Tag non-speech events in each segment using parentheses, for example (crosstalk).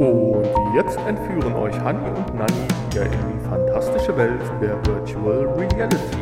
Und jetzt entführen euch Hanni und Nanni wieder in die fantastische Welt der Virtual Reality.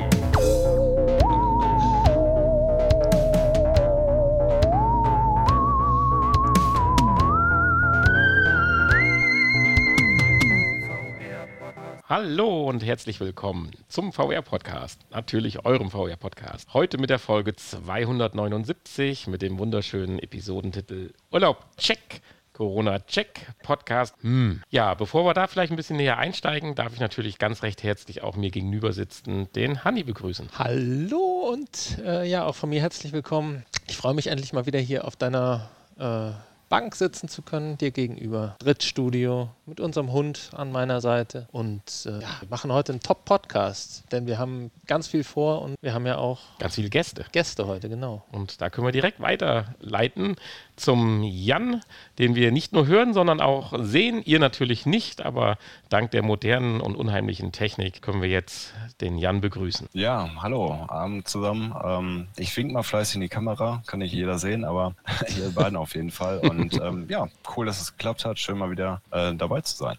Hallo und herzlich willkommen zum VR-Podcast. Natürlich eurem VR-Podcast. Heute mit der Folge 279 mit dem wunderschönen Episodentitel Urlaub Check. Corona Check Podcast. Hm. Ja, bevor wir da vielleicht ein bisschen näher einsteigen, darf ich natürlich ganz recht herzlich auch mir gegenüber sitzen den Hanni begrüßen. Hallo und äh, ja, auch von mir herzlich willkommen. Ich freue mich endlich mal wieder hier auf deiner äh, Bank sitzen zu können, dir gegenüber. Drittstudio mit unserem Hund an meiner Seite. Und äh, ja, wir machen heute einen Top-Podcast, denn wir haben ganz viel vor und wir haben ja auch ganz viele Gäste. Gäste heute, genau. Und da können wir direkt weiterleiten zum Jan, den wir nicht nur hören, sondern auch sehen. Ihr natürlich nicht, aber dank der modernen und unheimlichen Technik können wir jetzt den Jan begrüßen. Ja, hallo, Abend zusammen. Ähm, ich wink mal fleißig in die Kamera, kann nicht jeder sehen, aber (laughs) ihr beiden auf jeden Fall. Und ähm, ja, cool, dass es geklappt hat. Schön mal wieder äh, dabei zu sein.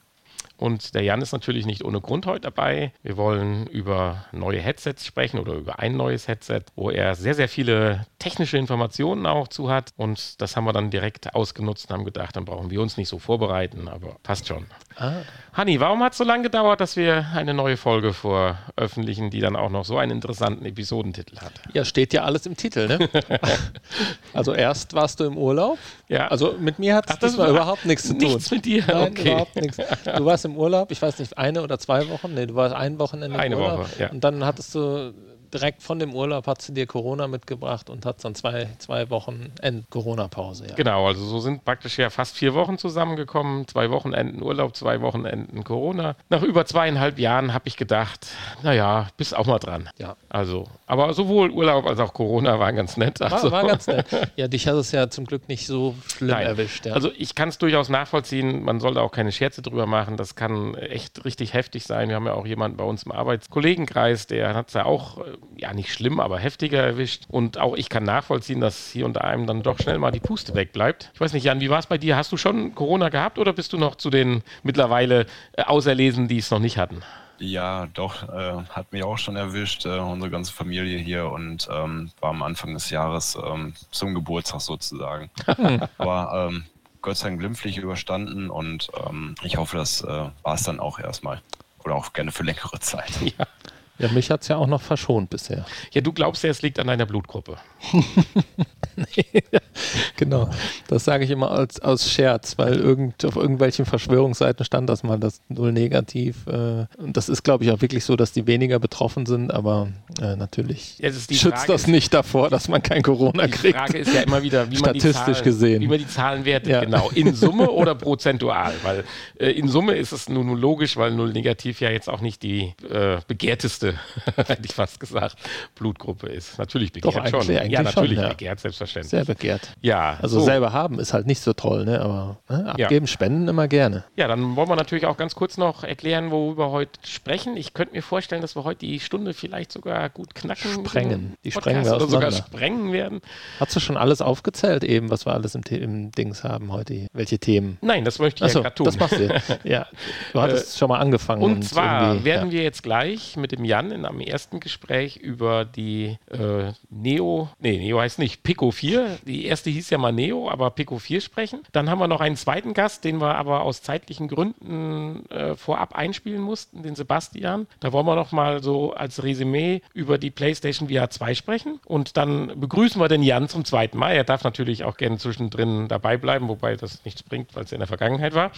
Und der Jan ist natürlich nicht ohne Grund heute dabei. Wir wollen über neue Headsets sprechen oder über ein neues Headset, wo er sehr, sehr viele technische Informationen auch zu hat. Und das haben wir dann direkt ausgenutzt und haben gedacht, dann brauchen wir uns nicht so vorbereiten, aber passt schon. Ah. Hanni, warum hat es so lange gedauert, dass wir eine neue Folge veröffentlichen, die dann auch noch so einen interessanten Episodentitel hat? Ja, steht ja alles im Titel, ne? (laughs) also erst warst du im Urlaub. Ja. Also mit mir hat es überhaupt nichts zu tun. Nichts mit dir? Nein, okay. überhaupt nichts. Du warst im Urlaub, ich weiß nicht, eine oder zwei Wochen? Nee, du warst ein Wochenende im eine Urlaub. Woche, ja. Und dann hattest du direkt von dem Urlaub hat sie dir Corona mitgebracht und hat dann zwei, zwei Wochen Corona-Pause. Ja. Genau, also so sind praktisch ja fast vier Wochen zusammengekommen. Zwei Wochenenden Urlaub, zwei Wochenenden Corona. Nach über zweieinhalb Jahren habe ich gedacht, naja, bist auch mal dran. Ja. Also, aber sowohl Urlaub als auch Corona waren ganz nett. Also. War, war ganz nett. (laughs) Ja, dich hat es ja zum Glück nicht so schlimm Nein. erwischt. Ja. Also ich kann es durchaus nachvollziehen. Man sollte auch keine Scherze drüber machen. Das kann echt richtig heftig sein. Wir haben ja auch jemanden bei uns im Arbeitskollegenkreis, der hat es ja auch äh, ja nicht schlimm, aber heftiger erwischt. Und auch ich kann nachvollziehen, dass hier unter einem dann doch schnell mal die Puste wegbleibt. Ich weiß nicht, Jan, wie war es bei dir? Hast du schon Corona gehabt oder bist du noch zu den mittlerweile äh, Auserlesen, die es noch nicht hatten? Ja, doch, äh, hat mich auch schon erwischt, äh, unsere ganze Familie hier und ähm, war am Anfang des Jahres ähm, zum Geburtstag sozusagen. (laughs) Aber ähm, Gott sei Dank glimpflich überstanden und ähm, ich hoffe, das äh, war es dann auch erstmal. Oder auch gerne für längere Zeit. Ja. Ja, mich hat es ja auch noch verschont bisher. Ja, du glaubst ja, es liegt an deiner Blutgruppe. Nee, (laughs) genau, das sage ich immer als, aus Scherz, weil irgend, auf irgendwelchen Verschwörungsseiten stand das mal, das Null negativ. Äh, und das ist, glaube ich, auch wirklich so, dass die weniger betroffen sind, aber äh, natürlich schützt Frage das nicht davor, dass man kein Corona die kriegt. Die Frage ist ja immer wieder, wie man Statistisch die Zahlen, gesehen. Wie man die Zahlen wertet, ja. genau. In Summe oder prozentual? Weil äh, in Summe ist es nur, nur logisch, weil Null negativ ja jetzt auch nicht die äh, begehrteste (laughs) hätte ich fast gesagt, Blutgruppe ist. Natürlich begehrt Doch, schon. Eigentlich ja, natürlich schon, ja. begehrt, selbstverständlich. Sehr begehrt. Ja. Also so. selber haben ist halt nicht so toll, ne? aber ne? abgeben, ja. spenden immer gerne. Ja, dann wollen wir natürlich auch ganz kurz noch erklären, worüber wir heute sprechen. Ich könnte mir vorstellen, dass wir heute die Stunde vielleicht sogar gut knacken. Sprengen. Die sprengen wir oder sogar sprengen werden. Hast du schon alles aufgezählt eben, was wir alles im, im Dings haben heute? Welche Themen? Nein, das möchte ich Achso, ja gerade tun. das machst du. (laughs) ja, du hattest äh, schon mal angefangen. Und, und zwar werden wir jetzt gleich mit dem Jan in einem ersten Gespräch über die äh, Neo, nee, Neo heißt nicht, Pico 4. Die erste hieß ja mal Neo, aber Pico 4 sprechen. Dann haben wir noch einen zweiten Gast, den wir aber aus zeitlichen Gründen äh, vorab einspielen mussten, den Sebastian. Da wollen wir noch mal so als Resümee über die PlayStation VR 2 sprechen. Und dann begrüßen wir den Jan zum zweiten Mal. Er darf natürlich auch gerne zwischendrin dabei bleiben, wobei das nichts bringt, weil es in der Vergangenheit war.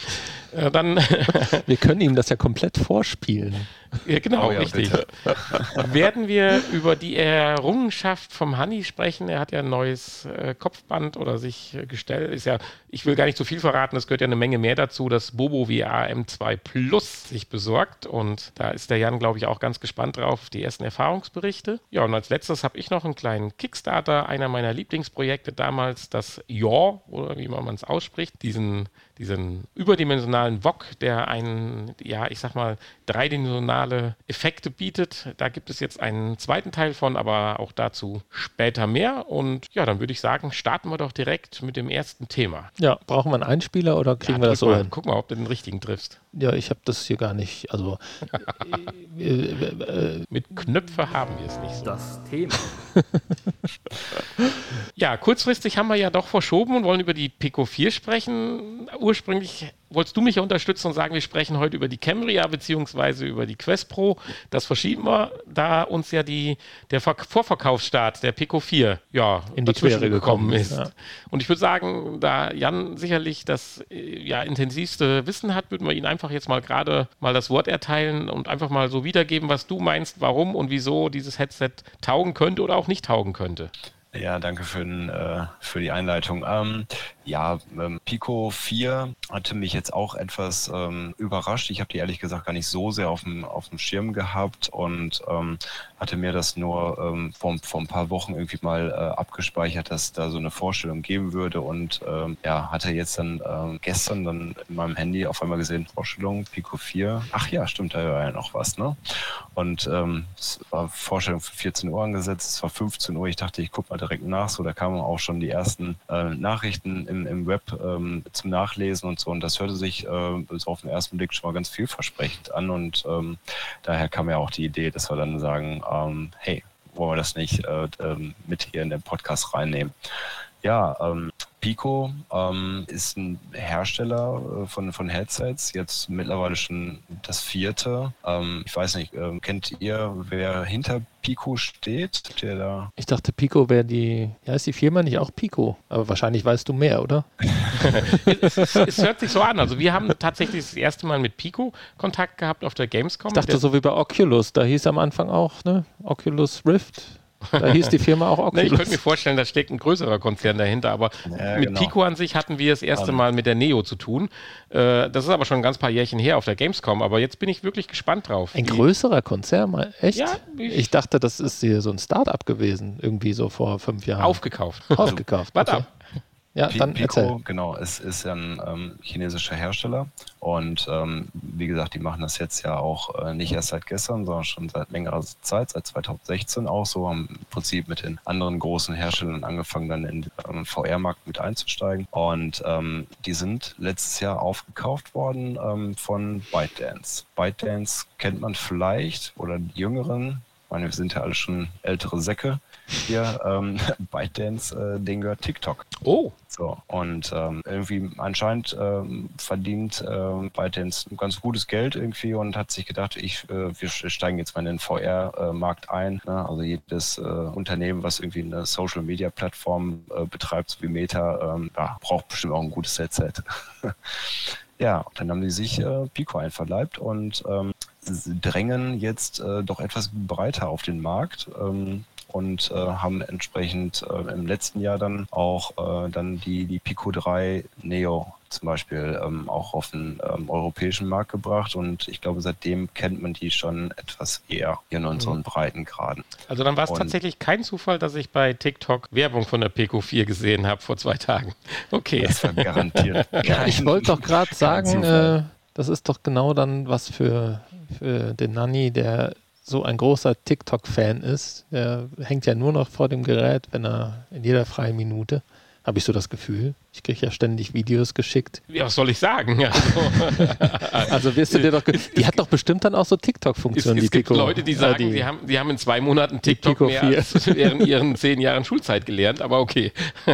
Äh, dann (laughs) wir können ihm das ja komplett vorspielen. Ja, genau, oh ja, richtig. (laughs) Werden wir über die Errungenschaft vom Honey sprechen? Er hat ja ein neues äh, Kopfband oder sich äh, gestellt. Ist ja, ich will gar nicht zu viel verraten, es gehört ja eine Menge mehr dazu, dass Bobo VR M2 Plus sich besorgt. Und da ist der Jan, glaube ich, auch ganz gespannt drauf, die ersten Erfahrungsberichte. Ja, und als letztes habe ich noch einen kleinen Kickstarter, einer meiner Lieblingsprojekte damals, das Yaw, oder wie man es ausspricht, diesen, diesen überdimensionalen Wok, der einen, ja, ich sag mal, dreidimensionalen phänomenale Effekte bietet. Da gibt es jetzt einen zweiten Teil von, aber auch dazu später mehr. Und ja, dann würde ich sagen, starten wir doch direkt mit dem ersten Thema. Ja, brauchen wir einen Einspieler oder kriegen ja, wir das so mal, hin? Guck mal, ob du den richtigen triffst. Ja, ich habe das hier gar nicht. Also (laughs) äh, äh, mit Knöpfe haben wir es nicht so. Das Thema. (laughs) ja, kurzfristig haben wir ja doch verschoben und wollen über die Pico 4 sprechen. Ursprünglich wolltest du mich ja unterstützen und sagen, wir sprechen heute über die Camria bzw. über die Quest Pro. Das verschieben wir, da uns ja die, der Ver Vorverkaufsstart der Pico 4 ja, in die Quere gekommen ist. Ja. Und ich würde sagen, da Jan sicherlich das äh, ja, intensivste Wissen hat, würden wir ihn einfach jetzt mal gerade mal das Wort erteilen und einfach mal so wiedergeben, was du meinst, warum und wieso dieses Headset taugen könnte oder auch nicht taugen könnte. Ja, danke für, den, äh, für die Einleitung. Ähm, ja, ähm, Pico 4 hatte mich jetzt auch etwas ähm, überrascht. Ich habe die ehrlich gesagt gar nicht so sehr auf dem, auf dem Schirm gehabt und ähm, hatte mir das nur ähm, vor, vor ein paar Wochen irgendwie mal äh, abgespeichert, dass da so eine Vorstellung geben würde und ähm, ja, hatte jetzt dann ähm, gestern dann in meinem Handy auf einmal gesehen, Vorstellung Pico 4. Ach ja, stimmt, da war ja noch was, ne? Und ähm, es war Vorstellung für 14 Uhr angesetzt, es war 15 Uhr. Ich dachte, ich guck mal direkt nach, so da kamen auch schon die ersten äh, Nachrichten im, im Web ähm, zum Nachlesen und so. Und das hörte sich äh, so auf den ersten Blick schon mal ganz vielversprechend an. Und ähm, daher kam ja auch die Idee, dass wir dann sagen, ähm, hey, wollen wir das nicht äh, ähm, mit hier in den Podcast reinnehmen? Ja, ähm, Pico ähm, ist ein Hersteller äh, von, von Headsets, jetzt mittlerweile schon das vierte. Ähm, ich weiß nicht, ähm, kennt ihr, wer hinter Pico steht? Der da ich dachte, Pico wäre die, ja, ist die Firma nicht auch Pico? Aber wahrscheinlich weißt du mehr, oder? es, (laughs) es, es, hört sich so an. Also wir haben tatsächlich das erste Mal mit Pico Kontakt gehabt auf der Gamescom. Ich dachte, so wie bei Oculus, da hieß am Anfang auch, ne? Oculus Rift. Da hieß die Firma auch Oculus. (laughs) nee, ich könnte mir vorstellen, da steckt ein größerer Konzern dahinter, aber ja, mit genau. Pico an sich hatten wir das erste Mal mit der Neo zu tun. Äh, das ist aber schon ein ganz paar Jährchen her auf der Gamescom, aber jetzt bin ich wirklich gespannt drauf. Ein größerer Konzern, echt? Ja, ich, ich, dachte, das ist hier so ein Start-up gewesen, irgendwie so vor fünf Jahren. Aufgekauft. Aufgekauft. (laughs) Warte ab. Ja, dann Pico, erzähl. genau, es ist ein ähm, chinesischer Hersteller und ähm, wie gesagt, die machen das jetzt ja auch äh, nicht erst seit gestern, sondern schon seit längerer Zeit, seit 2016 auch so, haben im Prinzip mit den anderen großen Herstellern angefangen, dann in den ähm, VR-Markt mit einzusteigen und ähm, die sind letztes Jahr aufgekauft worden ähm, von ByteDance. ByteDance kennt man vielleicht oder die Jüngeren, ich meine, wir sind ja alle schon ältere Säcke hier, ähm, (laughs) ByteDance, äh, den gehört TikTok. Oh. So, und ähm, irgendwie anscheinend ähm, verdient ähm, ByteDance ein ganz gutes Geld irgendwie und hat sich gedacht, ich, äh, wir steigen jetzt mal in den VR-Markt ein. Ne? Also jedes äh, Unternehmen, was irgendwie eine Social-Media-Plattform äh, betreibt, so wie Meta, ähm, ja, braucht bestimmt auch ein gutes Headset. (laughs) ja, dann haben die sich äh, Pico einverleibt und ähm, drängen jetzt äh, doch etwas breiter auf den Markt. Ähm, und äh, haben entsprechend äh, im letzten Jahr dann auch äh, dann die, die Pico 3 Neo zum Beispiel ähm, auch auf den ähm, europäischen Markt gebracht und ich glaube, seitdem kennt man die schon etwas eher in unseren mhm. Breitengraden. Also dann war es tatsächlich kein Zufall, dass ich bei TikTok Werbung von der Pico 4 gesehen habe vor zwei Tagen. (laughs) Okay. Das war garantiert. (laughs) ja, ich wollte doch gerade sagen, äh, das ist doch genau dann was für, für den Nanny, der so ein großer TikTok-Fan ist. Der hängt ja nur noch vor dem Gerät, wenn er in jeder freien Minute habe ich so das Gefühl. Ich kriege ja ständig Videos geschickt. Ja, was soll ich sagen? (laughs) Also, also wirst du dir doch. Die hat doch bestimmt dann auch so TikTok-Funktionen. Es, es gibt Pico, Leute, die sagen, die, die, haben, die haben in zwei Monaten TikTok mehr als während ihren zehn Jahren Schulzeit gelernt, aber okay. (laughs)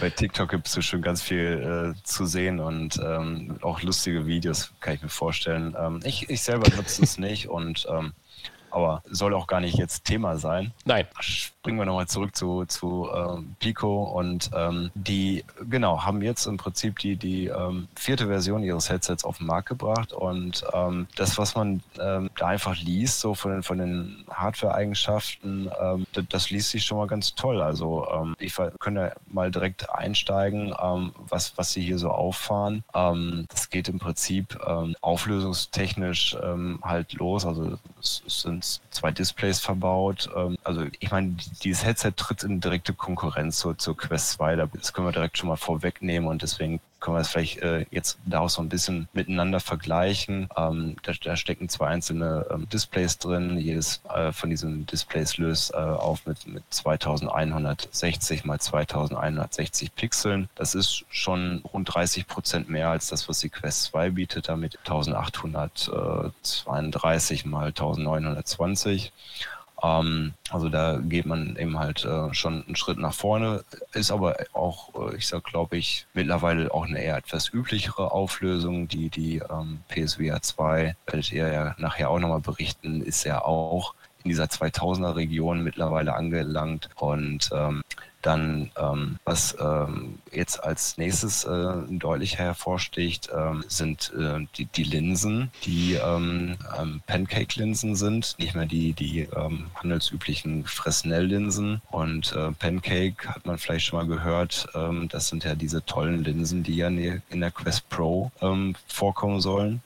Bei TikTok gibt es schon ganz viel äh, zu sehen und ähm, auch lustige Videos, kann ich mir vorstellen. Ähm, ich, ich selber nutze es nicht und ähm, aber soll auch gar nicht jetzt Thema sein. Nein. Springen wir nochmal zurück zu, zu ähm, Pico und ähm, die, genau, haben jetzt im Prinzip die, die ähm, vierte Version ihres Headsets auf den Markt gebracht und ähm, das, was man ähm, da einfach liest, so von den, von den Hardware-Eigenschaften, ähm, das, das, liest sich schon mal ganz toll. Also ich könnte mal direkt einsteigen, was, was sie hier so auffahren. das geht im Prinzip auflösungstechnisch halt los. Also es, es sind zwei Displays verbaut. also ich meine, die dieses Headset tritt in direkte Konkurrenz zur, zur Quest 2. Das können wir direkt schon mal vorwegnehmen und deswegen können wir es vielleicht äh, jetzt daraus so ein bisschen miteinander vergleichen. Ähm, da, da, stecken zwei einzelne ähm, Displays drin. Jedes äh, von diesen Displays löst äh, auf mit, mit 2160 mal 2160 Pixeln. Das ist schon rund 30 Prozent mehr als das, was die Quest 2 bietet, damit 1832 mal 1920. Ähm, also da geht man eben halt äh, schon einen Schritt nach vorne, ist aber auch, äh, ich sag, glaube ich, mittlerweile auch eine eher etwas üblichere Auflösung. Die, die ähm, PSVR 2, werdet ihr ja nachher auch nochmal berichten, ist ja auch in dieser 2000er Region mittlerweile angelangt und ähm, dann, ähm, was ähm, jetzt als nächstes äh, deutlich hervorsticht, ähm, sind äh, die, die Linsen, die ähm, ähm, Pancake-Linsen sind, nicht mehr die, die ähm, handelsüblichen Fresnel-Linsen. Und äh, Pancake hat man vielleicht schon mal gehört, ähm, das sind ja diese tollen Linsen, die ja in der Quest Pro ähm, vorkommen sollen,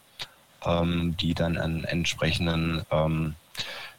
ähm, die dann an entsprechenden ähm,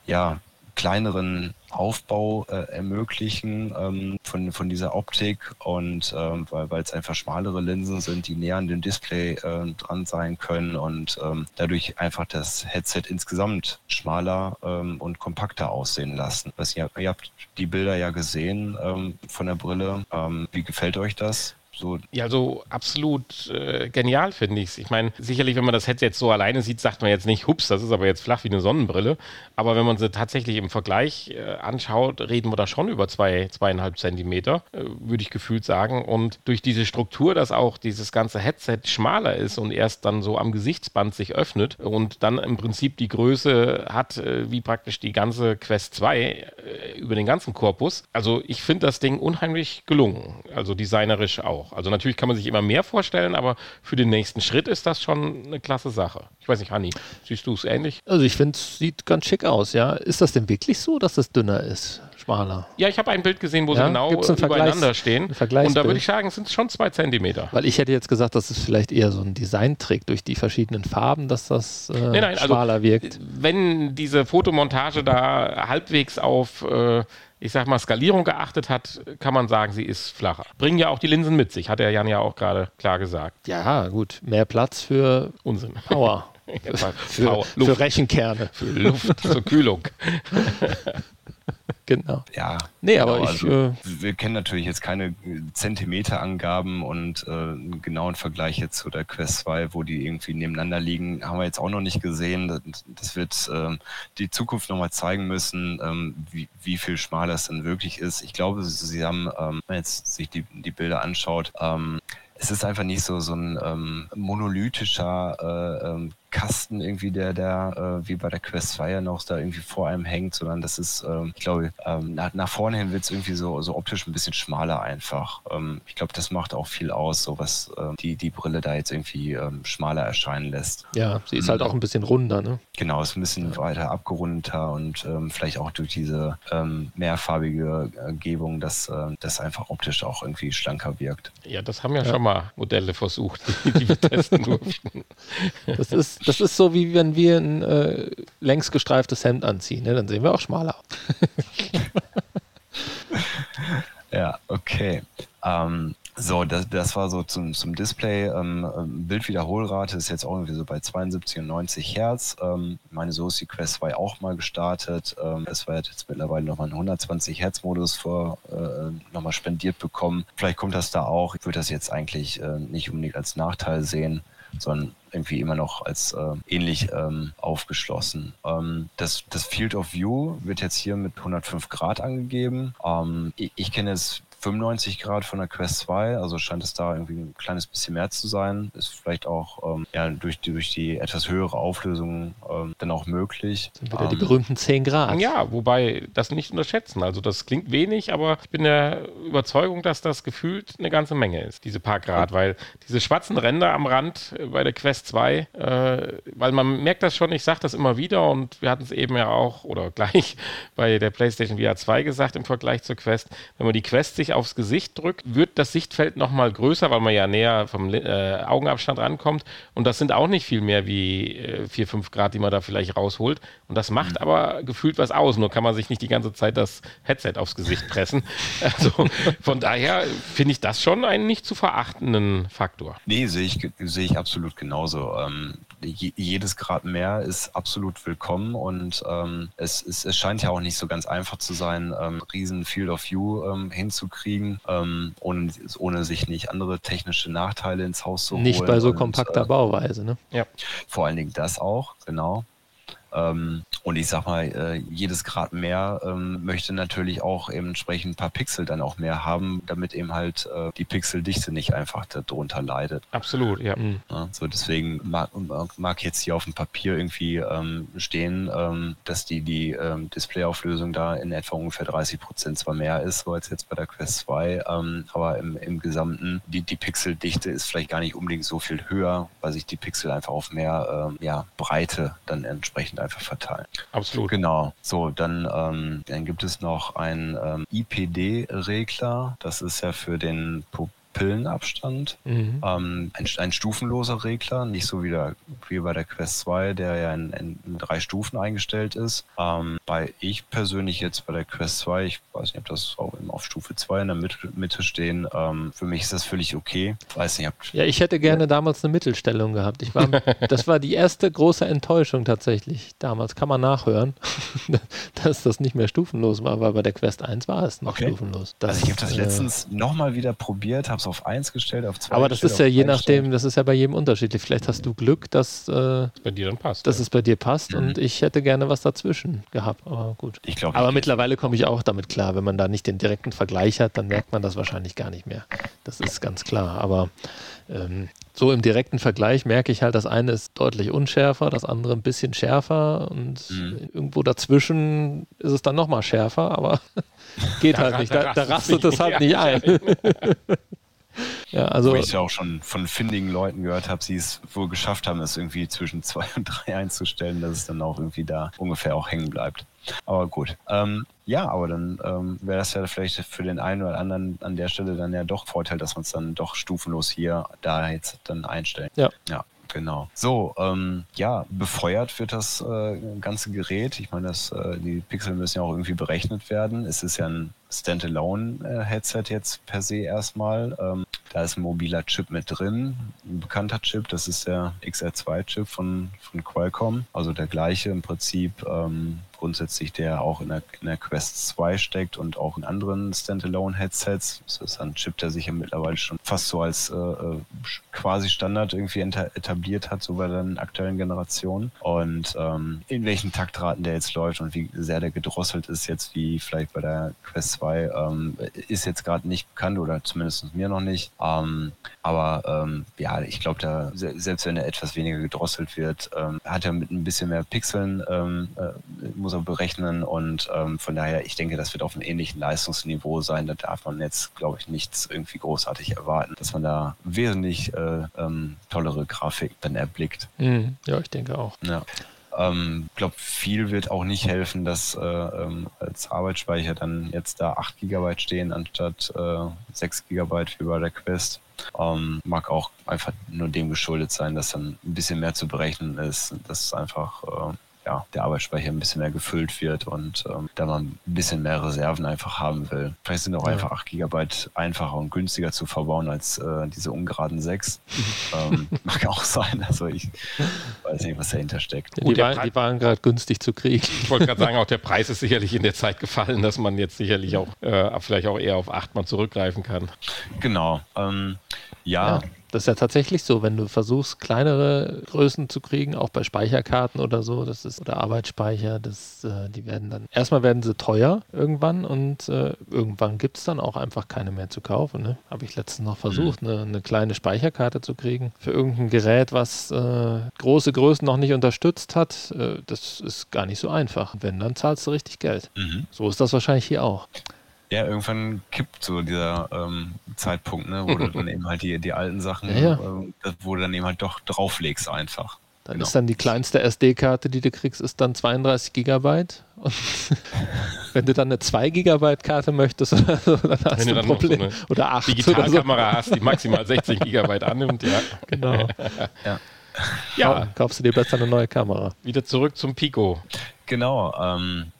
ja, kleineren Aufbau äh, ermöglichen ähm, von, von dieser Optik und ähm, weil es einfach schmalere Linsen sind, die näher an dem Display äh, dran sein können und ähm, dadurch einfach das Headset insgesamt schmaler ähm, und kompakter aussehen lassen. Was ihr, ihr habt die Bilder ja gesehen ähm, von der Brille. Ähm, wie gefällt euch das? So. Ja, so absolut äh, genial finde ich es. Ich meine, sicherlich, wenn man das Headset jetzt so alleine sieht, sagt man jetzt nicht, hups, das ist aber jetzt flach wie eine Sonnenbrille. Aber wenn man sie tatsächlich im Vergleich äh, anschaut, reden wir da schon über zwei, zweieinhalb Zentimeter, äh, würde ich gefühlt sagen. Und durch diese Struktur, dass auch dieses ganze Headset schmaler ist und erst dann so am Gesichtsband sich öffnet und dann im Prinzip die Größe hat, äh, wie praktisch die ganze Quest 2 äh, über den ganzen Korpus. Also ich finde das Ding unheimlich gelungen. Also designerisch auch auch. Also natürlich kann man sich immer mehr vorstellen, aber für den nächsten Schritt ist das schon eine klasse Sache. Ich weiß nicht, Hanni, siehst du es ähnlich? Also ich finde, es sieht ganz schick aus, ja. Ist das denn wirklich so, dass es dünner ist? Schmaler. Ja, ich habe ein Bild gesehen, wo ja? sie genau übereinander stehen. Und da würde ich sagen, sind es schon zwei Zentimeter. Weil ich hätte jetzt gesagt, das ist vielleicht eher so ein Designtrick durch die verschiedenen Farben, dass das äh, nein, nein, also schmaler also, wirkt. Wenn diese Fotomontage da halbwegs auf äh, ich sag mal, Skalierung geachtet hat, kann man sagen, sie ist flacher. Bringen ja auch die Linsen mit sich, hat der Jan ja auch gerade klar gesagt. Ja, gut. Mehr Platz für Unsinn. Power. (laughs) (laughs) für, für Rechenkerne. Für Luft zur Kühlung. (laughs) genau. Ja. Nee, aber genau, ich. Also, äh, wir kennen natürlich jetzt keine Zentimeterangaben und äh, einen genauen Vergleich jetzt zu der Quest 2, wo die irgendwie nebeneinander liegen, haben wir jetzt auch noch nicht gesehen. Das, das wird äh, die Zukunft nochmal zeigen müssen, ähm, wie, wie viel schmaler es denn wirklich ist. Ich glaube, sie haben, ähm, wenn man jetzt sich die, die Bilder anschaut, ähm, es ist einfach nicht so, so ein ähm, monolithischer äh, ähm, Kasten irgendwie, der, der äh, wie bei der Quest 2 ja noch da irgendwie vor einem hängt, sondern das ist, ähm, ich glaube, ähm, nach, nach vorne hin wird es irgendwie so, so optisch ein bisschen schmaler einfach. Ähm, ich glaube, das macht auch viel aus, so was ähm, die, die Brille da jetzt irgendwie ähm, schmaler erscheinen lässt. Ja, sie ist halt auch ein bisschen runder, ne? Genau, ist ein bisschen weiter abgerundeter und ähm, vielleicht auch durch diese ähm, mehrfarbige äh, Gebung, dass äh, das einfach optisch auch irgendwie schlanker wirkt. Ja, das haben ja, ja. schon mal Modelle versucht, die wir testen (laughs) durften. Das ist das ist so, wie wenn wir ein äh, längs gestreiftes Hemd anziehen. Ne? Dann sehen wir auch schmaler (laughs) ja, okay. Ähm, so, das, das war so zum, zum Display. Ähm, ähm Bildwiederholrate ist jetzt auch irgendwie so bei 72 und 90 Hertz. Ähm, meine, so ist die Quest 2 auch mal gestartet. Ähm, es war jetzt mittlerweile nochmal einen 120 Hertz Modus vor, äh, nochmal spendiert bekommen. Vielleicht kommt das da auch. Ich würde das jetzt eigentlich äh, nicht unbedingt als Nachteil sehen sondern irgendwie immer noch als äh, ähnlich ähm, aufgeschlossen. Ähm, das, das Field of View wird jetzt hier mit 105 Grad angegeben. Ähm, ich, ich kenne es 95 Grad von der Quest 2, also scheint es da irgendwie ein kleines bisschen mehr zu sein. Ist vielleicht auch ähm, ja, durch, die, durch die etwas höhere Auflösung ähm, dann auch möglich. Sind wieder ähm, die berühmten 10 Grad. Ja, wobei das nicht unterschätzen. Also das klingt wenig, aber ich bin der Überzeugung, dass das gefühlt eine ganze Menge ist, diese paar Grad, weil diese schwarzen Ränder am Rand bei der Quest 2, äh, weil man merkt das schon, ich sage das immer wieder und wir hatten es eben ja auch oder (laughs) gleich bei der PlayStation VR 2 gesagt im Vergleich zur Quest, wenn man die Quest sich sich aufs Gesicht drückt, wird das Sichtfeld nochmal größer, weil man ja näher vom äh, Augenabstand rankommt. Und das sind auch nicht viel mehr wie äh, 4, 5 Grad, die man da vielleicht rausholt. Und das macht mhm. aber gefühlt was aus. Nur kann man sich nicht die ganze Zeit das Headset aufs Gesicht pressen. (laughs) Also von daher finde ich das schon einen nicht zu verachtenden Faktor. Nee, sehe ich, sehe ich absolut genauso. Ähm, jedes Grad mehr ist absolut willkommen und ähm, es, es, es, scheint ja auch nicht so ganz einfach zu sein, ähm, riesen Field of View ähm, hinzukriegen, ähm, ohne, ohne sich nicht andere technische Nachteile ins Haus zu holen. Nicht bei so kompakter und, äh, Bauweise, ne? Ja. Vor allen Dingen das auch, genau. Ähm, und ich sag mal, äh, jedes Grad mehr ähm, möchte natürlich auch eben entsprechend ein paar Pixel dann auch mehr haben, damit eben halt äh, die Pixeldichte nicht einfach darunter leidet. Absolut, ja. Mhm. ja so deswegen mag, mag, jetzt hier auf dem Papier irgendwie ähm, stehen, ähm, dass die, die ähm, Displayauflösung da in etwa ungefähr 30 Prozent zwar mehr ist, so als jetzt bei der Quest 2, ähm, aber im, im Gesamten, die, die Pixeldichte ist vielleicht gar nicht unbedingt so viel höher, weil sich die Pixel einfach auf mehr ja, Breite dann entsprechend einfach verteilen. Absolut. Genau. So, dann, ähm, dann gibt es noch einen ähm, IPD-Regler. Das ist ja für den Pupillenabstand. Mhm. Ähm, ein, ein, stufenloser Regler, nicht so wie, der, wie bei der Quest 2, der ja in, in, in drei Stufen eingestellt ist. Ähm, bei ich persönlich jetzt bei der Quest 2, ich weiß nicht, ob das auch auf Stufe 2 in der Mitte, Mitte stehen, ähm, für mich ist das völlig okay. Weiß nicht, ja, ich hätte gerne ja. damals eine Mittelstellung gehabt. Ich war, (laughs) das war die erste große Enttäuschung tatsächlich damals. Kann man nachhören, (laughs) dass das nicht mehr stufenlos war, weil bei der Quest 1 war es noch okay. stufenlos. Das, also ich habe das äh, letztens nochmal wieder probiert, habe es auf 1 gestellt, auf 2 Aber das ist ja je nachdem, gestellt. das ist ja bei jedem unterschiedlich. Vielleicht hast du Glück, dass, äh, bei dir dann passt, dass ja. es bei dir passt mhm. und ich hätte gerne was dazwischen gehabt. Aber gut. Ich glaub, Aber ich mittlerweile komme ich auch damit klar. Wenn man da nicht den direkten Vergleich hat, dann merkt man das wahrscheinlich gar nicht mehr. Das ist ganz klar. Aber ähm, so im direkten Vergleich merke ich halt, das eine ist deutlich unschärfer, das andere ein bisschen schärfer und mhm. irgendwo dazwischen ist es dann nochmal schärfer, aber (laughs) geht halt nicht. Da, da rastet es halt nicht (laughs) ein. Ja, also, Wo ich ja auch schon von findigen Leuten gehört habe, sie es wohl geschafft haben, es irgendwie zwischen 2 und 3 einzustellen, dass es dann auch irgendwie da ungefähr auch hängen bleibt. Aber gut. Ähm, ja, aber dann ähm, wäre das ja vielleicht für den einen oder anderen an der Stelle dann ja doch Vorteil, dass man es dann doch stufenlos hier da jetzt dann einstellt. Ja. Ja. Genau. So, ähm, ja, befeuert wird das äh, ganze Gerät. Ich meine, äh, die Pixel müssen ja auch irgendwie berechnet werden. Es ist ja ein Standalone-Headset jetzt per se erstmal. Ähm, da ist ein mobiler Chip mit drin, ein bekannter Chip, das ist der XR2-Chip von, von Qualcomm. Also der gleiche im Prinzip ähm, grundsätzlich, der auch in der, in der Quest 2 steckt und auch in anderen Standalone-Headsets. Das ist ein Chip, der sich ja mittlerweile schon fast so als äh, äh quasi Standard irgendwie etabliert hat, so bei den aktuellen Generationen. Und ähm, in welchen Taktraten der jetzt läuft und wie sehr der gedrosselt ist, jetzt wie vielleicht bei der Quest 2, ähm, ist jetzt gerade nicht bekannt oder zumindest mir noch nicht. Ähm, aber ähm, ja, ich glaube, da selbst wenn er etwas weniger gedrosselt wird, ähm, hat er mit ein bisschen mehr Pixeln ähm, äh, muss er berechnen und ähm, von daher, ich denke, das wird auf einem ähnlichen Leistungsniveau sein. Da darf man jetzt, glaube ich, nichts irgendwie großartig erwarten, dass man da wesentlich äh, ähm, tollere Grafik dann erblickt. Mhm. Ja, ich denke auch. Ja. Ähm, glaube, viel wird auch nicht helfen, dass äh, ähm, als Arbeitsspeicher dann jetzt da 8 GB stehen anstatt äh, 6 GB wie bei der Quest. Ähm, mag auch einfach nur dem geschuldet sein, dass dann ein bisschen mehr zu berechnen ist, dass es einfach äh, ja, der Arbeitsspeicher ein bisschen mehr gefüllt wird und ähm, da man ein bisschen mehr Reserven einfach haben will. Vielleicht sind auch ja. einfach 8 GB einfacher und günstiger zu verbauen als äh, diese ungeraden 6. (laughs) ähm, mag auch sein. Also ich weiß nicht, was dahinter steckt. Ja, die, waren, die, waren, gerade günstig zu kriegen. Ich wollte gerade sagen, auch der (laughs) Preis ist sicherlich in der Zeit gefallen, dass man jetzt sicherlich auch äh, vielleicht auch eher auf 8 mal zurückgreifen kann. Genau. Ähm, ja. ja. Das ist ja tatsächlich so, wenn du versuchst, kleinere Größen zu kriegen, auch bei Speicherkarten oder so, das ist, oder Arbeitsspeicher, das, äh, die werden dann, erstmal werden sie teuer irgendwann und äh, irgendwann gibt es dann auch einfach keine mehr zu kaufen. Ne? Habe ich letztens noch versucht, mhm. eine, eine, kleine Speicherkarte zu kriegen für irgendein Gerät, was äh, große Größen noch nicht unterstützt hat. Äh, das ist gar nicht so einfach. Wenn, dann zahlst du richtig Geld. Mhm. So ist das wahrscheinlich hier auch. Ja, irgendwann kippt so dieser ähm, Zeitpunkt, ne, wo du (laughs) dann eben halt die, die alten Sachen, ja, ja. Äh, wo du dann eben halt doch drauflegst einfach. Dann genau. ist dann die kleinste SD-Karte, die du kriegst, ist dann 32 Gigabyte. Und (laughs) wenn du dann eine 2 Gigabyte Karte möchtest oder so, dann hast wenn du ein Problem. So oder 8 Digitalkamera so. hast, die maximal 60 Gigabyte annimmt, ja. Genau. (laughs) ja. ja. Kaufst du dir besser eine neue Kamera. Wieder zurück zum Pico. Genau. Ähm,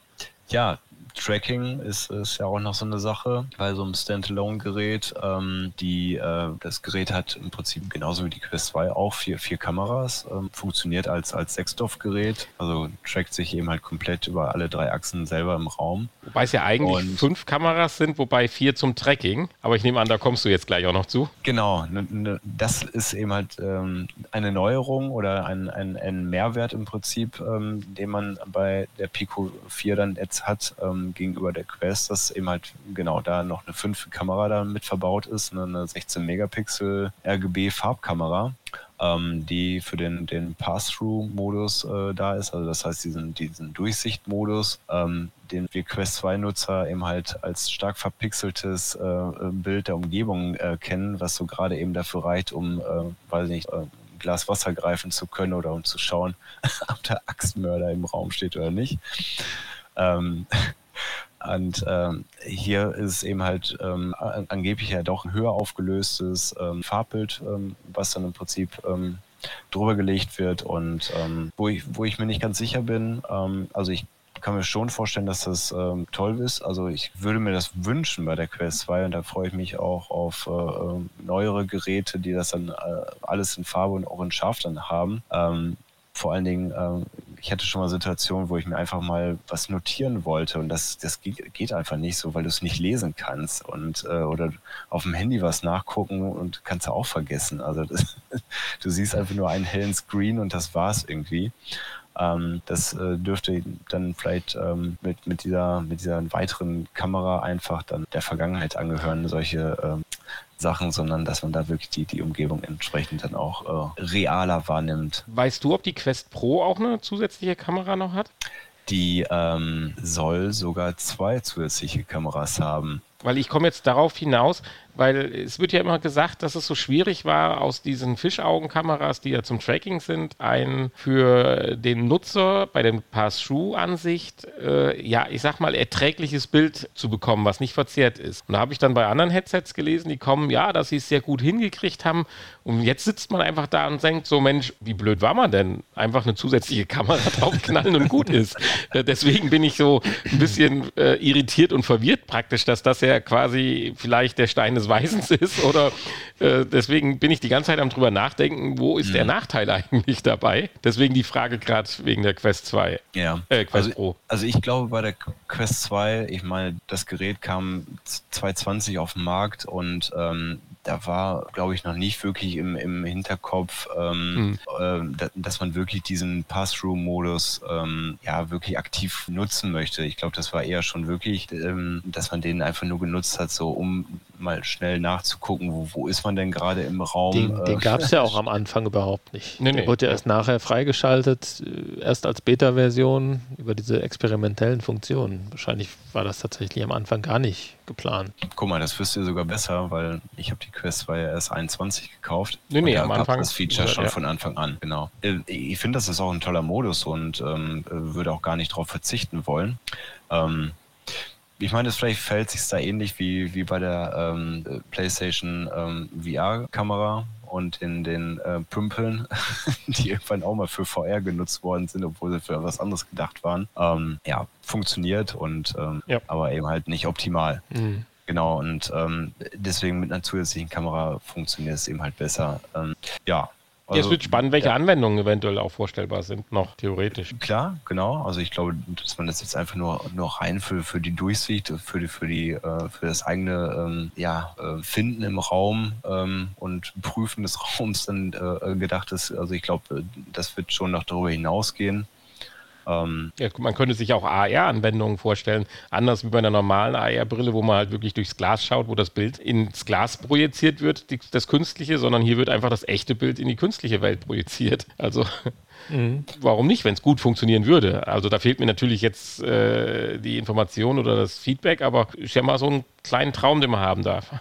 ja, Tracking ist, ist ja auch noch so eine Sache bei so einem Standalone-Gerät. Ähm, die, äh, das Gerät hat im Prinzip genauso wie die Quest 2 auch vier, vier Kameras, ähm, funktioniert als, als Sechsdorf-Gerät, also trackt sich eben halt komplett über alle drei Achsen selber im Raum. Wobei es ja eigentlich Und fünf Kameras sind, wobei vier zum Tracking. Aber ich nehme an, da kommst du jetzt gleich auch noch zu. Genau, ne, ne, das ist eben halt ähm, eine Neuerung oder ein, ein, ein Mehrwert im Prinzip, ähm, den man bei der Pico 4 dann jetzt hat. Ähm, gegenüber der Quest, dass eben halt genau da noch eine fünfte Kamera da mit verbaut ist, ne, eine 16 Megapixel RGB Farbkamera, ähm, die für den, den Pass-Through-Modus äh, da ist, also das heißt diesen, diesen Durchsicht-Modus, ähm, den wir Quest 2-Nutzer eben halt als stark verpixeltes äh, Bild der Umgebung äh, kennen, was so gerade eben dafür reicht, um, äh, weiß nicht, äh, Glas Wasser greifen zu können oder um zu schauen, (laughs) ob der Axtmörder im Raum steht oder nicht. Ähm, Und ähm, hier ist eben halt ähm, angeblich ja doch ein höher aufgelöstes ähm, Farbbild, ähm, was dann im Prinzip ähm, drüber gelegt wird und ähm, wo, ich, wo ich mir nicht ganz sicher bin, ähm, also ich kann mir schon vorstellen, dass das ähm, toll ist. Also ich würde mir das wünschen bei der Quest 2 und da freue ich mich auch auf äh, ähm, neuere Geräte, die das dann äh, alles in Farbe und auch in Scharf dann haben. Ähm, vor allen Dingen, äh, ich hatte schon mal Situationen, wo ich mir einfach mal was notieren wollte und das, das geht, einfach nicht so, weil du es nicht lesen kannst und äh, oder auf dem Handy was nachgucken und kannst du auch vergessen. Also das, (laughs) du siehst einfach nur einen hellen Screen und das war's irgendwie. Ähm, das äh, dürfte dann vielleicht ähm, mit, mit, dieser, mit dieser weiteren Kamera einfach dann der Vergangenheit angehören, solche ähm, Sachen, sondern dass man da wirklich die, die Umgebung entsprechend dann auch äh, realer wahrnimmt. Weißt du, ob die Quest Pro auch eine zusätzliche Kamera noch hat? Die ähm, soll sogar zwei zusätzliche Kameras haben. Weil ich komme jetzt darauf hinaus, weil es wird ja immer gesagt, dass es so schwierig war, aus diesen Fischaugenkameras, die ja zum Tracking sind, ein für den Nutzer bei der Pass-Through-Ansicht, äh, ja, ich sag mal, erträgliches Bild zu bekommen, was nicht verzerrt ist. Und da habe ich dann bei anderen Headsets gelesen, die kommen, ja, dass sie es sehr gut hingekriegt haben. Und jetzt sitzt man einfach da und denkt so, Mensch, wie blöd war man denn? Einfach eine zusätzliche Kamera (laughs) draufknallen und gut ist. Äh, deswegen bin ich so ein bisschen äh, irritiert und verwirrt praktisch, dass das ja quasi vielleicht der Stein des Weisens ist oder äh, deswegen bin ich die ganze Zeit am drüber nachdenken, wo ist mhm. der Nachteil eigentlich dabei? Deswegen die Frage gerade wegen der Quest 2. Ja. Äh, Quest also, Pro. Also ich glaube bei der Quest 2, ich meine, das Gerät kam 2020 auf den Markt und ähm, da war, glaube ich, noch nicht wirklich im, im Hinterkopf, ähm, mhm. äh, dass man wirklich diesen Pass-Through-Modus ähm, ja wirklich aktiv nutzen möchte. Ich glaube, das war eher schon wirklich, ähm, dass man den einfach nur genutzt hat, so um mal schnell nachzugucken, wo, wo ist man denn gerade im Raum. Den, den gab es ja auch am Anfang überhaupt nicht. Nee, der nee. wurde ja erst nachher freigeschaltet, äh, erst als Beta-Version über diese experimentellen Funktionen. Wahrscheinlich war das tatsächlich am Anfang gar nicht geplant. Guck mal, das wirst du sogar besser, weil ich habe die Quest 2 ja erst 21 gekauft. Nee, nee, am Anfang. Das Feature schon ja. von Anfang an, genau. Äh, ich finde, das ist auch ein toller Modus und ähm, würde auch gar nicht darauf verzichten wollen. Ähm, ich meine, vielleicht fällt sich da ähnlich wie, wie bei der ähm, PlayStation ähm, VR-Kamera und in den äh, Pümpeln, (laughs) die irgendwann auch mal für VR genutzt worden sind, obwohl sie für was anderes gedacht waren. Ähm, ja, funktioniert und ähm, ja. aber eben halt nicht optimal. Mhm. Genau, und ähm, deswegen mit einer zusätzlichen Kamera funktioniert es eben halt besser. Ähm, ja, also, es wird spannend, welche ja. Anwendungen eventuell auch vorstellbar sind, noch theoretisch. Klar, genau. Also ich glaube, dass man das jetzt einfach nur, nur rein für, für die Durchsicht, für die, für die, äh, für das eigene ähm, ja, äh, Finden im Raum ähm, und Prüfen des Raums dann äh, gedacht ist. Also ich glaube, das wird schon noch darüber hinausgehen. Ähm, ja, man könnte sich auch AR-Anwendungen vorstellen, anders wie bei einer normalen AR-Brille, wo man halt wirklich durchs Glas schaut, wo das Bild ins Glas projiziert wird, die, das künstliche, sondern hier wird einfach das echte Bild in die künstliche Welt projiziert. (laughs) Also Mhm. Warum nicht, wenn es gut funktionieren würde? Also da fehlt mir natürlich jetzt äh, die Information oder das Feedback, aber ist ja mal so ein kleinen Traum, den man haben darf.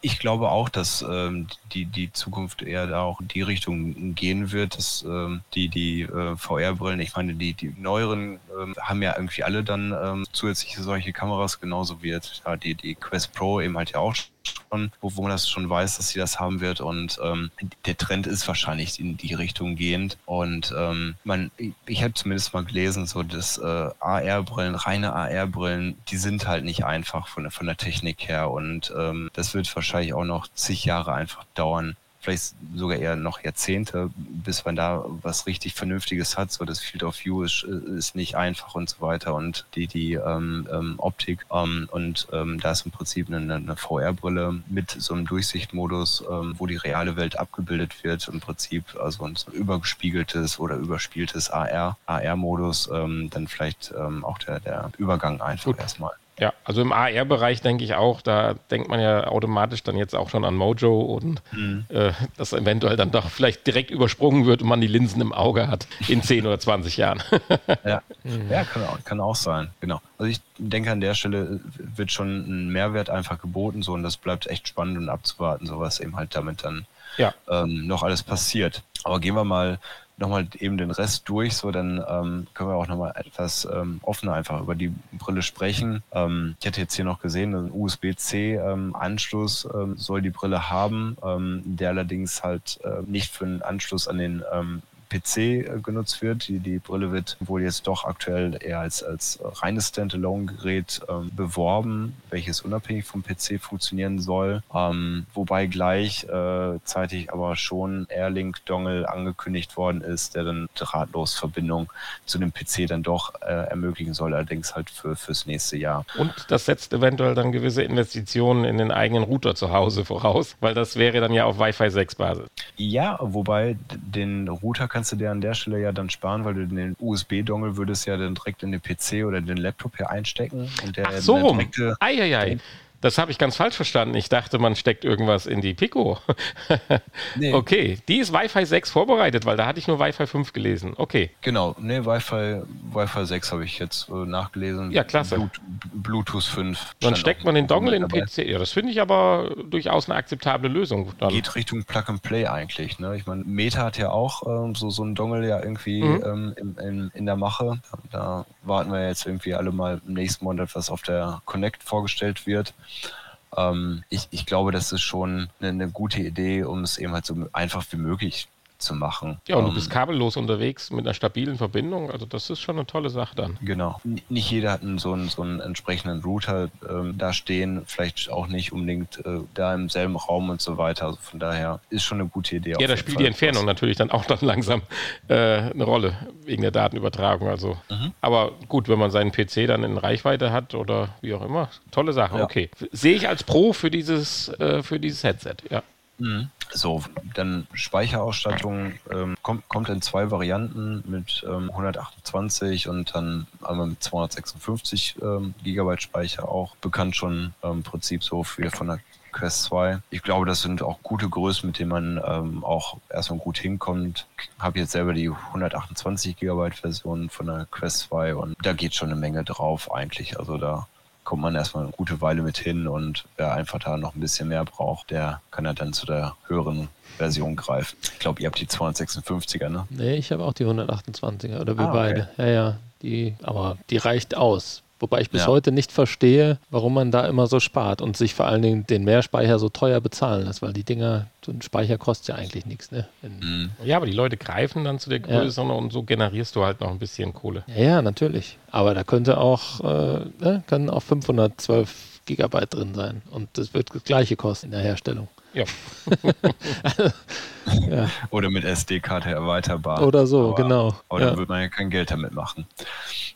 ich glaube auch, dass ähm, die, die Zukunft eher da auch in die Richtung gehen wird, dass ähm, die, die äh, VR-Brillen, ich meine, die, die neueren ähm, haben ja irgendwie alle dann ähm, zusätzliche solche Kameras, genauso wie jetzt ja, die, die Quest Pro eben halt ja auch schon, wo, wo man das schon weiß, dass sie das haben wird. Und ähm, der Trend ist wahrscheinlich in die Richtung gehend. Und ähm, man, ich, habe zumindest mal gelesen, so dass äh, AR-Brillen, reine AR-Brillen, die sind halt nicht einfach von, von der Technik her. Und ähm, das wird wahrscheinlich auch noch zig Jahre einfach dauern, vielleicht sogar eher noch Jahrzehnte, bis man da was richtig Vernünftiges hat. So das Field of View ist, ist nicht einfach und so weiter und die, die ähm, ähm, Optik ähm, und ähm, da ist im Prinzip eine, eine VR-Brille mit so einem Durchsichtmodus, ähm, wo die reale Welt abgebildet wird. Im Prinzip also ein übergespiegeltes oder überspieltes AR, AR-Modus, ähm, dann vielleicht auch der, der Übergang einfach Gut. erstmal. Ja, also im AR-Bereich denke ich auch, da denkt man ja automatisch dann jetzt auch schon an Mojo und mhm. äh, dass eventuell dann doch vielleicht direkt übersprungen wird und man die Linsen im Auge hat in 10 oder 20 Jahren. (laughs) ja, mhm. ja kann, auch, kann auch sein, genau. Also ich denke, an der Stelle wird schon ein Mehrwert einfach geboten so und das bleibt echt spannend und abzuwarten, so was eben halt damit dann ja. ähm, noch alles passiert. Aber gehen wir mal nochmal eben den Rest durch, so dann ähm, können wir auch nochmal etwas ähm, offener einfach über die Brille sprechen. Ähm, ich hatte jetzt hier noch gesehen, ein USB-C-Anschluss ähm, ähm, soll die Brille haben, ähm, der allerdings halt äh, nicht für einen Anschluss an den ähm, PC äh, genutzt wird. Die, die Brille wird wohl jetzt doch aktuell eher als, als reines Standalone-Gerät ähm, beworben, welches unabhängig vom PC funktionieren soll. Ähm, wobei gleichzeitig äh, aber schon Airlink-Dongle angekündigt worden ist, der dann drahtlos Verbindung zu dem PC dann doch äh, ermöglichen soll, allerdings halt für, fürs nächste Jahr. Und das setzt eventuell dann gewisse Investitionen in den eigenen Router zu Hause voraus, weil das wäre dann ja auf Wi-Fi 6 Basis. Ja, wobei den Router kannst du dir an der Stelle ja dann sparen, weil du den USB-Dongle würdest ja dann direkt in den PC oder den Laptop hier einstecken. Und der, Ach so, der Eieiei. Das habe ich ganz falsch verstanden. Ich dachte, man steckt irgendwas in die Pico. (laughs) nee. Okay, die ist Wi-Fi 6 vorbereitet, weil da hatte ich nur Wi-Fi 5 gelesen. Okay. Genau, nee, Wi-Fi, Wi-Fi 6 habe ich jetzt äh, nachgelesen. Ja, klasse. Blut, Bluetooth 5. Dann steckt man den Dongle in den PC. Ja, das finde ich aber durchaus eine akzeptable Lösung. Dann. Geht Richtung Plug and Play eigentlich. Ne? Ich meine, Meta hat ja auch ähm, so, so einen Dongle ja irgendwie mhm. ähm, in, in, in der Mache. Da warten wir jetzt irgendwie alle mal im nächsten Monat, was auf der Connect vorgestellt wird. Ähm, ich, ich glaube, das ist schon eine, eine gute Idee, um es eben halt so einfach wie möglich zu machen. Ja, und du bist ähm, kabellos unterwegs mit einer stabilen Verbindung. Also das ist schon eine tolle Sache dann. Genau. Nicht jeder hat einen, so, einen, so einen entsprechenden Router ähm, da stehen, vielleicht auch nicht unbedingt äh, da im selben Raum und so weiter. Also von daher ist schon eine gute Idee. Ja, da spielt Fall die Entfernung natürlich dann auch (laughs) dann langsam äh, eine Rolle wegen der Datenübertragung. Also, mhm. aber gut, wenn man seinen PC dann in Reichweite hat oder wie auch immer, tolle Sache. Ja. Okay, sehe ich als Pro für dieses äh, für dieses Headset. Ja. Mhm. So, dann Speicherausstattung ähm, kommt, kommt in zwei Varianten mit ähm, 128 und dann einmal mit 256 ähm, Gigabyte Speicher auch bekannt schon ähm, im Prinzip so für von der Quest 2. Ich glaube, das sind auch gute Größen, mit denen man ähm, auch erstmal gut hinkommt. Habe jetzt selber die 128 Gigabyte Version von der Quest 2 und da geht schon eine Menge drauf eigentlich. Also da kommt man erstmal eine gute Weile mit hin und wer einfach da noch ein bisschen mehr braucht, der kann ja dann zu der höheren Version greifen. Ich glaube, ihr habt die 256er, ne? Nee, ich habe auch die 128er oder wir ah, beide. Ja, ja. Die, aber die reicht aus. Wobei ich bis ja. heute nicht verstehe, warum man da immer so spart und sich vor allen Dingen den Mehrspeicher so teuer bezahlen lässt, weil die Dinger, so ein Speicher kostet ja eigentlich nichts. Ne? Mhm. Ja, aber die Leute greifen dann zu der Größe ja. und so generierst du halt noch ein bisschen Kohle. Ja, ja natürlich. Aber da könnte auch, äh, ne, können auch 512 Gigabyte drin sein und das wird das gleiche kosten in der Herstellung. Ja. (laughs) ja. Oder mit SD-Karte erweiterbar. Oder so, aber, genau. Aber ja. dann würde man ja kein Geld damit machen.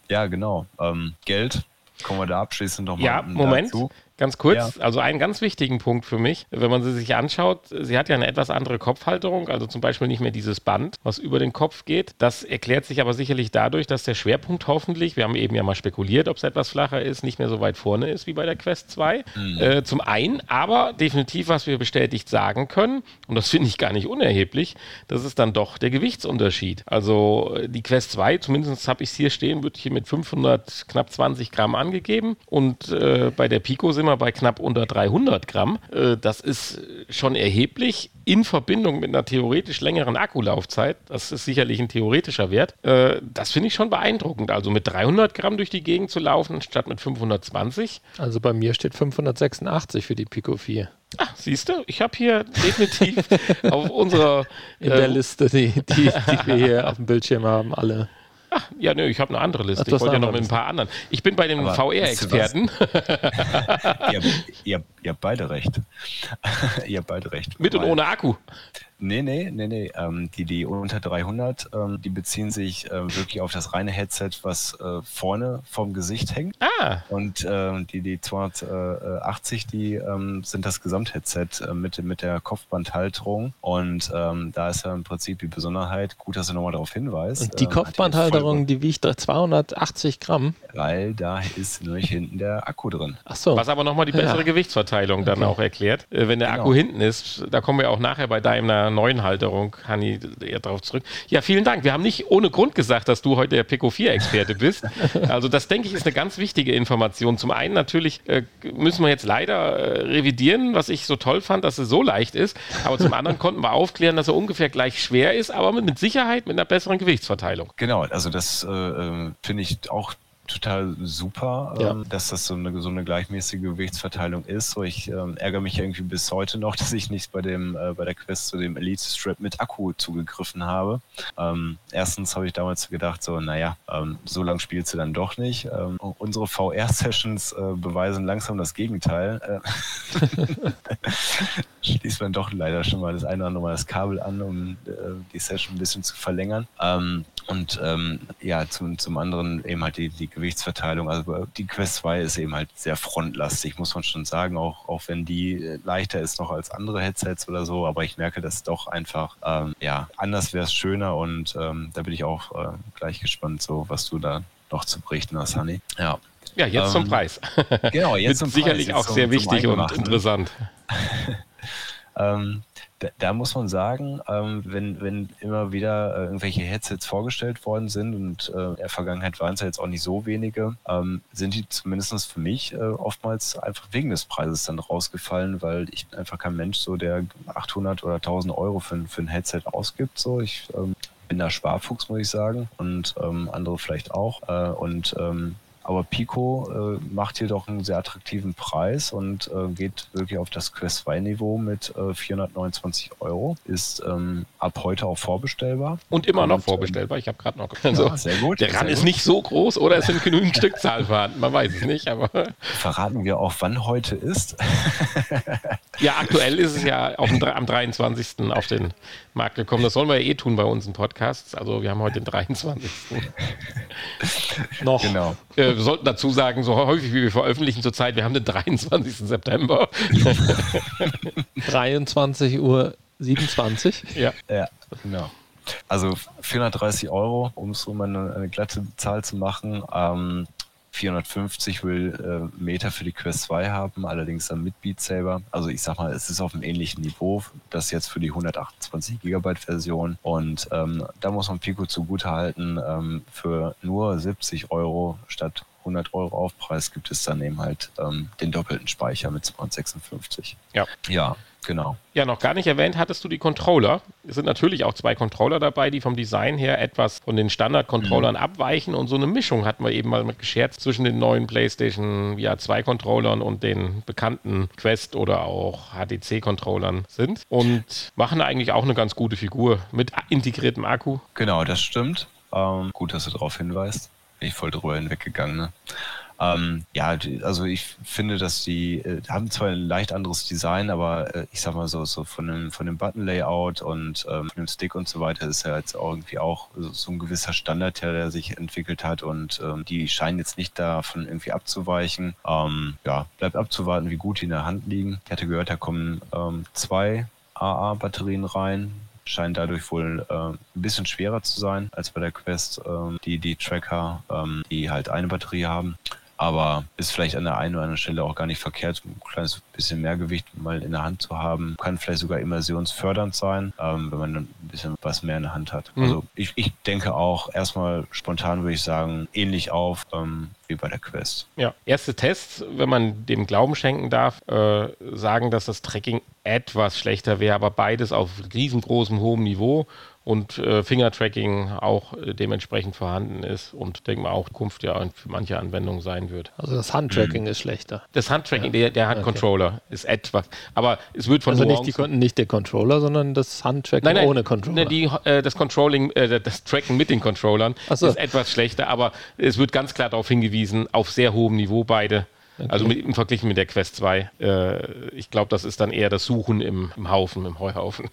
Ja, genau. Ähm, Geld, kommen wir da abschließend nochmal Ja, Moment. Dazu. Ganz kurz, ja. also einen ganz wichtigen Punkt für mich, wenn man sie sich anschaut, sie hat ja eine etwas andere Kopfhalterung, also zum Beispiel nicht mehr dieses Band, was über den Kopf geht. Das erklärt sich aber sicherlich dadurch, dass der Schwerpunkt hoffentlich, wir haben eben ja mal spekuliert, ob es etwas flacher ist, nicht mehr so weit vorne ist wie bei der Quest 2. Mhm. Äh, zum einen, aber definitiv, was wir bestätigt sagen können, und das finde ich gar nicht unerheblich, das ist dann doch der Gewichtsunterschied. Also äh, die Quest 2, zumindest habe ich es hier stehen, wird hier mit 500, knapp 20 Gramm angegeben und äh, bei der Pico sind wir bei knapp unter 300 Gramm. Äh, das ist schon erheblich in Verbindung mit einer theoretisch längeren Akkulaufzeit. Das ist sicherlich ein theoretischer Wert. Äh, das finde ich schon beeindruckend. Also mit 300 Gramm durch die Gegend zu laufen, statt mit 520. Also bei mir steht 586 für die Pico 4. Ach, siehst du, ich habe hier definitiv (laughs) auf unserer in der äh, Liste, die, die, die wir hier auf dem Bildschirm haben, alle Ach, ja, nö, ich habe eine andere Liste. Ach, ich wollte ja noch mit ein paar anderen. Ich bin bei den VR-Experten. (laughs) (laughs) ihr, ihr, ihr habt beide recht. (laughs) ihr habt beide recht. Mit und ohne Akku. Nee, nee, nee, nee. Ähm, die, die unter 300, ähm, die beziehen sich äh, wirklich auf das reine Headset, was äh, vorne vom Gesicht hängt. Ah. Und äh, die, die 280, die ähm, sind das Gesamtheadset äh, mit, mit der Kopfbandhalterung. Und ähm, da ist ja im Prinzip die Besonderheit, gut, dass du nochmal darauf hinweist. Und die ähm, Kopfbandhalterung, die wiegt 280 Gramm. Weil da ist nämlich hinten der Akku drin. Ach so. Was aber nochmal die bessere ja. Gewichtsverteilung dann okay. auch erklärt. Äh, wenn der genau. Akku hinten ist, da kommen wir auch nachher bei Daimler neuen Halterung, Hanni, eher darauf zurück. Ja, vielen Dank. Wir haben nicht ohne Grund gesagt, dass du heute der Pico 4-Experte bist. (laughs) Also das, denke ich, ist eine ganz wichtige Information. Zum einen natürlich äh, müssen wir jetzt leider äh, revidieren, was ich so toll fand, dass es so leicht ist. Aber zum anderen (laughs) konnten wir aufklären, dass er ungefähr gleich schwer ist, aber mit, mit Sicherheit mit einer besseren Gewichtsverteilung. Genau, also das äh, äh finde ich auch total super, ja. ähm, dass das so eine, so eine gleichmäßige Gewichtsverteilung ist. So, ich ähm, ärgere mich irgendwie bis heute noch, (laughs) dass ich nicht bei dem äh, bei der Quest zu dem Elite Strap mit Akku zugegriffen habe. Ähm, erstens habe ich damals gedacht, so, naja, ähm, so lange spielst du dann doch nicht. Ähm, unsere VR-Sessions äh, beweisen langsam das Gegenteil. Äh, (laughs) schließt man doch leider schon mal das eine oder andere Mal das Kabel an, um äh, die Session ein bisschen zu verlängern. Ähm, und ähm, ja, zum, zum anderen eben halt die, die Gewichtsverteilung. Also die Quest 2 ist eben halt sehr frontlastig, muss man schon sagen, auch, auch wenn die äh, leichter ist noch als andere Headsets oder so. Aber ich merke, dass doch einfach, ähm, ja, anders wäre es schöner und ähm, da bin ich auch äh, gleich gespannt, so was du da noch zu berichten hast, Honey. Ja. Ja, jetzt ähm, zum Preis. Genau, jetzt zum Preis. Sicherlich auch sehr wichtig und interessant. (laughs) Ähm, da, da, muss man sagen, ähm, wenn, wenn immer wieder äh, irgendwelche Headsets vorgestellt worden sind und äh, in der Vergangenheit waren es ja jetzt auch nicht so wenige, ähm, sind die zumindest für mich äh, oftmals einfach wegen des Preises dann rausgefallen, weil ich bin einfach kein Mensch, so der 800 oder 1000 Euro für, für ein Headset ausgibt. So, ich ähm, bin da Sparfuchs, muss ich sagen, und ähm, andere vielleicht auch. Äh, und ähm, aber Pico äh, macht hier doch einen sehr attraktiven Preis und äh, geht wirklich auf das Quest 2 Niveau mit äh, 429 Euro. Ist ähm, ab heute auch vorbestellbar. Und immer noch und, ähm, vorbestellbar. Ich habe gerade noch also, ja, sehr gut. Der Rand ist nicht so groß oder es sind genügend Stückzahl vorhanden. Man weiß es nicht, aber. (laughs) Verraten wir auch, wann heute ist? (laughs) ja, aktuell ist es ja dem, am 23. auf den Markt gekommen. Das sollen wir ja eh tun bei uns im Podcast. Also wir haben heute den 23. (laughs) noch. Genau. Äh, wir sollten dazu sagen, so häufig wie wir veröffentlichen zurzeit, wir haben den 23. September. (laughs) 23 Uhr 27. Ja. Ja, genau. Also 430 Euro, um es um eine, eine glatte Zahl zu machen. Ähm, 450 will äh, Meter für die Quest 2 haben, allerdings dann mit Beat Saber. Also ich sag mal, es ist auf einem ähnlichen Niveau, das jetzt für die 128 Gigabyte Version. Und ähm, da muss man Pico zugutehalten, ähm, für nur 70 Euro statt 100 Euro Aufpreis gibt es dann eben halt ähm, den doppelten Speicher mit 256. Ja. Ja, Genau. Ja, noch gar nicht erwähnt hattest du die Controller. Es sind natürlich auch zwei Controller dabei, die vom Design her etwas von den Standard-Controllern mhm. abweichen und so eine Mischung hatten wir eben mal mit gescherzt zwischen den neuen PlayStation VR 2 Controllern und den bekannten Quest oder auch HTC-Controllern sind und machen eigentlich auch eine ganz gute Figur mit integriertem Akku. Genau, das stimmt. Ähm, gut, dass du darauf hinweist. Bin ich voll drüber hinweggegangen. Ne? Ähm, ja, also ich finde, dass die äh, haben zwar ein leicht anderes Design, aber äh, ich sag mal so, so von dem, von dem Button-Layout und ähm, von dem Stick und so weiter ist ja jetzt irgendwie auch so, so ein gewisser Standard, der sich entwickelt hat und ähm, die scheinen jetzt nicht davon irgendwie abzuweichen. Ähm, ja, bleibt abzuwarten, wie gut die in der Hand liegen. Ich hatte gehört, da kommen ähm, zwei AA-Batterien rein scheint dadurch wohl äh, ein bisschen schwerer zu sein als bei der Quest, ähm, die die Tracker, ähm, die halt eine Batterie haben. Aber ist vielleicht an der einen oder anderen Stelle auch gar nicht verkehrt, ein kleines bisschen mehr Gewicht mal in der Hand zu haben. Kann vielleicht sogar immersionsfördernd sein, ähm, wenn man ein bisschen was mehr in der Hand hat. Mhm. Also ich, ich denke auch erstmal spontan würde ich sagen, ähnlich auf ähm, wie bei der Quest. Ja, erste Tests, wenn man dem Glauben schenken darf, äh, sagen, dass das Tracking etwas schlechter wäre, aber beides auf riesengroßem hohem Niveau und äh, Finger-Tracking auch äh, dementsprechend vorhanden ist und denke mal auch Zukunft ja für manche Anwendungen sein wird. Also das Handtracking mhm. ist schlechter. Das Handtracking, ja. der, der Handcontroller okay. ist etwas, aber es wird von Also nicht, die, nicht der Controller, sondern das Handtracking nein, nein, ohne Controller. Nein, die, äh, das Controlling, äh, das Tracken mit den Controllern so. ist etwas schlechter, aber es wird ganz klar darauf hingewiesen, auf sehr hohem Niveau beide. Okay. Also mit, im Vergleich mit der Quest 2. Äh, ich glaube, das ist dann eher das Suchen im, im Haufen, im Heuhaufen.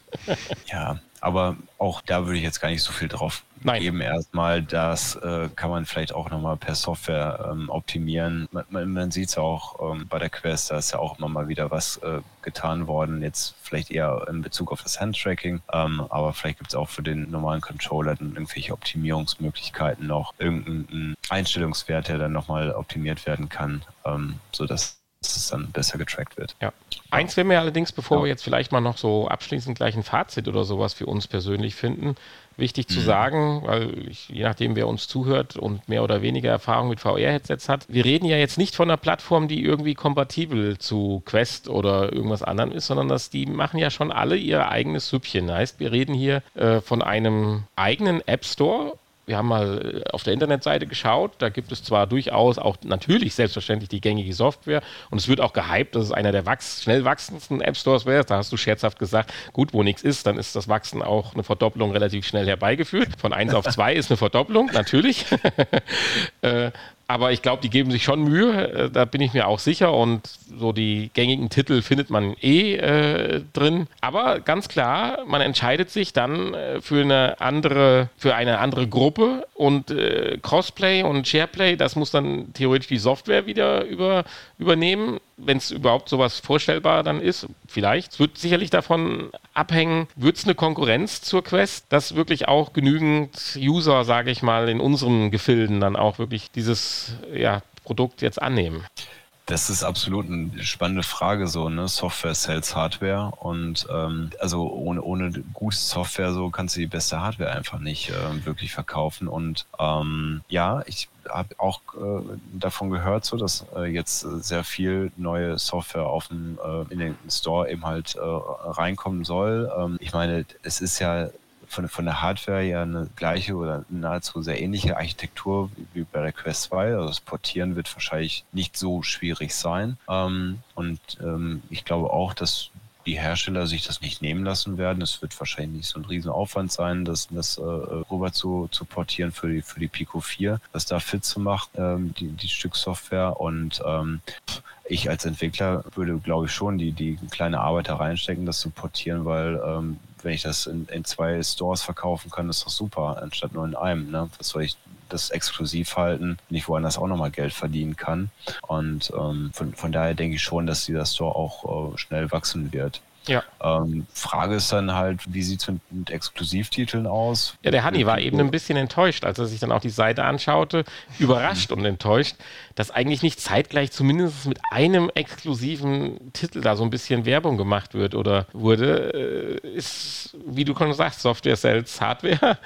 ja, aber auch da würde ich jetzt gar nicht so viel drauf Nein. geben. Erstmal, das äh, kann man vielleicht auch nochmal per Software ähm, optimieren. Man, man, man sieht es auch ähm, bei der Quest, da ist ja auch immer mal wieder was äh, getan worden. Jetzt vielleicht eher in Bezug auf das Handtracking, ähm, aber vielleicht gibt es auch für den normalen Controller dann irgendwelche Optimierungsmöglichkeiten noch, irgendeinen Einstellungswert, der dann nochmal optimiert werden kann, ähm, sodass dass es dann besser getrackt wird. Ja. Eins wäre mir allerdings, bevor ja. wir jetzt vielleicht mal noch so abschließend gleich ein Fazit oder sowas für uns persönlich finden, wichtig zu mhm. sagen, weil ich, je nachdem, wer uns zuhört und mehr oder weniger Erfahrung mit VR-Headsets hat, wir reden ja jetzt nicht von einer Plattform, die irgendwie kompatibel zu Quest oder irgendwas anderem ist, sondern dass die machen ja schon alle ihr eigenes Süppchen. Heißt, wir reden hier äh, von einem eigenen App Store wir haben mal äh, auf der Internetseite geschaut, da gibt es zwar durchaus auch natürlich selbstverständlich die gängige Software und es wird auch gehypt, dass es einer der wachs schnell wachsendsten App Stores wäre. Da hast du scherzhaft gesagt, gut, wo nichts ist, dann ist das Wachsen auch eine Verdopplung relativ schnell herbeigeführt. Von 1 auf 2 ist eine Verdopplung, natürlich. (laughs) äh, aber ich glaube, die geben sich schon Mühe, äh, da bin ich mir auch sicher. Und so die gängigen Titel findet man eh äh, drin. Aber ganz klar, man entscheidet sich dann äh, für eine andere, für eine andere Gruppe und äh, Crossplay und Shareplay, das muss dann theoretisch die Software wieder über, übernehmen wenn es überhaupt sowas vorstellbar dann ist, vielleicht. Es wird sicherlich davon abhängen, wird es eine Konkurrenz zur Quest, dass wirklich auch genügend User, sage ich mal, in unseren Gefilden dann auch wirklich dieses ja, Produkt jetzt annehmen. Das ist absolut eine spannende Frage, so, ne? Software sells Hardware und ähm, also ohne, ohne gute Software so kannst du die beste Hardware einfach nicht äh, wirklich verkaufen. Und ähm, ja, ich habe auch äh, davon gehört, so dass äh, jetzt sehr viel neue Software auf dem, äh, in den Store eben halt äh, reinkommen soll. Ähm, ich meine, es ist ja von, von der Hardware ja eine gleiche oder nahezu sehr ähnliche Architektur wie bei der Quest 2. Also das Portieren wird wahrscheinlich nicht so schwierig sein. Ähm, und ähm, ich glaube auch, dass die Hersteller sich das nicht nehmen lassen werden. Es wird wahrscheinlich nicht so ein Riesenaufwand sein, das, das äh, rüber zu, zu portieren für die, für die Pico 4, das da fit zu machen, ähm, die, die Stück Software. Und ähm, ich als Entwickler würde, glaube ich, schon die, die kleine Arbeit da reinstecken, das zu portieren, weil ähm, wenn ich das in, in zwei Stores verkaufen kann, ist doch super, anstatt nur in einem. Ne? Was soll ich das exklusiv halten, ich woanders auch nochmal Geld verdienen kann. Und ähm, von, von daher denke ich schon, dass dieser Store auch äh, schnell wachsen wird. Ja. Ähm, Frage ist dann halt, wie sieht es mit, mit, Exklusivtiteln aus? Ja, der Hanni war eben ein bisschen enttäuscht, als er sich dann auch die Seite anschaute, überrascht und enttäuscht, dass eigentlich nicht zeitgleich zumindest mit einem exklusiven Titel da so ein bisschen Werbung gemacht wird oder wurde. Äh, ist, wie du schon sagst, Software sells Hardware.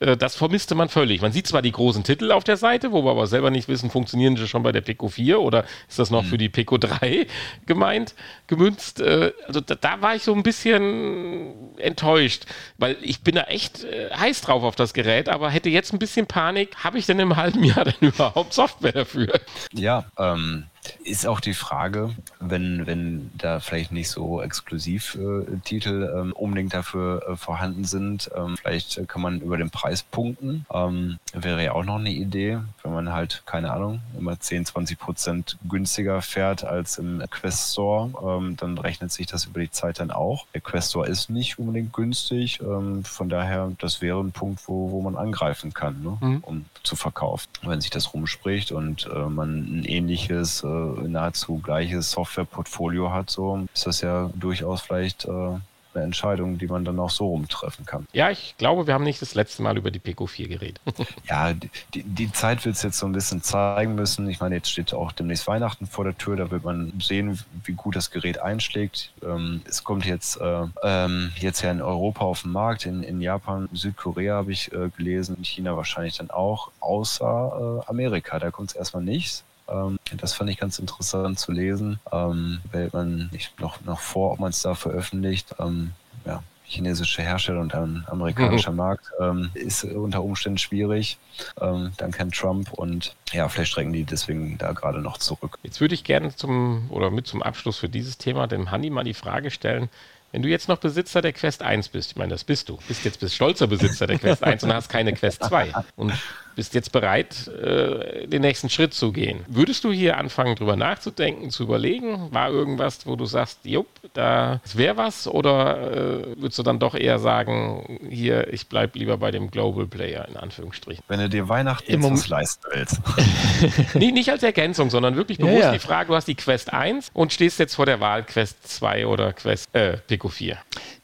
Äh, das vermisste man völlig. Man sieht zwar die großen Titel auf der Seite, wo wir aber selber nicht wissen, funktionieren sie schon bei der Pico 4 oder ist das noch mhm. für die Pico 3 gemeint, gemünzt. Äh, also da, da, war ich so ein bisschen enttäuscht, weil ich bin da echt äh, heiß drauf auf das Gerät, aber hätte jetzt ein bisschen Panik, habe ich denn im halben Jahr (laughs) denn überhaupt Software dafür? Ja, ähm, ist auch die Frage, wenn, wenn da vielleicht nicht so Exklusivtitel äh, ähm, unbedingt dafür äh, vorhanden sind, ähm, vielleicht kann man über den Preis punkten. Ähm, wäre ja auch noch eine Idee, wenn man halt, keine Ahnung, immer 10, 20 Prozent günstiger fährt als im Quest Store, ähm, dann rechnet sich das über die Zeit dann auch. Der Quest Store ist nicht unbedingt günstig, ähm, von daher, das wäre ein Punkt, wo, wo man angreifen kann, ne? mhm. um zu verkaufen. Wenn sich das rumspricht und äh, man ein ähnliches, äh, nahezu gleiches Softwareportfolio hat, so ist das ja durchaus vielleicht äh, eine Entscheidung, die man dann auch so rumtreffen kann. Ja, ich glaube, wir haben nicht das letzte Mal über die Pico 4 geredet. (laughs) ja, die, die Zeit wird es jetzt so ein bisschen zeigen müssen. Ich meine, jetzt steht auch demnächst Weihnachten vor der Tür, da wird man sehen, wie gut das Gerät einschlägt. Ähm, es kommt jetzt, äh, ähm, jetzt ja in Europa auf den Markt, in, in Japan, Südkorea habe ich äh, gelesen, in China wahrscheinlich dann auch, außer äh, Amerika. Da kommt es erstmal nichts. Ähm, das fand ich ganz interessant zu lesen. Ähm, wählt man nicht noch, noch vor, ob man es da veröffentlicht. Ähm, ja, chinesische Hersteller und ein amerikanischer mhm. Markt ähm, ist unter Umständen schwierig. Ähm, dann kennt Trump und ja, vielleicht strecken die deswegen da gerade noch zurück. Jetzt würde ich gerne zum oder mit zum Abschluss für dieses Thema dem Hanni mal die Frage stellen, wenn du jetzt noch Besitzer der Quest 1 bist, ich meine, das bist du, bist jetzt bist stolzer Besitzer der Quest 1 und hast keine Quest 2 (laughs) und bist jetzt bereit, äh, den nächsten Schritt zu gehen. Würdest du hier anfangen, drüber nachzudenken, zu überlegen? War irgendwas, wo du sagst, jupp, da wäre was? Oder äh, würdest du dann doch eher sagen, hier, ich bleibe lieber bei dem Global Player, in Anführungsstrichen? Wenn du dir Weihnachten jetzt was leisten willst. (laughs) nee, nicht als Ergänzung, sondern wirklich bewusst ja, ja. die Frage, du hast die Quest 1 und stehst jetzt vor der Wahl Quest 2 oder Quest äh, Pico 4.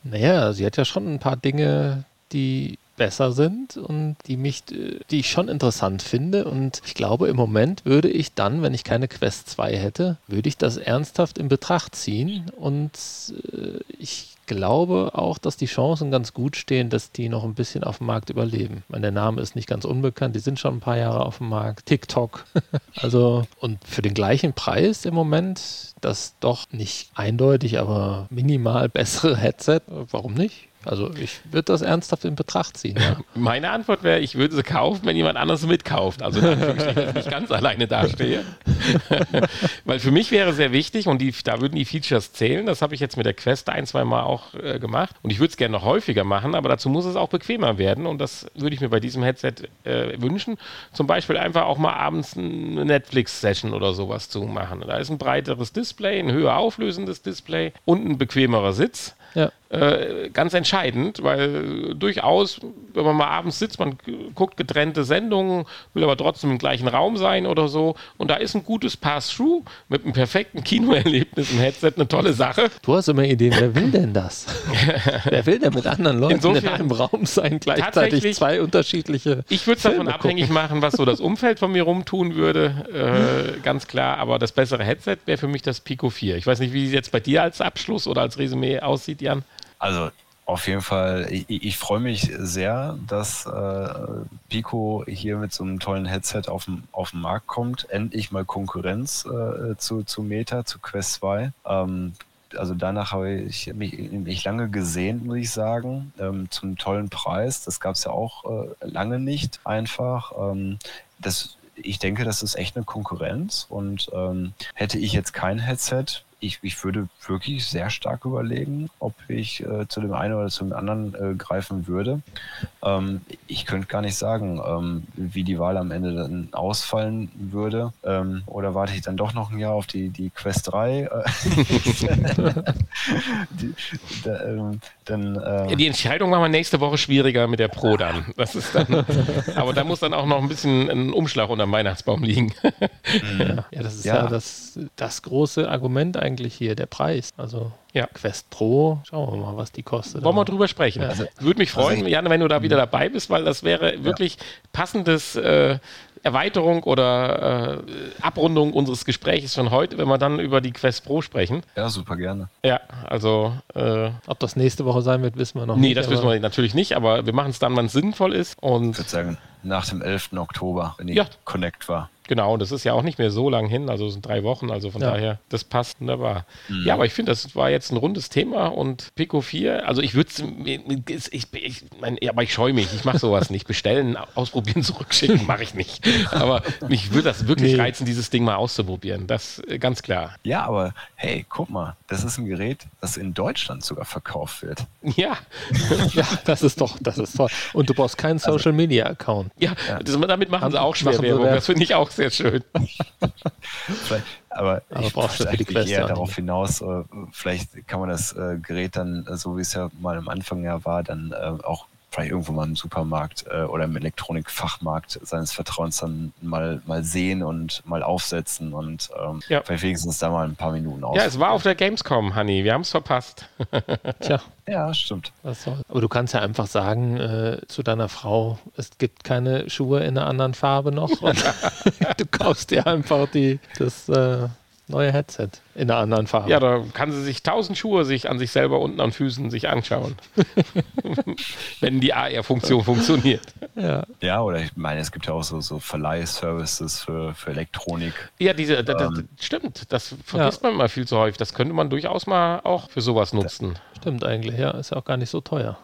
Naja, sie hat ja schon ein paar Dinge, die besser sind und die mich, die ich schon interessant finde. Und ich glaube, im Moment würde ich dann, wenn ich keine Quest 2 hätte, würde ich das ernsthaft in Betracht ziehen. Und äh, ich glaube auch, dass die Chancen ganz gut stehen, dass die noch ein bisschen auf dem Markt überleben. Meine, der Name ist nicht ganz unbekannt, die sind schon ein paar Jahre auf dem Markt. TikTok. (laughs) also, und für den gleichen Preis im Moment, das doch nicht eindeutig, aber minimal bessere Headset, warum nicht? Also ich würde das ernsthaft in Betracht ziehen. Ja. (laughs) Meine Antwort wäre, ich würde sie kaufen, wenn jemand anderes mitkauft. Also ich nicht ganz alleine dastehe. (laughs) Weil für mich wäre sehr wichtig, und die, da würden die Features zählen, das habe ich jetzt mit der Quest ein, zwei Mal auch äh, gemacht. Und ich würde es gerne noch häufiger machen, aber dazu muss es auch bequemer werden. Und das würde ich mir bei diesem Headset äh, wünschen. Zum Beispiel einfach auch mal abends eine Netflix-Session oder sowas zu machen. Da ist ein breiteres Display, ein höher auflösendes Display und ein bequemerer Sitz. Ja. Äh, ganz entscheidend, weil durchaus, wenn man mal abends sitzt, man guckt getrennte Sendungen, will aber trotzdem im gleichen Raum sein oder so. Und da ist ein gutes Pass-Through mit einem perfekten Kinoerlebnis im Headset eine tolle Sache. Du hast immer Ideen, wer will denn das? (laughs) wer will denn mit anderen Leuten Insofern, in einem Raum sein, gleichzeitig zwei unterschiedliche. Ich würde es davon abhängig machen, was so das Umfeld von mir rumtun würde, äh, ganz klar. Aber das bessere Headset wäre für mich das Pico 4. Ich weiß nicht, wie es jetzt bei dir als Abschluss oder als Resümee aussieht, Jan. Also auf jeden Fall, ich, ich freue mich sehr, dass äh, Pico hier mit so einem tollen Headset auf den, auf den Markt kommt. Endlich mal Konkurrenz äh, zu, zu Meta, zu Quest 2. Ähm, also danach habe ich mich, mich lange gesehen, muss ich sagen, ähm, zum tollen Preis. Das gab es ja auch äh, lange nicht einfach. Ähm, das, ich denke, das ist echt eine Konkurrenz und ähm, hätte ich jetzt kein Headset, ich, ich würde wirklich sehr stark überlegen, ob ich äh, zu dem einen oder zum anderen äh, greifen würde. Ähm, ich könnte gar nicht sagen, ähm, wie die Wahl am Ende dann ausfallen würde. Ähm, oder warte ich dann doch noch ein Jahr auf die, die Quest 3? Äh, (laughs) die, da, ähm, dann, äh die Entscheidung machen wir nächste Woche schwieriger mit der Pro dann. Das ist dann aber da muss dann auch noch ein bisschen ein Umschlag unter dem Weihnachtsbaum liegen. ja, das ist ja, ja das, das große Argument eigentlich eigentlich hier der Preis? Also ja. Quest Pro, schauen wir mal, was die kostet. Wollen wir drüber sprechen. Ja. Also, Würde mich freuen, also Jan, wenn du da wieder mhm. dabei bist, weil das wäre wirklich passendes äh, Erweiterung oder äh, Abrundung unseres Gesprächs von heute, wenn wir dann über die Quest Pro sprechen. Ja, super gerne. Ja, also. Äh, Ob das nächste Woche sein wird, wissen wir noch nee, nicht. Nee, das wissen wir natürlich nicht, aber wir machen es dann, wann es sinnvoll ist. Und ich würde sagen, nach dem 11. Oktober, wenn die ja. Connect war. Genau, das ist ja auch nicht mehr so lang hin, also es sind drei Wochen, also von Ja. daher, das passt wunderbar. Ja, aber ich finde, das war jetzt ein rundes Thema und Pico 4, also ich würde es, ich, ich, mein, aber ich scheue mich, ich mache sowas nicht. Bestellen, ausprobieren, zurückschicken, mache ich nicht. Aber mich würde das wirklich Nee. reizen, dieses Ding mal auszuprobieren, das äh, ganz klar. Ja, aber hey, guck mal, das ist ein Gerät, das in Deutschland sogar verkauft wird. Ja, (laughs) Ja, das ist doch, das ist toll. Und du brauchst keinen Social Media Account. ja, Das, damit machen sie auch Werbung. das finde ich auch sehr schön. (laughs) Vielleicht, aber, ich die eigentlich eher darauf hinaus, äh, vielleicht kann man das äh, Gerät dann, äh, so wie es ja mal am Anfang ja war, dann auch vielleicht irgendwo mal im Supermarkt äh, oder im Elektronikfachmarkt seines Vertrauens dann mal, mal sehen und mal aufsetzen und ähm, Ja. vielleicht wenigstens da mal ein paar Minuten aus. Ja, es war auf der Gamescom, Honey, wir haben es verpasst. (laughs) Tja, Ja, stimmt. Aber du kannst ja einfach sagen äh, zu deiner Frau, es gibt keine Schuhe in einer anderen Farbe noch. (laughs) Und (laughs) du kaufst dir einfach die, das äh, neue Headset in einer anderen Farbe. Ja, da kann sie sich tausend Schuhe sich an sich selber unten an Füßen sich anschauen. (laughs) Wenn die AR-Funktion funktioniert. ja. Ja, oder ich meine, es gibt ja auch so, so Verleihservices für, für Elektronik. Ja, diese, da, da, Ähm. stimmt, das vergisst man mal viel zu häufig. Das könnte man durchaus mal auch für sowas nutzen. Stimmt eigentlich, ja. Ist ja auch gar nicht so teuer.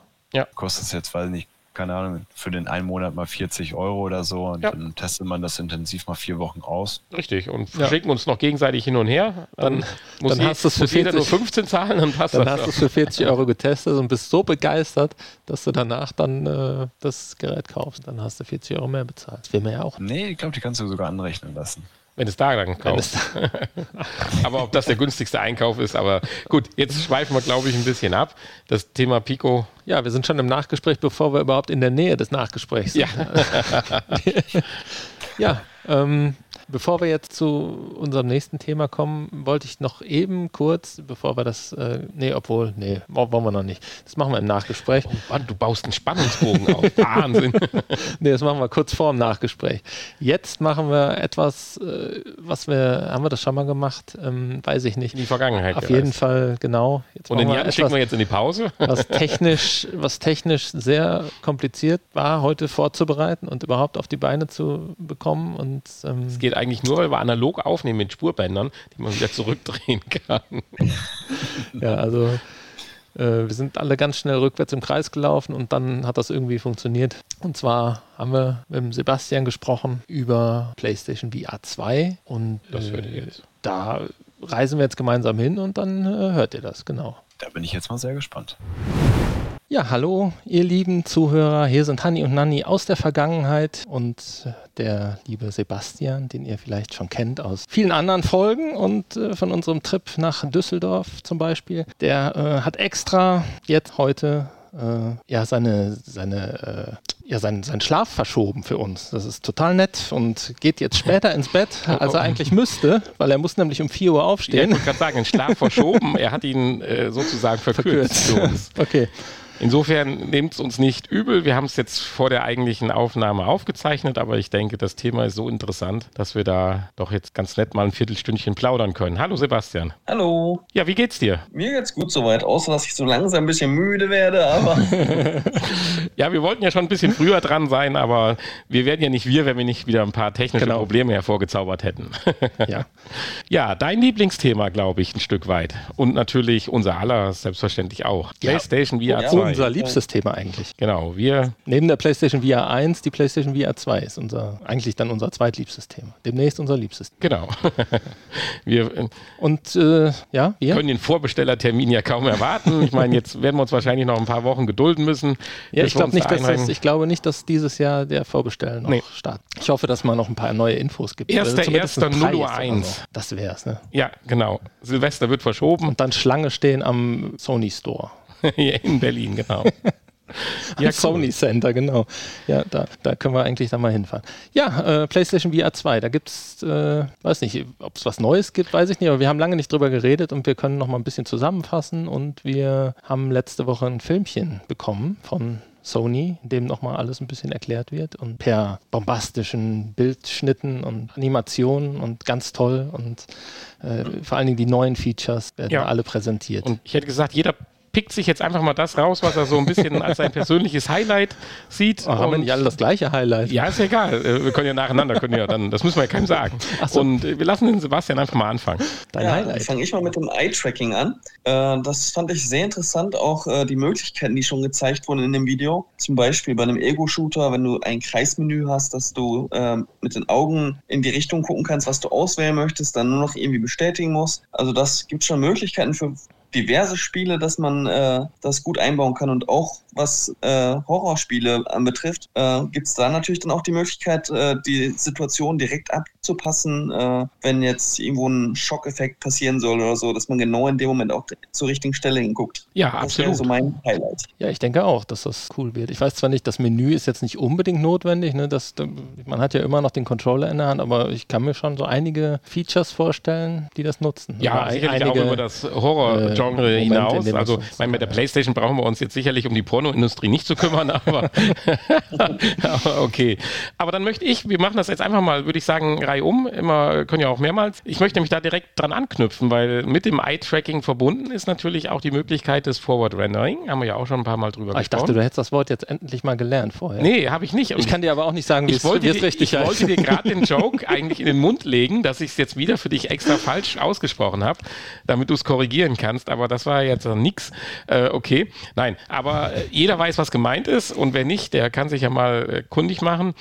Kostet es jetzt, weiß ich nicht, keine Ahnung, für den einen Monat mal 40 Euro oder so und Ja. dann testet man das intensiv mal vier Wochen aus. Richtig. Und Ja. schicken uns noch gegenseitig hin und her. Dann, muss, dann je- hast muss jeder nur 40 15 zahlen, dann passt Dann das. hast du es für 40 Euro getestet und bist so begeistert, dass du danach dann äh, das Gerät kaufst. Dann hast du 40 Euro mehr bezahlt. Das will man ja auch. Nee, ich glaube, die kannst du sogar anrechnen lassen. Wenn es da dann kaufst. es- (laughs) aber ob das der günstigste Einkauf ist, aber gut, jetzt schweifen wir, glaube ich, ein bisschen ab. Das Thema Pico, ja, wir sind schon im Nachgespräch, bevor wir überhaupt in der Nähe des Nachgesprächs sind. (laughs) ja, Ja, ähm, bevor wir jetzt zu unserem nächsten Thema kommen, wollte ich noch eben kurz, bevor wir das, äh, nee, obwohl, nee, wo- wollen wir noch nicht. Das machen wir im Nachgespräch. Mann, du baust einen Spannungsbogen auf. (laughs) Wahnsinn. (laughs) Nee, das machen wir kurz vor dem Nachgespräch. Jetzt machen wir etwas, äh, was wir, haben wir das schon mal gemacht? Ähm, weiß ich nicht. In die Vergangenheit. Auf gereist. jeden Fall, genau. Jetzt Und den Jan schicken wir jetzt in die Pause. was technisch, was technisch sehr kompliziert war, heute vorzubereiten und überhaupt auf die Beine zu bekommen. Und ähm, Es geht eigentlich nur, weil wir analog aufnehmen mit Spurbändern, die man wieder zurückdrehen kann. (laughs) ja, also äh, wir sind alle ganz schnell rückwärts im Kreis gelaufen und dann hat das irgendwie funktioniert. Und zwar haben wir mit dem Sebastian gesprochen über PlayStation VR 2 und Das hört ihr äh, jetzt. da reisen wir jetzt gemeinsam hin und dann äh, hört ihr das, genau. Da bin ich jetzt mal sehr gespannt. Ja, hallo, ihr lieben Zuhörer. Hier sind Hanni und Nanni aus der Vergangenheit und der liebe Sebastian, den ihr vielleicht schon kennt aus vielen anderen Folgen und äh, von unserem Trip nach Düsseldorf zum Beispiel. Der äh, hat extra jetzt heute äh, ja seine, seine, äh, ja, seinen, seinen Schlaf verschoben für uns. Das ist total nett und geht jetzt später ins Bett, (laughs) als er eigentlich müsste, weil er muss nämlich um 4 Uhr Ja, ich aufstehen. wollte gerade sagen, den Schlaf verschoben. Er hat ihn äh, sozusagen verkürzt. uns. (laughs) Okay. Insofern nehmt es uns nicht übel. Wir haben es jetzt vor der eigentlichen Aufnahme aufgezeichnet, aber ich denke, das Thema ist so interessant, dass wir da doch jetzt ganz nett mal ein Viertelstündchen plaudern können. Hallo Sebastian. Hallo, Ja, wie geht's dir? mir geht's gut soweit, außer dass ich so langsam ein bisschen müde werde, aber (laughs) (laughs) Ja, wir wollten ja schon ein bisschen früher dran sein, aber wir wären ja nicht wir, wenn wir nicht wieder ein paar technische Genau. Probleme hervorgezaubert hätten. (laughs) Ja. ja, dein Lieblingsthema, glaube ich, ein Stück weit. Und natürlich unser aller, selbstverständlich auch. PlayStation VR Ja. 2. Unser liebstes Thema eigentlich. Genau, wir Neben der PlayStation VR 1, die PlayStation VR 2 ist unser, eigentlich dann unser zweitliebstes Thema. Demnächst unser liebstes. Genau. (laughs) wir äh, Und äh, ja, wir? können den Vorbestellertermin ja kaum erwarten. Ich meine, jetzt werden wir uns wahrscheinlich noch ein paar Wochen gedulden müssen. Ja, ich glaube nicht, da dass das, ich glaube nicht, dass dieses Jahr der Vorbestellen noch Nee. startet. Ich hoffe, dass man noch ein paar neue Infos gibt. Erster, Oder zumindest einen erster, 0 Preis Uhr oder 1. so. Das wär's, ne? Ja, genau. Silvester wird verschoben. Und dann Schlange stehen am Sony Store. (laughs) In Berlin, genau. (laughs) Ja, Sony Center, genau. Ja, da, da können wir eigentlich dann mal hinfahren. Ja, äh, PlayStation VR 2, da gibt es, äh, weiß nicht, ob es was Neues gibt, weiß ich nicht, aber wir haben lange nicht drüber geredet und wir können noch mal ein bisschen zusammenfassen und wir haben letzte Woche ein Filmchen bekommen von Sony, in dem nochmal alles ein bisschen erklärt wird und per bombastischen Bildschnitten und Animationen und ganz toll und äh, vor allen Dingen die neuen Features werden Ja. alle präsentiert. Und ich hätte gesagt, jeder pickt sich jetzt einfach mal das raus, was er so ein bisschen als sein persönliches Highlight sieht. Oh, haben wir nicht alle das gleiche Highlight? Ja, ist ja egal. Äh, wir können ja nacheinander, können ja dann, das müssen wir ja keinem sagen. (laughs) So. Und äh, wir lassen den Sebastian einfach mal anfangen. Dein ja, Highlight. fange ich mal mit dem Eye-Tracking an. Äh, das fand ich sehr interessant, auch die Möglichkeiten, die schon gezeigt wurden in dem Video. Zum Beispiel bei einem Ego-Shooter, wenn du ein Kreismenü hast, dass du ähm, mit den Augen in die Richtung gucken kannst, was du auswählen möchtest, dann nur noch irgendwie bestätigen musst. Also das gibt schon Möglichkeiten für diverse Spiele, dass man äh, das gut einbauen kann. Und auch was äh, Horrorspiele anbetrifft, äh, gibt es da natürlich dann auch die Möglichkeit, äh, die Situation direkt abzupassen, äh, wenn jetzt irgendwo ein Schockeffekt passieren soll oder so, dass man genau in dem Moment auch zur richtigen Stelle hinguckt. Ja, das absolut. Das so mein Highlight. Ja, ich denke auch, dass das cool wird. Ich weiß zwar nicht, das Menü ist jetzt nicht unbedingt notwendig, ne? das, man hat ja immer noch den Controller in der Hand, aber ich kann mir schon so einige Features vorstellen, die das nutzen. Ja, sicherlich einige, auch über das Horror-Genre Genre hinaus. Also mein, mit der Playstation brauchen wir uns jetzt sicherlich um die Pornoindustrie nicht zu kümmern, aber, (laughs) aber, okay. Aber dann möchte ich, wir machen das jetzt einfach mal, würde ich sagen, Reihe um. Immer können ja auch mehrmals. Ich möchte nämlich da direkt dran anknüpfen, weil mit dem Eye-Tracking verbunden ist natürlich auch die Möglichkeit des Forward Rendering. Haben wir ja auch schon ein paar Mal drüber ah, gesprochen. Ich dachte, du hättest das Wort jetzt endlich mal gelernt vorher. Nee, habe ich nicht. Und ich kann dir aber auch nicht sagen, wie es richtig Ich wollte dir gerade den (laughs) Joke eigentlich in den Mund legen, dass ich es jetzt wieder für dich extra falsch ausgesprochen habe, damit du es korrigieren kannst. Aber das war jetzt nix. Äh, okay, nein, aber äh, jeder weiß, was gemeint ist und wer nicht, der kann sich ja mal äh, kundig machen.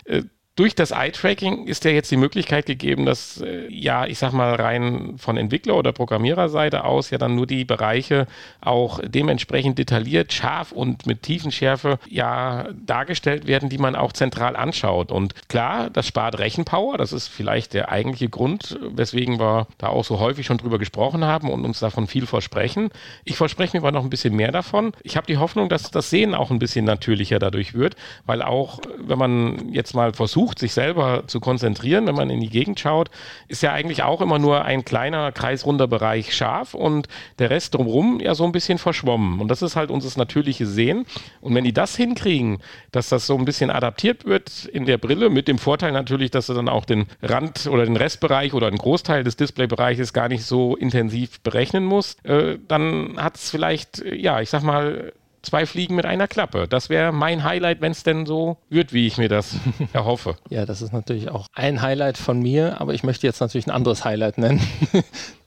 Durch das Eye-Tracking ist ja jetzt die Möglichkeit gegeben, dass, äh, ja, ich sag mal, rein von Entwickler- oder Programmiererseite aus ja dann nur die Bereiche auch dementsprechend detailliert, scharf und mit Tiefenschärfe ja dargestellt werden, die man auch zentral anschaut. Und klar, das spart Rechenpower, das ist vielleicht der eigentliche Grund, weswegen wir da auch so häufig schon drüber gesprochen haben und uns davon viel versprechen. Ich verspreche mir aber noch ein bisschen mehr davon. Ich habe die Hoffnung, dass das Sehen auch ein bisschen natürlicher dadurch wird, weil auch, wenn man jetzt mal versucht, versucht, sich selber zu konzentrieren, wenn man in die Gegend schaut, ist ja eigentlich auch immer nur ein kleiner kreisrunder Bereich scharf und der Rest drumherum ja so ein bisschen verschwommen. Und das ist halt unser natürliches Sehen. Und wenn die das hinkriegen, dass das so ein bisschen adaptiert wird in der Brille, mit dem Vorteil natürlich, dass du dann auch den Rand oder den Restbereich oder einen Großteil des Displaybereiches gar nicht so intensiv berechnen musst, äh, dann hat es vielleicht, ja, ich sag mal, zwei Fliegen mit einer Klappe. Das wäre mein Highlight, wenn es denn so wird, wie ich mir das (laughs) erhoffe. Ja, das ist natürlich auch ein Highlight von mir, aber ich möchte jetzt natürlich ein anderes Highlight nennen. (laughs)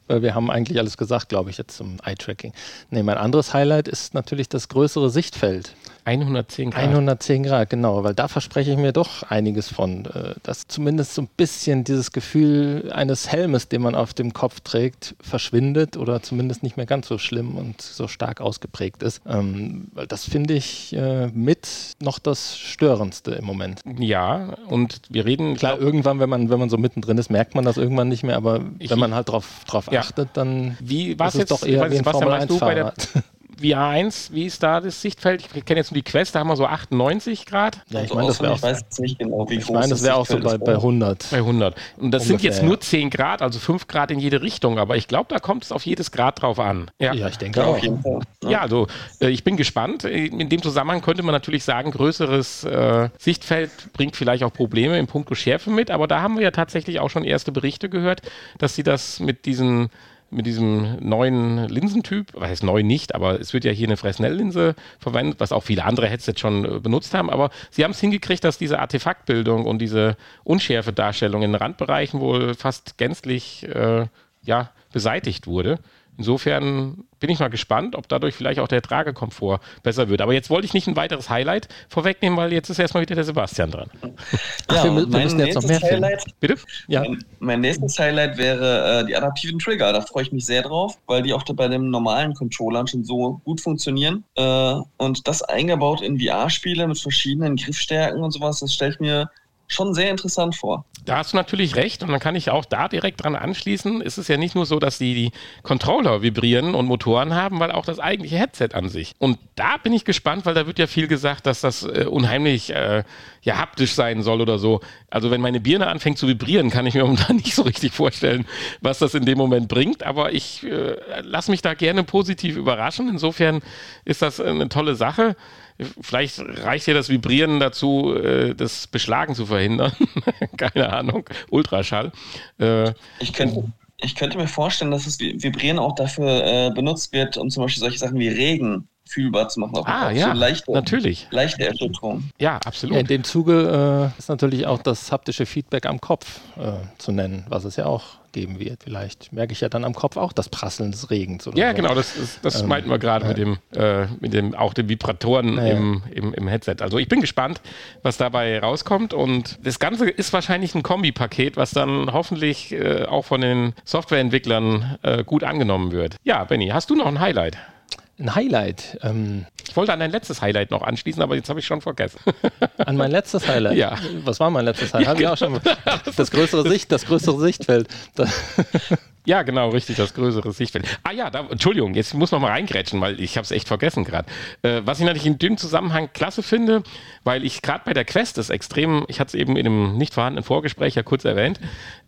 Weil wir haben eigentlich alles gesagt, glaube ich, jetzt zum Eye-Tracking. Nee, mein anderes Highlight ist natürlich das größere Sichtfeld. 110 Grad. 110 Grad, genau, weil da verspreche ich mir doch einiges von. Äh, dass zumindest so ein bisschen dieses Gefühl eines Helmes, den man auf dem Kopf trägt, verschwindet oder zumindest nicht mehr ganz so schlimm und so stark ausgeprägt ist. Ähm, weil das finde ich äh, mit noch das Störendste im Moment. Ja, und wir reden. Klar, glaub, irgendwann, wenn man, wenn man so mittendrin ist, merkt man das irgendwann nicht mehr, aber wenn man halt drauf, drauf ja. achtet, dann wie, ist es jetzt, doch eher wie ein Formel 1 Fahrrad. VR1, wie ist da das Sichtfeld? Ich kenne jetzt nur die Quest, da haben wir so 98 Grad. Ja, ich meine, das wäre auch, genau, ich mein, das wär auch so bei, bei 100. Bei 100. Und das Ungefähr, sind jetzt nur 10 Grad, also 5 Grad in jede Richtung, aber ich glaube, da kommt es auf jedes Grad drauf an. Ja, ja ich denke ja, auch. Ja. ja, also äh, ich bin gespannt. In dem Zusammenhang könnte man natürlich sagen, größeres äh, Sichtfeld bringt vielleicht auch Probleme in puncto Schärfe mit, aber da haben wir ja tatsächlich auch schon erste Berichte gehört, dass sie das mit diesen mit diesem neuen Linsentyp, was heißt neu nicht, aber es wird ja hier eine Fresnel-Linse verwendet, was auch viele andere Headsets schon äh, benutzt haben, aber sie haben es hingekriegt, dass diese Artefaktbildung und diese Unschärfe-Darstellung in Randbereichen wohl fast gänzlich äh, ja, beseitigt wurde. Insofern bin ich mal gespannt, ob dadurch vielleicht auch der Tragekomfort besser wird. Aber jetzt wollte ich nicht ein weiteres Highlight vorwegnehmen, weil jetzt ist erstmal wieder der Sebastian dran. Ja, wir, wir müssen jetzt noch mehr Highlight, Bitte? Ja. Mein, mein, nächstes Highlight wäre äh, die adaptiven Trigger. Da freue ich mich sehr drauf, weil die auch bei den normalen Controllern schon so gut funktionieren. Äh, und das eingebaut in VR-Spiele mit verschiedenen Griffstärken und sowas, das stelle ich mir schon sehr interessant vor. Da hast du natürlich recht und dann kann ich auch da direkt dran anschließen. Es ist ja nicht nur so, dass die, die Controller vibrieren und Motoren haben, weil auch das eigentliche Headset an sich. Und da bin ich gespannt, weil da wird ja viel gesagt, dass das äh, unheimlich äh, ja, haptisch sein soll oder so. Also wenn meine Birne anfängt zu vibrieren, kann ich mir (laughs) momentan nicht so richtig vorstellen, was das in dem Moment bringt. Aber ich äh, lasse mich da gerne positiv überraschen. Insofern ist das eine tolle Sache. Vielleicht reicht ja das Vibrieren dazu, äh, das Beschlagen zu verhindern. (laughs) Keine Ahnung. Ultraschall. Äh, ich könnte. Ich könnte mir vorstellen, dass das Vibrieren auch dafür äh, benutzt wird, um zum Beispiel solche Sachen wie Regen fühlbar zu machen. Auch ah, auch ja, so leichte, natürlich. leichte Erschütterung. Ja, absolut. Ja, in dem Zuge äh, ist natürlich auch das haptische Feedback am Kopf äh, zu nennen, was es ja auch geben wird. Vielleicht merke ich ja dann am Kopf auch das Prasseln des Regens. ja, so. genau, das, das, das ähm, meinten wir gerade ja. mit dem, äh, mit dem, auch den Vibratoren ja. im, im, im, Headset. Also ich bin gespannt, was dabei rauskommt. Und das Ganze ist wahrscheinlich ein Kombipaket, was dann hoffentlich äh, auch von den Softwareentwicklern äh, gut angenommen wird. Ja, Benny, hast du noch ein Highlight? Ein Highlight. Ähm, ich wollte an dein letztes Highlight noch anschließen, aber jetzt habe ich schon vergessen. An mein letztes Highlight? Ja. Was war mein letztes Highlight? Ja, genau. ich auch schon. (laughs) Das größere Sicht, das größere Sichtfeld. (laughs) Ja, genau, richtig, das größere Sichtfeld. Ah ja, da, Entschuldigung, jetzt muss noch mal reingrätschen, weil ich habe es echt vergessen gerade. Äh, was ich natürlich in dem Zusammenhang klasse finde, weil ich gerade bei der Quest das extrem, ich hatte es eben in einem nicht vorhandenen Vorgespräch ja kurz erwähnt,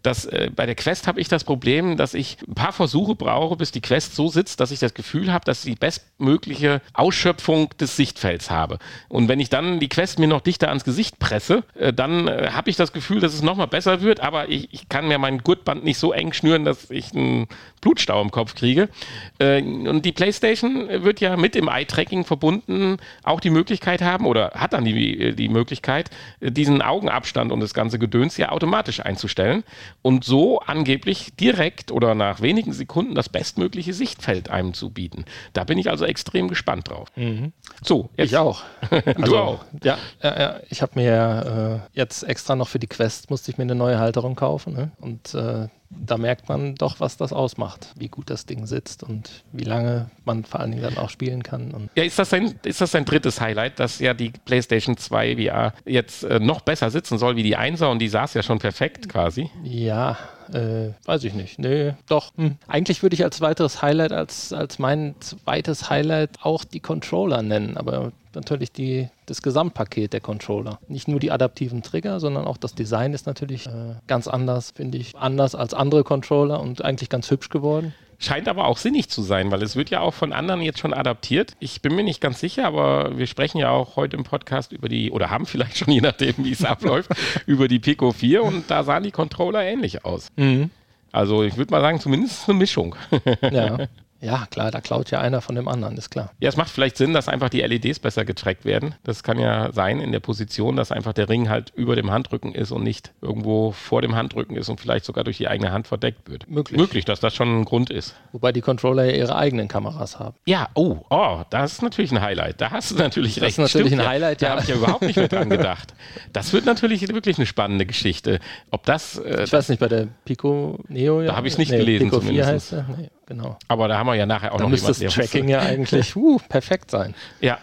dass äh, bei der Quest habe ich das Problem, dass ich ein paar Versuche brauche, bis die Quest so sitzt, dass ich das Gefühl habe, dass ich die bestmögliche Ausschöpfung des Sichtfelds habe. Und wenn ich dann die Quest mir noch dichter ans Gesicht presse, äh, dann äh, habe ich das Gefühl, dass es nochmal besser wird, aber ich, ich kann mir mein Gurtband nicht so eng schnüren, dass ich einen Blutstau im Kopf kriege. Äh, und die PlayStation wird ja mit im Eye-Tracking verbunden auch die Möglichkeit haben oder hat dann die, die Möglichkeit, diesen Augenabstand und das ganze Gedöns ja automatisch einzustellen und so angeblich direkt oder nach wenigen Sekunden das bestmögliche Sichtfeld einem zu bieten. Da bin ich also extrem gespannt drauf. Mhm. So, jetzt. ich auch. (laughs) du also, auch. Ja, ja, ich habe mir äh, jetzt extra noch für die Quest musste ich mir eine neue Halterung kaufen ne? und äh, da merkt man doch, was das ausmacht, wie gut das Ding sitzt und wie lange man vor allen Dingen dann auch spielen kann. ja, ist das, ein, ist das ein drittes Highlight, dass ja die PlayStation 2 VR jetzt äh, noch besser sitzen soll wie die 1er und die saß ja schon perfekt quasi? Ja, äh, weiß ich nicht. Nee, doch. Hm. Eigentlich würde ich als weiteres Highlight, als, als mein zweites Highlight auch die Controller nennen, aber natürlich die, das Gesamtpaket der Controller. Nicht nur die adaptiven Trigger, sondern auch das Design ist natürlich äh, ganz anders, finde ich, anders als andere Controller und eigentlich ganz hübsch geworden. Scheint aber auch sinnig zu sein, weil es wird ja auch von anderen jetzt schon adaptiert. Ich bin mir nicht ganz sicher, aber wir sprechen ja auch heute im Podcast über die, oder haben (laughs) vielleicht schon, je nachdem, wie es abläuft, (laughs) über die Pico 4 und da sahen die Controller ähnlich aus. Mhm. Also ich würde mal sagen, zumindest eine Mischung. Ja. (laughs) Ja, klar, da klaut ja einer von dem anderen, ist klar. Ja, es macht vielleicht Sinn, dass einfach die LEDs besser getrackt werden. Das kann ja sein in der Position, dass einfach der Ring halt über dem Handrücken ist und nicht irgendwo vor dem Handrücken ist und vielleicht sogar durch die eigene Hand verdeckt wird. Möglich. Möglich, dass das schon ein Grund ist. Wobei die Controller ja ihre eigenen Kameras haben. Ja, oh, oh, das ist natürlich ein Highlight. Da hast du natürlich das recht. Das ist natürlich Stimmt, ein Highlight, ja. Da habe ich ja überhaupt nicht mehr dran (laughs) gedacht. Das wird natürlich wirklich eine spannende Geschichte. Ob das. Äh, ich weiß nicht, bei der Pico Neo. Da habe ich es nicht nee, gelesen Pico 4 zumindest. heißt nee genau. Aber da haben wir ja nachher auch da noch müsste das Tracking ja eigentlich (laughs) uh, perfekt sein. Ja,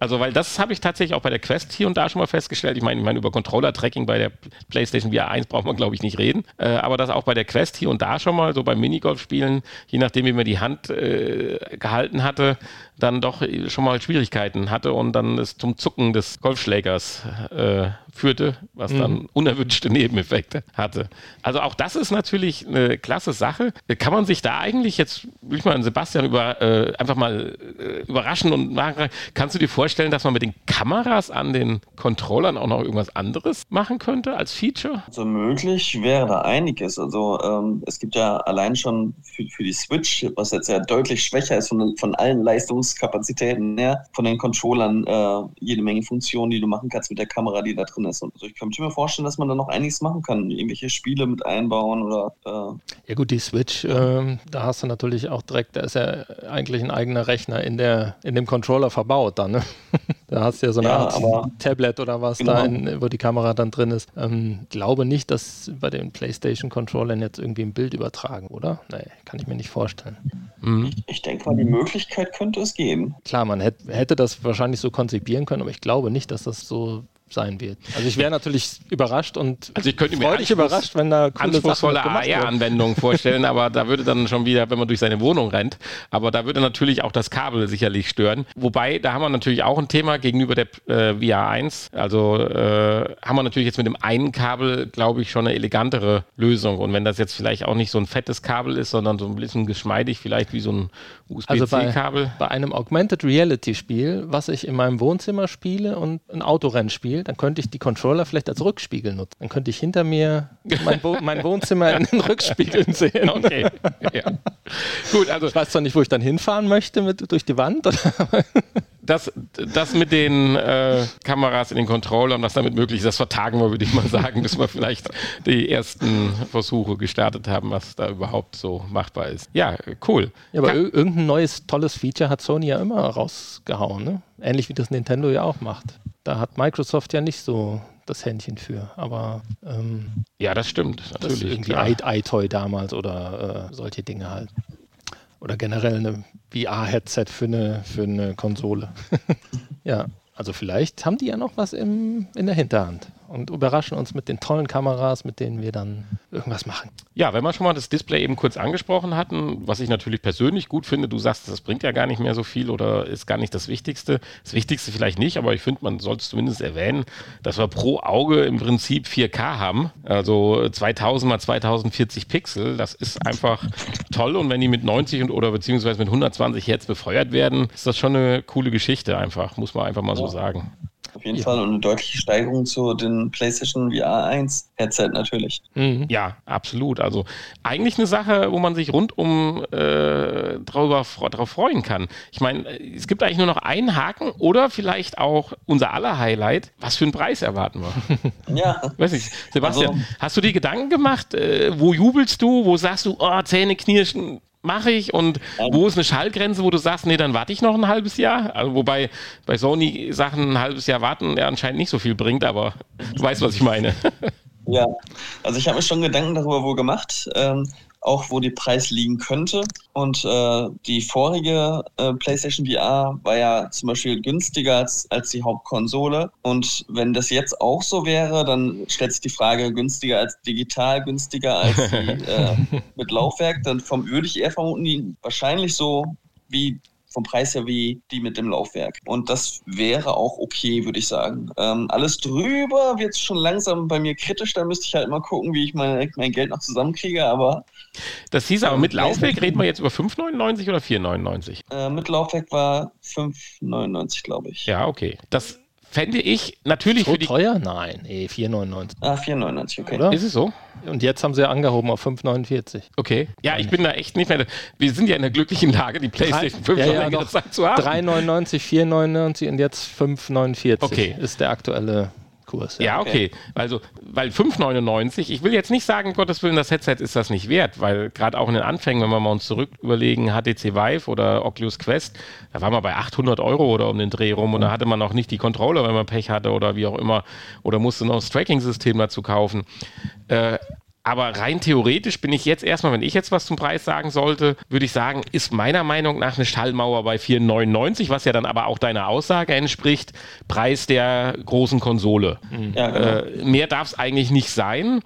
also, weil das habe ich tatsächlich auch bei der Quest hier und da schon mal festgestellt. Ich meine, ich meine über Controller-Tracking bei der PlayStation VR 1 braucht man, glaube ich, nicht reden. Äh, aber das auch bei der Quest hier und da schon mal, so beim Minigolf-Spielen, je nachdem, wie man die Hand äh, gehalten hatte, dann doch schon mal Schwierigkeiten hatte und dann es zum Zucken des Golfschlägers äh, führte, was dann mhm. unerwünschte Nebeneffekte hatte. Also auch das ist natürlich eine klasse Sache. Kann man sich da eigentlich jetzt, will ich mal Sebastian über, äh, einfach mal äh, überraschen und machen, kannst du dir vorstellen, dass man mit den Kameras an den Controllern auch noch irgendwas anderes machen könnte als Feature? Also möglich wäre da einiges. Also ähm, es gibt ja allein schon für, für die Switch, was jetzt ja deutlich schwächer ist von, von allen Leistungskapazitäten her, von den Controllern äh, jede Menge Funktionen, die du machen kannst mit der Kamera, die da drin ist. Und also ich könnte mir vorstellen, dass man da noch einiges machen kann, irgendwelche Spiele mit einbauen oder. Äh ja gut, die Switch, äh, da hast du natürlich auch direkt, da ist ja eigentlich ein eigener Rechner in der in dem Controller verbaut dann. Ne? (laughs) da hast du ja so eine ja, Art Tablet oder was genau. da, in, wo die Kamera dann drin ist. Ähm, glaube nicht, dass bei den PlayStation-Controllern jetzt irgendwie ein Bild übertragen, oder? Nee, kann ich mir nicht vorstellen. Mhm. Ich, ich denke mal, die Möglichkeit könnte es geben. Klar, man hätte, hätte das wahrscheinlich so konzipieren können, aber ich glaube nicht, dass das so sein wird. Also ich wäre natürlich überrascht und also ich könnte mir freudig überrascht, wenn da anspruchsvolle AR-Anwendungen vorstellen, aber da würde dann schon wieder, wenn man durch seine Wohnung rennt, aber da würde natürlich auch das Kabel sicherlich stören. Wobei, da haben wir natürlich auch ein Thema gegenüber der äh, VR 1. Also äh, haben wir natürlich jetzt mit dem einen Kabel, glaube ich, schon eine elegantere Lösung. Und wenn das jetzt vielleicht auch nicht so ein fettes Kabel ist, sondern so ein bisschen geschmeidig, vielleicht wie so ein USB-C-Kabel. Also bei, bei einem Augmented Reality Spiel, was ich in meinem Wohnzimmer spiele und ein Autorennspiel, Beispiel, dann könnte ich die Controller vielleicht als Rückspiegel nutzen. Dann könnte ich hinter mir mein, Wo mein Wohnzimmer in den Rückspiegeln sehen. Okay. Ja. Gut, also ich weiß zwar nicht, wo ich dann hinfahren möchte mit, durch die Wand. das, das mit den äh, Kameras in den Controllern, was damit möglich ist, das vertagen wir, würde ich mal sagen, bis wir vielleicht die ersten Versuche gestartet haben, was da überhaupt so machbar ist. Ja, cool. Ja, aber irgendein neues tolles Feature hat Sony ja immer rausgehauen, ne? Ähnlich wie das Nintendo ja auch macht. Da hat Microsoft ja nicht so das Händchen für. Aber ähm, ja, das stimmt. Natürlich. Das irgendwie iToy damals oder äh, solche Dinge halt. Oder generell eine VR-Headset für eine, für eine Konsole. (laughs) ja, also vielleicht haben die ja noch was im, in der Hinterhand und überraschen uns mit den tollen Kameras, mit denen wir dann irgendwas machen. Ja, wenn wir schon mal das Display eben kurz angesprochen hatten, was ich natürlich persönlich gut finde, du sagst, das bringt ja gar nicht mehr so viel oder ist gar nicht das Wichtigste. Das Wichtigste vielleicht nicht, aber ich finde, man sollte es zumindest erwähnen, dass wir pro Auge im Prinzip 4K haben, also 2000 mal 2040 Pixel. Das ist einfach toll und wenn die mit 90 und, oder beziehungsweise mit 120 Hertz befeuert werden, ist das schon eine coole Geschichte einfach, muss man einfach mal so sagen. Auf jeden ja. Fall und eine deutliche Steigerung zu den PlayStation VR 1 Headset natürlich. Mhm. Ja, absolut. Also eigentlich eine Sache, wo man sich rundum äh, drüber, drauf freuen kann. Ich meine, es gibt eigentlich nur noch einen Haken oder vielleicht auch unser aller Highlight. Was für einen Preis erwarten wir? (laughs) ja. Weiß nicht. Sebastian, also, hast du dir Gedanken gemacht? Äh, wo jubelst du? Wo sagst du, oh, Zähne knirschen? Mache ich und ähm. wo ist eine Schallgrenze, wo du sagst, nee, dann warte ich noch ein halbes Jahr? Also wobei bei Sony Sachen ein halbes Jahr warten ja anscheinend nicht so viel bringt, aber du weißt, was ich meine. Ja, also ich habe mir schon Gedanken darüber wohl gemacht. Ähm, auch wo die Preis liegen könnte. Und äh, die vorige äh, PlayStation VR war ja zum Beispiel günstiger als, als die Hauptkonsole. Und wenn das jetzt auch so wäre, dann stellt sich die Frage, günstiger als digital, günstiger als die, (laughs) äh, mit Laufwerk, dann vom, würde ich eher vermuten, wahrscheinlich so wie vom Preis her wie die mit dem Laufwerk. Und das wäre auch okay, würde ich sagen. Ähm, alles drüber wird schon langsam bei mir kritisch. Da müsste ich halt mal gucken, wie ich mein, mein Geld noch zusammenkriege. Aber das hieß aber mit Laufwerk reden wir jetzt über 5,99 oder 4,99? Äh, mit Laufwerk war 5,99, glaube ich. Ja, okay. Das fände ich natürlich so für die. teuer? Nein, nee, 4,99. Ah, 4,99, okay. Oder? Ist es so? Und jetzt haben sie ja angehoben auf 5,49. Okay. Ja, ich bin da echt nicht mehr. Wir sind ja in der glücklichen Lage, die PlayStation 5 ja, ja, längere Zeit zu haben. 3,99, 4,99 und jetzt 5,49 okay. ist der aktuelle Kurs. Ja, ja okay. okay. Also, weil 5,99, ich will jetzt nicht sagen, Gottes Willen, das Headset ist das nicht wert, weil gerade auch in den Anfängen, wenn wir mal uns zurück überlegen, HTC Vive oder Oculus Quest, da war man bei 800 Euro oder um den Dreh rum und da hatte man auch nicht die Controller, wenn man Pech hatte oder wie auch immer, oder musste noch das Tracking-System dazu kaufen. Äh, aber rein theoretisch bin ich jetzt erstmal, wenn ich jetzt was zum Preis sagen sollte, würde ich sagen, ist meiner Meinung nach eine Stallmauer bei 4,99, was ja dann aber auch deiner Aussage entspricht, Preis der großen Konsole. Mhm. Ja, genau. äh, mehr darf es eigentlich nicht sein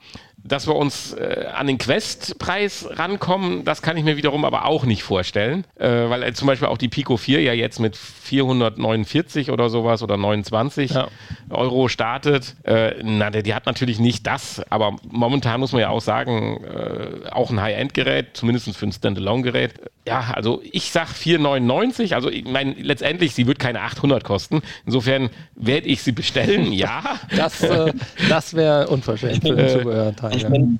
dass wir uns äh, an den Quest-Preis rankommen, das kann ich mir wiederum aber auch nicht vorstellen, äh, weil äh, zum Beispiel auch die Pico 4 ja jetzt mit 449 oder sowas oder 29 ja. Euro startet. Äh, na, die hat natürlich nicht das, aber momentan muss man ja auch sagen, äh, auch ein High-End-Gerät, zumindest für ein Standalone-Gerät. Ja, also ich sag 499, also ich meine letztendlich, sie wird keine 800 kosten. Insofern werde ich sie bestellen, (laughs) ja. Das, äh, das wäre unverschämt für den Zubehörteil. Ich bin,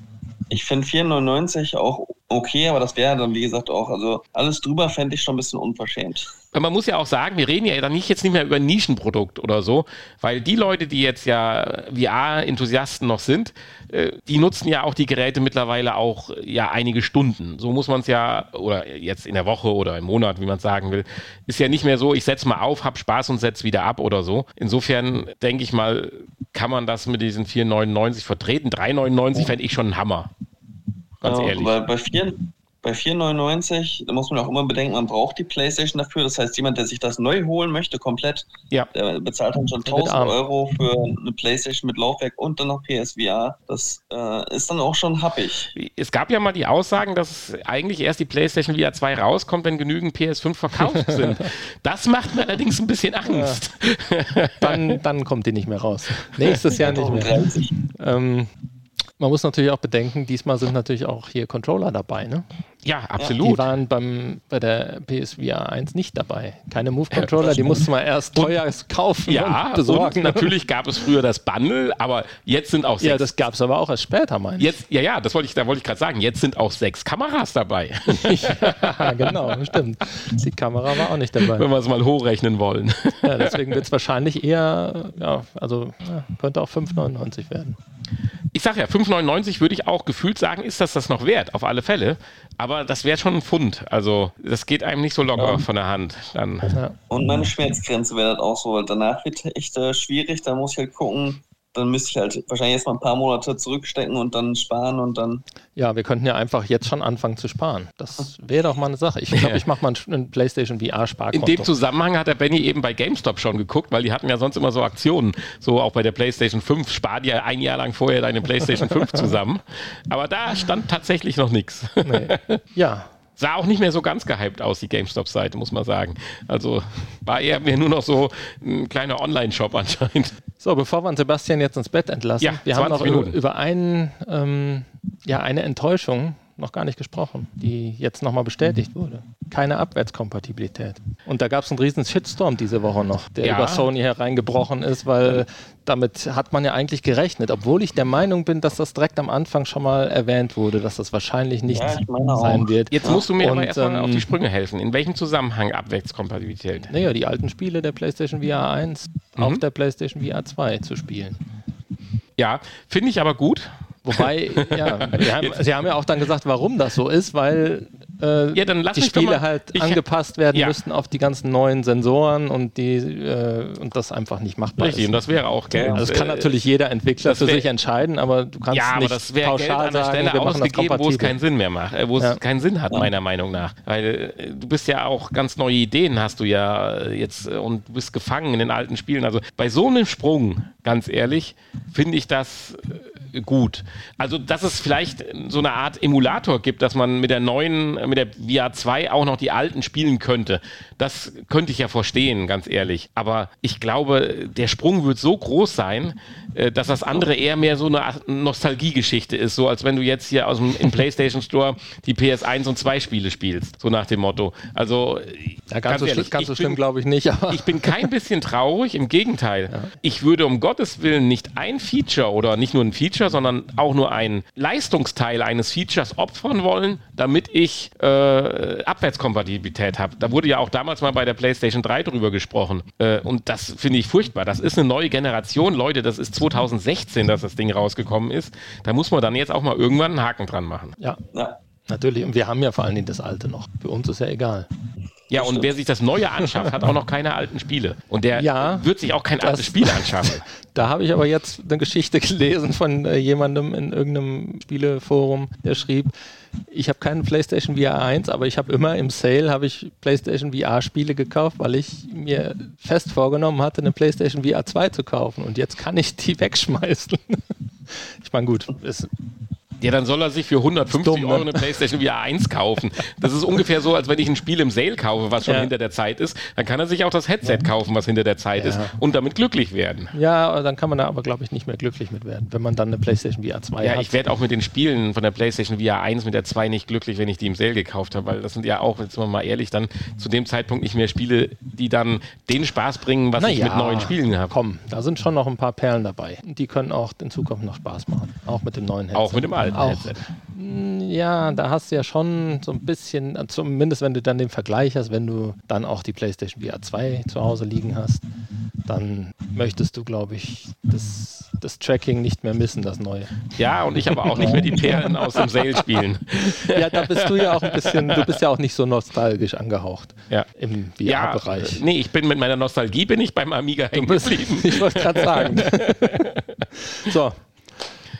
ich finde 4,99 auch okay, aber das wäre dann, wie gesagt, auch, also alles drüber fände ich schon ein bisschen unverschämt. Man muss ja auch sagen, wir reden ja dann nicht jetzt nicht mehr über ein Nischenprodukt oder so, weil die Leute, die jetzt ja VR-Enthusiasten noch sind, äh, die nutzen ja auch die Geräte mittlerweile auch ja einige Stunden. So muss man es ja, oder jetzt in der Woche oder im Monat, wie man es sagen will, ist ja nicht mehr so, ich setze mal auf, hab Spaß und setze wieder ab oder so. Insofern denke ich mal, kann man das mit diesen 4,99 vertreten. 3,99 fände ich schon ein Hammer. Ganz ja, ehrlich. Bei, bei, 4, bei 4,99, da muss man auch immer bedenken, man braucht die PlayStation dafür. Das heißt, jemand, der sich das neu holen möchte, komplett, ja. der bezahlt dann schon 1000 Euro für eine PlayStation mit Laufwerk und dann noch PSVR. Das äh, ist dann auch schon happig. Es gab ja mal die Aussagen, dass eigentlich erst die PlayStation VR 2 rauskommt, wenn genügend PS5 verkauft (laughs) sind. das macht mir allerdings ein bisschen Angst. Ja. Dann, dann kommt die nicht mehr raus. Nächstes (laughs) Jahr nicht mehr. Ähm, Man muss natürlich auch bedenken, diesmal sind natürlich auch hier Controller dabei, ne? Ja, absolut. Die waren beim, bei der PSVR 1 nicht dabei. Keine Move-Controller, die musste man erst teuer kaufen ja, und besorgen. Und natürlich gab es früher das Bundle, aber jetzt sind auch Ja, sechs. das gab es aber auch erst später, meine ich. jetzt, ja, ja, das wollte ich, da wollte ich gerade sagen. Jetzt sind auch sechs Kameras dabei, (laughs) ja, genau, stimmt. Die Kamera war auch nicht dabei. wenn wir es mal hochrechnen wollen. Ja, deswegen wird es wahrscheinlich eher, ja, also ja, könnte auch 5,99 werden. Ich sage ja, 5,99 würde ich auch gefühlt sagen, ist das das noch wert, auf alle Fälle. Aber das wäre schon ein Pfund. Also das geht einem nicht so locker von der Hand. Dann. Ja. Und meine Schmerzgrenze wäre das auch so, weil danach wird echt äh, schwierig. Da muss ich halt gucken. Dann müsste ich halt wahrscheinlich erstmal ein paar Monate zurückstecken und dann sparen und dann. ja, wir könnten ja einfach jetzt schon anfangen zu sparen. Das wäre doch mal eine Sache. Ich glaube, ich mache mal ein, PlayStation In VR-Sparkonto. dem Zusammenhang hat der Benny eben bei GameStop schon geguckt, weil die hatten ja sonst immer so Aktionen. So auch bei der PlayStation 5. Spar dir ein Jahr lang vorher deine PlayStation 5 (laughs) zusammen. Aber da stand tatsächlich noch nichts. Nee. Ja, Sah auch nicht mehr so ganz gehypt aus, die GameStop-Seite, muss man sagen. Also war eher mehr nur noch so ein kleiner Online-Shop anscheinend. So, bevor wir uns Sebastian jetzt ins Bett entlassen, Ja, wir haben 20 noch über, Minuten. über einen, ähm, ja, eine Enttäuschung noch gar nicht gesprochen, die jetzt nochmal bestätigt wurde. Keine Abwärtskompatibilität. Und da gab es einen riesen Shitstorm diese Woche noch, der Ja. über Sony hereingebrochen ist, weil damit hat man ja eigentlich gerechnet, obwohl ich der Meinung bin, dass das direkt am Anfang schon mal erwähnt wurde, dass das wahrscheinlich nicht Ja, sein auch. wird. Jetzt musst du mir aber Und, erstmal auf ähm, die Sprünge helfen. In welchem Zusammenhang Abwärtskompatibilität? Naja, die alten Spiele der PlayStation VR 1 Mhm. auf der PlayStation VR 2 zu spielen. Ja, finde ich aber gut. Wobei, (laughs) ja, haben, sie haben ja auch dann gesagt, warum das so ist, weil äh, Ja, dann lass die Spiele mal- halt ich- angepasst werden Ja. müssten auf die ganzen neuen Sensoren und die äh, und das einfach nicht machbar Richtig, ist. und das wäre auch Geld. Also das kann natürlich jeder Entwickler für sich entscheiden, aber du kannst ja, aber nicht das wäre Geld pauschal an der sagen, Stelle wir machen das ausgegeben, wo es keinen Sinn mehr macht, äh, wo es Ja. keinen Sinn hat, meiner Meinung nach. Weil äh, du bist ja auch ganz neue Ideen hast du ja äh, jetzt äh, und du bist gefangen in den alten Spielen. Also bei so einem Sprung, ganz ehrlich, finde ich das äh, gut. Also, dass es vielleicht so eine Art Emulator gibt, dass man mit der neuen, mit der VR 2 auch noch die alten spielen könnte. Das könnte ich ja verstehen, ganz ehrlich. Aber ich glaube, der Sprung wird so groß sein, äh, dass das andere eher mehr so eine Nostalgiegeschichte ist. So als wenn du jetzt hier aus dem im PlayStation Store die PS1 und 2 Spiele spielst. So nach dem Motto. Also, Ja, ganz, so, ehrlich, schlimm, ganz so schlimm glaube ich nicht, aber (laughs) ich bin kein bisschen traurig, im Gegenteil. Ich würde um Gottes Willen nicht ein Feature oder nicht nur ein Feature, sondern auch nur ein Leistungsteil eines Features opfern wollen, damit ich äh, Abwärtskompatibilität habe. Da wurde ja auch damals mal bei der PlayStation 3 drüber gesprochen. Äh, und das finde ich furchtbar. Das ist eine neue Generation, Leute. Das ist 2016, dass das Ding rausgekommen ist. Da muss man dann jetzt auch mal irgendwann einen Haken dran machen. ja, Ja. natürlich. Und wir haben ja vor allen Dingen das alte noch. Für uns ist ja egal. Ja, und wer sich das Neue anschafft, hat auch noch keine alten Spiele. Und der Ja, wird sich auch kein altes das- Spiel anschaffen. (laughs) Da habe ich aber jetzt eine Geschichte gelesen von äh, jemandem in irgendeinem Spieleforum, der schrieb, ich habe keinen PlayStation VR 1, aber ich habe immer im Sale habe ich PlayStation VR Spiele gekauft, weil ich mir fest vorgenommen hatte, eine PlayStation VR 2 zu kaufen und jetzt kann ich die (laughs) wegschmeißen. ich meine, gut, ist, Ja, dann soll er sich für 150 Dumm, ne? Euro eine PlayStation VR 1 kaufen. Das ist ungefähr so, als wenn ich ein Spiel im Sale kaufe, was schon Ja. hinter der Zeit ist. Dann kann er sich auch das Headset kaufen, was hinter der Zeit Ja. ist und damit glücklich werden. ja, dann kann man da aber, glaube ich, nicht mehr glücklich mit werden, wenn man dann eine PlayStation VR 2 Ja, hat. ich werde auch mit den Spielen von der PlayStation VR 1 mit der 2 nicht glücklich, wenn ich die im Sale gekauft habe, weil das sind ja auch, jetzt mal ehrlich, dann zu dem Zeitpunkt nicht mehr Spiele, die dann den Spaß bringen, was ich Naja, mit neuen Spielen habe. Komm, da sind schon noch ein paar Perlen dabei. Die können auch in Zukunft noch Spaß machen. Auch mit dem neuen Headset. Auch mit dem alten Auch, Headset. Ja, da hast du ja schon so ein bisschen, zumindest wenn du dann den Vergleich hast, wenn du dann auch die PlayStation VR 2 zu Hause liegen hast, dann möchtest du, glaube ich, das, das Tracking nicht mehr missen, das neue. Ja, und ich aber auch nicht mehr die Perlen aus dem Sale spielen. (laughs) Ja, da bist du ja auch ein bisschen, du bist ja auch nicht so nostalgisch angehaucht Ja. im Ja, VR-Bereich. nee, ich bin mit meiner Nostalgie bin ich beim Amiga hängen geblieben. ich wollte gerade sagen. (laughs) so,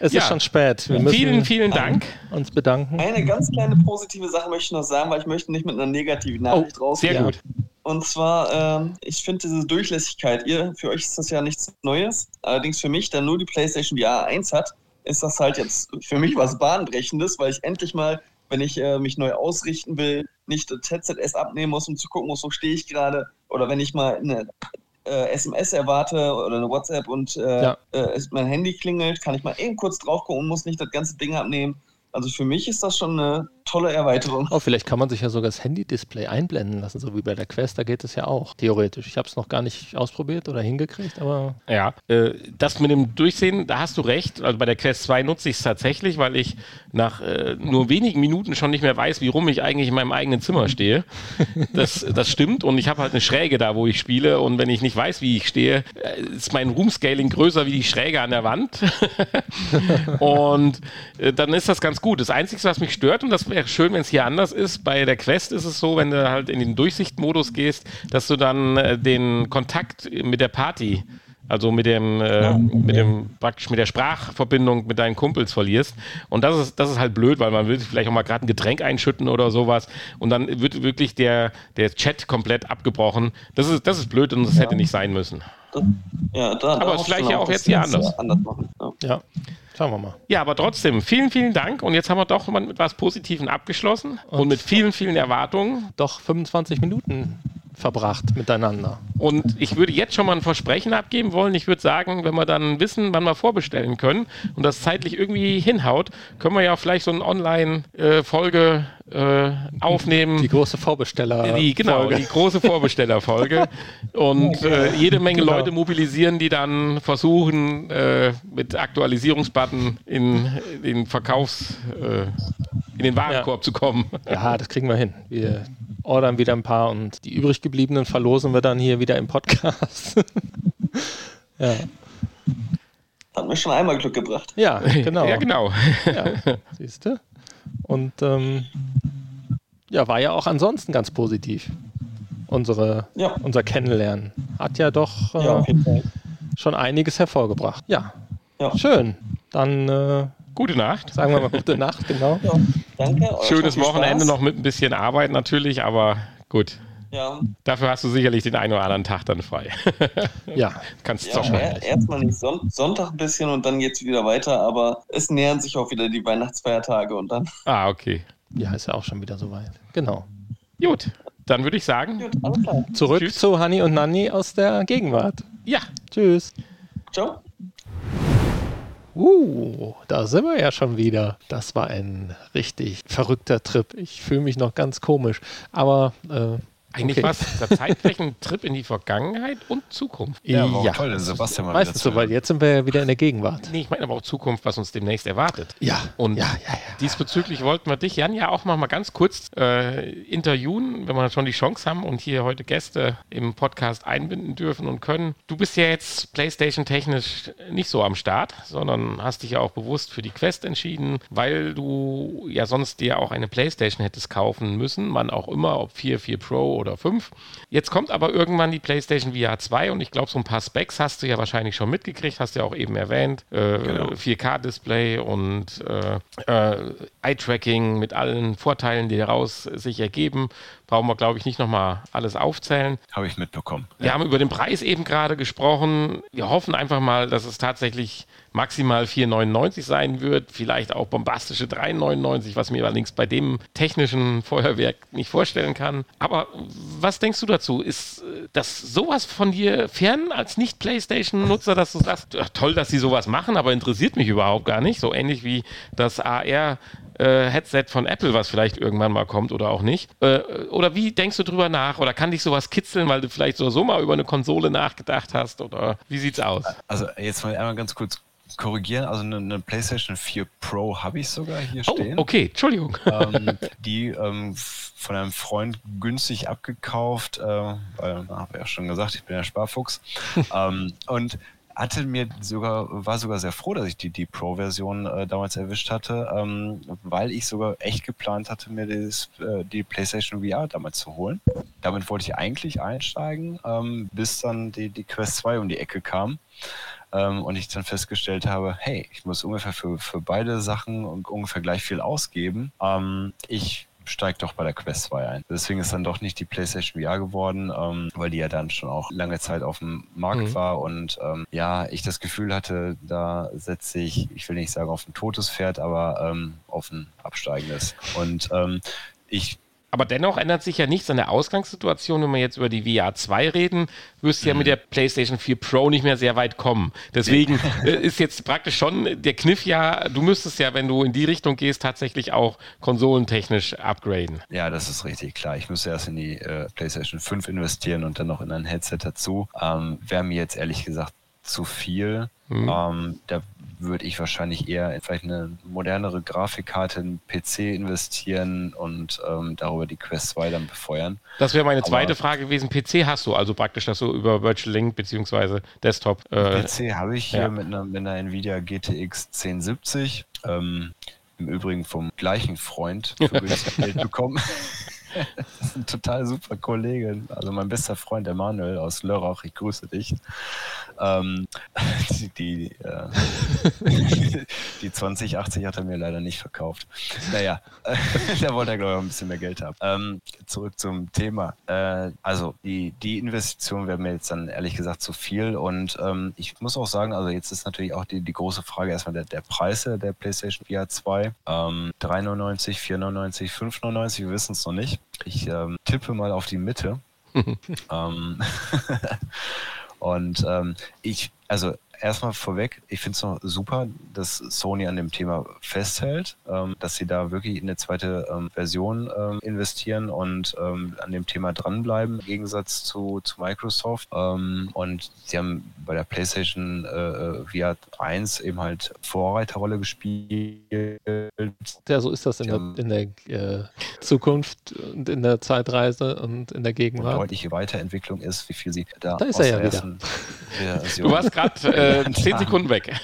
es Ja. ist schon spät. Wir müssen Vielen, vielen Dank. uns bedanken. Eine ganz kleine positive Sache möchte ich noch sagen, weil ich möchte nicht mit einer negativen Nachricht rausgehen. Sehr gut. Und zwar, ähm, ich finde diese Durchlässigkeit, ihr, für euch ist das ja nichts Neues. Allerdings für mich, der nur die PlayStation VR 1 hat, ist das halt jetzt für mich was Bahnbrechendes, weil ich endlich mal, wenn ich äh, mich neu ausrichten will, nicht das Headset erst abnehmen muss, um zu gucken muss, wo stehe ich gerade. Oder wenn ich mal eine äh, SMS erwarte oder eine WhatsApp und äh, Ja. äh, mein Handy klingelt, kann ich mal eben kurz drauf gucken und muss nicht das ganze Ding abnehmen. Also für mich ist das schon eine tolle Erweiterung. Oh, vielleicht kann man sich ja sogar das Handy-Display einblenden lassen, so wie bei der Quest. Da geht es ja auch, theoretisch. Ich habe es noch gar nicht ausprobiert oder hingekriegt, aber Ja, äh, das mit dem Durchsehen, da hast du recht. Also bei der Quest 2 nutze ich es tatsächlich, weil ich nach äh, nur wenigen Minuten schon nicht mehr weiß, wie rum ich eigentlich in meinem eigenen Zimmer stehe. (laughs) Das, das stimmt und ich habe halt eine Schräge da, wo ich spiele und wenn ich nicht weiß, wie ich stehe, äh, ist mein Room-Scaling größer wie die Schräge an der Wand. (laughs) und äh, dann ist das ganz gut. Das Einzige, was mich stört, und das wäre schön, wenn es hier anders ist, bei der Quest ist es so, wenn du halt in den Durchsichtmodus gehst, dass du dann äh, den Kontakt mit der Party also mit dem, äh, mit dem praktisch mit der Sprachverbindung mit deinen Kumpels verlierst. Und das ist, das ist halt blöd, weil man will sich vielleicht auch mal gerade ein Getränk einschütten oder sowas. Und dann wird wirklich der, der Chat komplett abgebrochen. Das ist, das ist blöd und das hätte nicht sein müssen. Ja, da, Aber vielleicht dann ja auch jetzt hier anders. anders machen. Ja. ja, schauen wir mal. Ja, aber trotzdem, vielen, vielen Dank. Und jetzt haben wir doch mal mit was Positivem abgeschlossen und, mit vielen, vielen Erwartungen. Doch 25 Minuten verbracht miteinander. Und ich würde jetzt schon mal ein Versprechen abgeben wollen. Ich würde sagen, wenn wir dann wissen, wann wir vorbestellen können und das zeitlich irgendwie hinhaut, können wir ja vielleicht so eine Online-Folge äh, aufnehmen. Die große Vorbesteller. Die, genau, Folge. die große Vorbestellerfolge. Und (laughs) äh, jede Menge Genau. Leute mobilisieren, die dann versuchen, äh, mit Aktualisierungsbutton in den Verkaufs-, äh, in den Warenkorb zu kommen. Ja, das kriegen wir hin. Wir ordern wieder ein paar und die übrig gebliebenen verlosen wir dann hier wieder im Podcast. (laughs) ja. Hat mir schon einmal Glück gebracht. ja, genau. Ja, genau. Ja, siehst du? Und ähm, ja, war ja auch ansonsten ganz positiv. Unsere, Ja. unser Kennenlernen hat ja doch äh, Ja, schon einiges hervorgebracht. Ja, Ja. schön. Dann äh, Gute Nacht. sagen wir mal gute Nacht, genau. Danke. euch Schönes Wochenende Spaß. noch mit ein bisschen Arbeit natürlich, aber gut. Ja, Dafür hast du sicherlich den einen oder anderen Tag dann frei. (laughs) Ja, Kannst ja zocken. er- erstmal nicht Son Sonntag ein bisschen und dann geht's wieder weiter, aber es nähern sich auch wieder die Weihnachtsfeiertage und dann. Ah, okay. ja, ist ja auch schon wieder soweit. Genau. Gut, dann würde ich sagen, Gut, alles klar. Zurück Tschüss. zu Hanni und Nanni aus der Gegenwart. ja, Tschüss. Ciao. Uh, da sind wir ja schon wieder. Das war ein richtig verrückter Trip. Ich fühle mich noch ganz komisch. Aber äh, eigentlich okay. war es der zeitgleich ein Trip in die Vergangenheit und Zukunft. Ja, auch Ja. toll, den Sebastian mal Meistens so, weil jetzt sind wir ja wieder in der Gegenwart. Nee, ich meine aber auch Zukunft, was uns demnächst erwartet. Ja, Und ja, ja, ja. diesbezüglich wollten wir dich, Jan, ja auch mal ganz kurz äh, interviewen, wenn wir schon die Chance haben und hier heute Gäste im Podcast einbinden dürfen und können. Du bist ja jetzt PlayStation-technisch nicht so am Start, sondern hast dich ja auch bewusst für die Quest entschieden, weil du ja sonst dir auch eine PlayStation hättest kaufen müssen, wann auch immer, ob 4, 4 Pro oder 5. Jetzt kommt aber irgendwann die PlayStation VR 2 und ich glaube, so ein paar Specs hast du ja wahrscheinlich schon mitgekriegt, hast du ja auch eben erwähnt. Äh, Genau. 4K-Display und äh, äh, Eye-Tracking mit allen Vorteilen, die daraus sich ergeben. Brauchen wir, glaube ich, nicht nochmal alles aufzählen. Habe ich mitbekommen. Wir haben über den Preis eben gerade gesprochen. Wir hoffen einfach mal, dass es tatsächlich maximal 4,99 sein wird, vielleicht auch bombastische 3,99, was mir allerdings bei dem technischen Feuerwerk nicht vorstellen kann. Aber was denkst du dazu? Ist äh, das sowas von dir fern als Nicht-PlayStation-Nutzer, dass du sagst, toll, dass sie sowas machen, aber interessiert mich überhaupt gar nicht? So ähnlich wie das AR äh, Headset von Apple, was vielleicht irgendwann mal kommt oder auch nicht. Äh, oder wie denkst du drüber nach? Oder kann dich sowas kitzeln, weil du vielleicht so, so mal über eine Konsole nachgedacht hast? Oder wie sieht's aus? Also jetzt mal einmal ganz kurz korrigieren. Also eine, eine PlayStation 4 Pro habe ich sogar hier Oh, stehen. okay, Entschuldigung. ähm, (laughs) die ähm, von einem Freund günstig abgekauft, äh, weil, habe ich ja schon gesagt, ich bin ja Sparfuchs. (laughs) ähm, und hatte mir sogar, war sogar sehr froh, dass ich die, die Pro-Version äh, damals erwischt hatte, ähm, weil ich sogar echt geplant hatte, mir das, äh, die PlayStation VR damals zu holen. Damit wollte ich eigentlich einsteigen, ähm, bis dann die, die Quest 2 um die Ecke kam. Ähm, und ich dann festgestellt habe, hey, ich muss ungefähr für, für beide Sachen un- ungefähr gleich viel ausgeben. Ähm, ich steige doch bei der Quest 2 ein. Deswegen ist dann doch nicht die PlayStation VR geworden, ähm, weil die ja dann schon auch lange Zeit auf dem Markt Mhm. war und ähm, ja, ich das Gefühl hatte, da setze ich, ich will nicht sagen auf ein totes Pferd, aber ähm, auf ein absteigendes. Und ähm, ich Aber dennoch ändert sich ja nichts an der Ausgangssituation, wenn wir jetzt über die VR 2 reden, wirst du ja mit der PlayStation 4 Pro nicht mehr sehr weit kommen. Deswegen äh, ist jetzt praktisch schon der Kniff ja, du müsstest ja, wenn du in die Richtung gehst, tatsächlich auch konsolentechnisch upgraden. Ja, das ist richtig klar. Ich müsste erst in die äh, PlayStation 5 investieren und dann noch in ein Headset dazu. Ähm, Wäre mir jetzt ehrlich gesagt zu viel. Mhm. Ähm, da würde ich wahrscheinlich eher in vielleicht eine modernere Grafikkarte, einen PC investieren und ähm, darüber die Quest 2 dann befeuern. Das wäre meine zweite Aber Frage gewesen. PC hast du also praktisch, dass du über Virtual Link bzw. Desktop. Äh, PC habe ich hier ja. mit, einer, mit, einer, Nvidia GTX 1070. Ähm, Im Übrigen vom gleichen Freund für (laughs) Geld bekommen. (laughs) das ist ein total super Kollege. Also mein bester Freund Emanuel aus Lörrach, ich grüße dich. Ähm, (laughs) die, die, äh, (laughs) die 2080 hat er mir leider nicht verkauft. Naja, äh, der wollte, glaube ich, auch ein bisschen mehr Geld haben. Ähm, zurück zum Thema. Äh, also die, die Investition wäre mir jetzt dann ehrlich gesagt zu viel. Und ähm, ich muss auch sagen, also jetzt ist natürlich auch die, die große Frage erstmal der, der Preise der PlayStation VR 2. Ähm, 3,99, 4,99, 5,99, wir wissen es noch nicht. Ich ähm, tippe mal auf die Mitte. (laughs) ähm, (laughs) und ähm, ich, also erstmal vorweg, ich finde es noch super, dass Sony an dem Thema festhält, ähm, dass sie da wirklich in eine zweite ähm, Version ähm, investieren und ähm, an dem Thema dranbleiben, im Gegensatz zu, zu Microsoft. Ähm, und sie haben bei der PlayStation äh, VR 1 eben halt Vorreiterrolle gespielt. Ja, so ist das in der, in der äh, Zukunft und in der Zeitreise und in der Gegenwart. Und deutliche Weiterentwicklung ist, wie viel sie da, da ist er ja wieder. (laughs) Du warst gerade äh, äh, (laughs) zehn Sekunden weg. (laughs)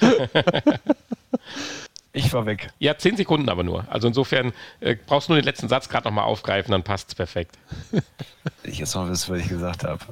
Ich war weg. Ja, zehn Sekunden aber nur. Also insofern äh, brauchst du nur den letzten Satz gerade nochmal aufgreifen, dann passt es perfekt. Ich jetzt noch wissen, was ich gesagt habe.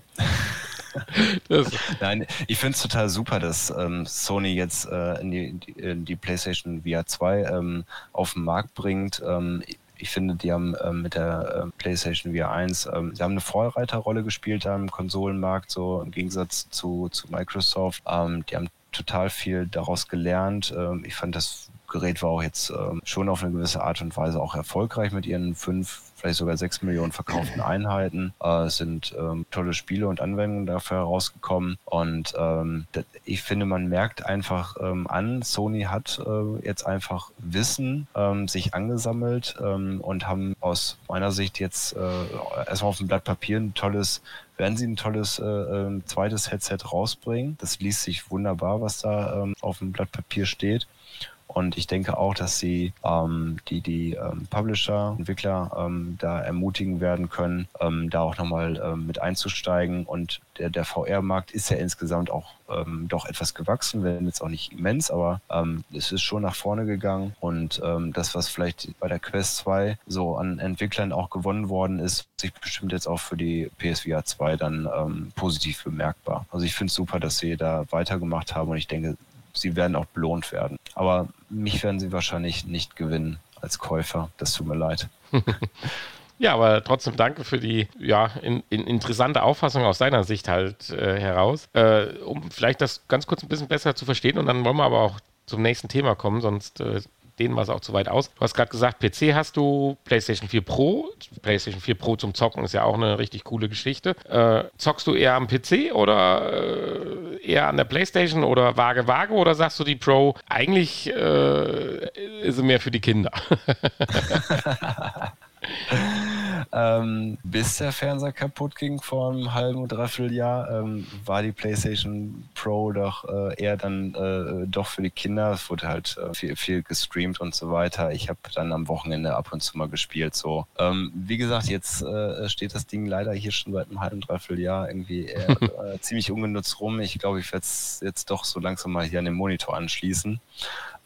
(laughs) Nein, ich finde es total super, dass ähm, Sony jetzt äh, in, die, in, die, PlayStation VR 2 ähm, auf den Markt bringt. Ähm, ich finde, die haben ähm, mit der äh, PlayStation VR 1, ähm, sie haben eine Vorreiterrolle gespielt da im Konsolenmarkt, so im Gegensatz zu, zu Microsoft. Ähm, die haben total viel daraus gelernt. Ähm, ich fand, das Gerät war auch jetzt ähm, schon auf eine gewisse Art und Weise auch erfolgreich mit ihren fünf vielleicht sogar sechs Millionen verkauften Einheiten. Äh, sind ähm, tolle Spiele und Anwendungen dafür herausgekommen. Und ähm, ich finde, man merkt einfach ähm, an, Sony hat äh, jetzt einfach Wissen ähm, sich angesammelt ähm, und haben aus meiner Sicht jetzt äh, erstmal auf dem Blatt Papier ein tolles werden sie ein tolles äh, äh, zweites Headset rausbringen. Das liest sich wunderbar, was da ähm, auf dem Blatt Papier steht. Und ich denke auch, dass sie ähm, die, die ähm, Publisher, Entwickler ähm, da ermutigen werden können, ähm, da auch nochmal ähm, mit einzusteigen. Und der, der VR-Markt ist ja insgesamt auch ähm, doch etwas gewachsen, wenn jetzt auch nicht immens, aber ähm, es ist schon nach vorne gegangen. Und ähm, das, was vielleicht bei der Quest 2 so an Entwicklern auch gewonnen worden ist, sich bestimmt jetzt auch für die PSVR 2 dann ähm, positiv bemerkbar. Also ich finde es super, dass sie da weitergemacht haben und ich denke, sie werden auch belohnt werden. Aber mich werden sie wahrscheinlich nicht gewinnen als Käufer. Das tut mir leid. (laughs) Ja, aber trotzdem danke für die ja, in, in interessante Auffassung aus deiner Sicht halt äh, heraus. Äh, um vielleicht das ganz kurz ein bisschen besser zu verstehen und dann wollen wir aber auch zum nächsten Thema kommen, sonst äh, denen war es auch zu weit aus. Du hast gerade gesagt, PC hast du, PlayStation 4 Pro. PlayStation 4 Pro zum Zocken ist ja auch eine richtig coole Geschichte. Äh, zockst du eher am PC oder äh, eher an der PlayStation oder vage vage oder sagst du die Pro eigentlich äh, ist sie mehr für die Kinder? (laughs) (laughs) (laughs) ähm, bis der Fernseher kaputt ging vor einem halben oder dreiviertel Jahr, ähm, war die PlayStation Pro doch äh, eher dann äh, doch für die Kinder. Es wurde halt äh, viel, viel gestreamt und so weiter. Ich habe dann am Wochenende ab und zu mal gespielt. So, ähm, wie gesagt, jetzt äh, steht das Ding leider hier schon seit einem halben dreiviertel Jahr irgendwie (laughs) äh, ziemlich ungenutzt rum. Ich glaube, ich werde es jetzt doch so langsam mal hier an den Monitor anschließen.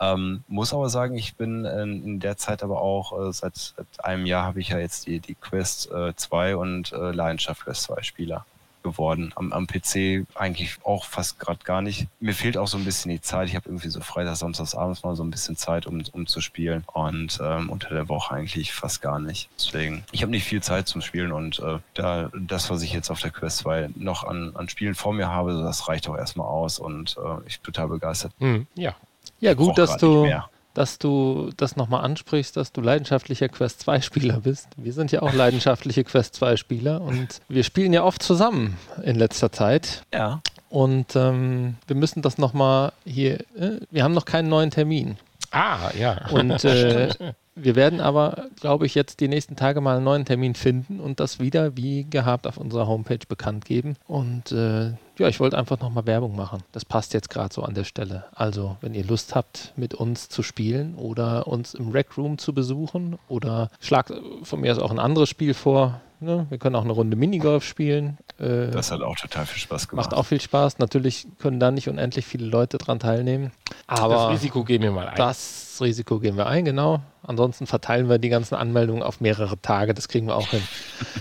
Ähm, muss aber sagen, ich bin in, in der Zeit aber auch, äh, seit, seit, einem Jahr habe ich ja jetzt die, die Quest äh, 2 und äh, Leidenschaft Quest 2 Spieler geworden. Am, am PC eigentlich auch fast gerade gar nicht. Mir fehlt auch so ein bisschen die Zeit. Ich habe irgendwie so Freitag, Samstags abends mal so ein bisschen Zeit, um, um zu spielen. Und ähm, unter der Woche eigentlich fast gar nicht. Deswegen, ich habe nicht viel Zeit zum Spielen und äh, da das, was ich jetzt auf der Quest 2 noch an, an Spielen vor mir habe, das reicht auch erstmal aus und äh, ich bin total begeistert. Mhm, ja, ja, gut, dass du, dass du das nochmal ansprichst, dass du leidenschaftlicher Quest 2-Spieler bist. Wir sind ja auch leidenschaftliche Quest 2-Spieler und wir spielen ja oft zusammen in letzter Zeit. Ja. Und ähm, wir müssen das nochmal hier, äh, wir haben noch keinen neuen Termin. Ah, ja. Und äh, (laughs) wir werden aber, glaube ich, jetzt die nächsten Tage mal einen neuen Termin finden und das wieder wie gehabt auf unserer Homepage bekannt geben. Und äh, ja, ich wollte einfach nochmal Werbung machen. Das passt jetzt gerade so an der Stelle. Also, wenn ihr Lust habt, mit uns zu spielen oder uns im Rec Room zu besuchen oder schlagt von mir aus auch ein anderes Spiel vor. Ne? Wir können auch eine Runde Minigolf spielen. Äh, das hat auch total viel Spaß gemacht. Macht auch viel Spaß. Natürlich können da nicht unendlich viele Leute dran teilnehmen. Aber das Risiko gehen wir mal ein. Das Risiko gehen wir ein, genau. Ansonsten verteilen wir die ganzen Anmeldungen auf mehrere Tage. Das kriegen wir auch hin.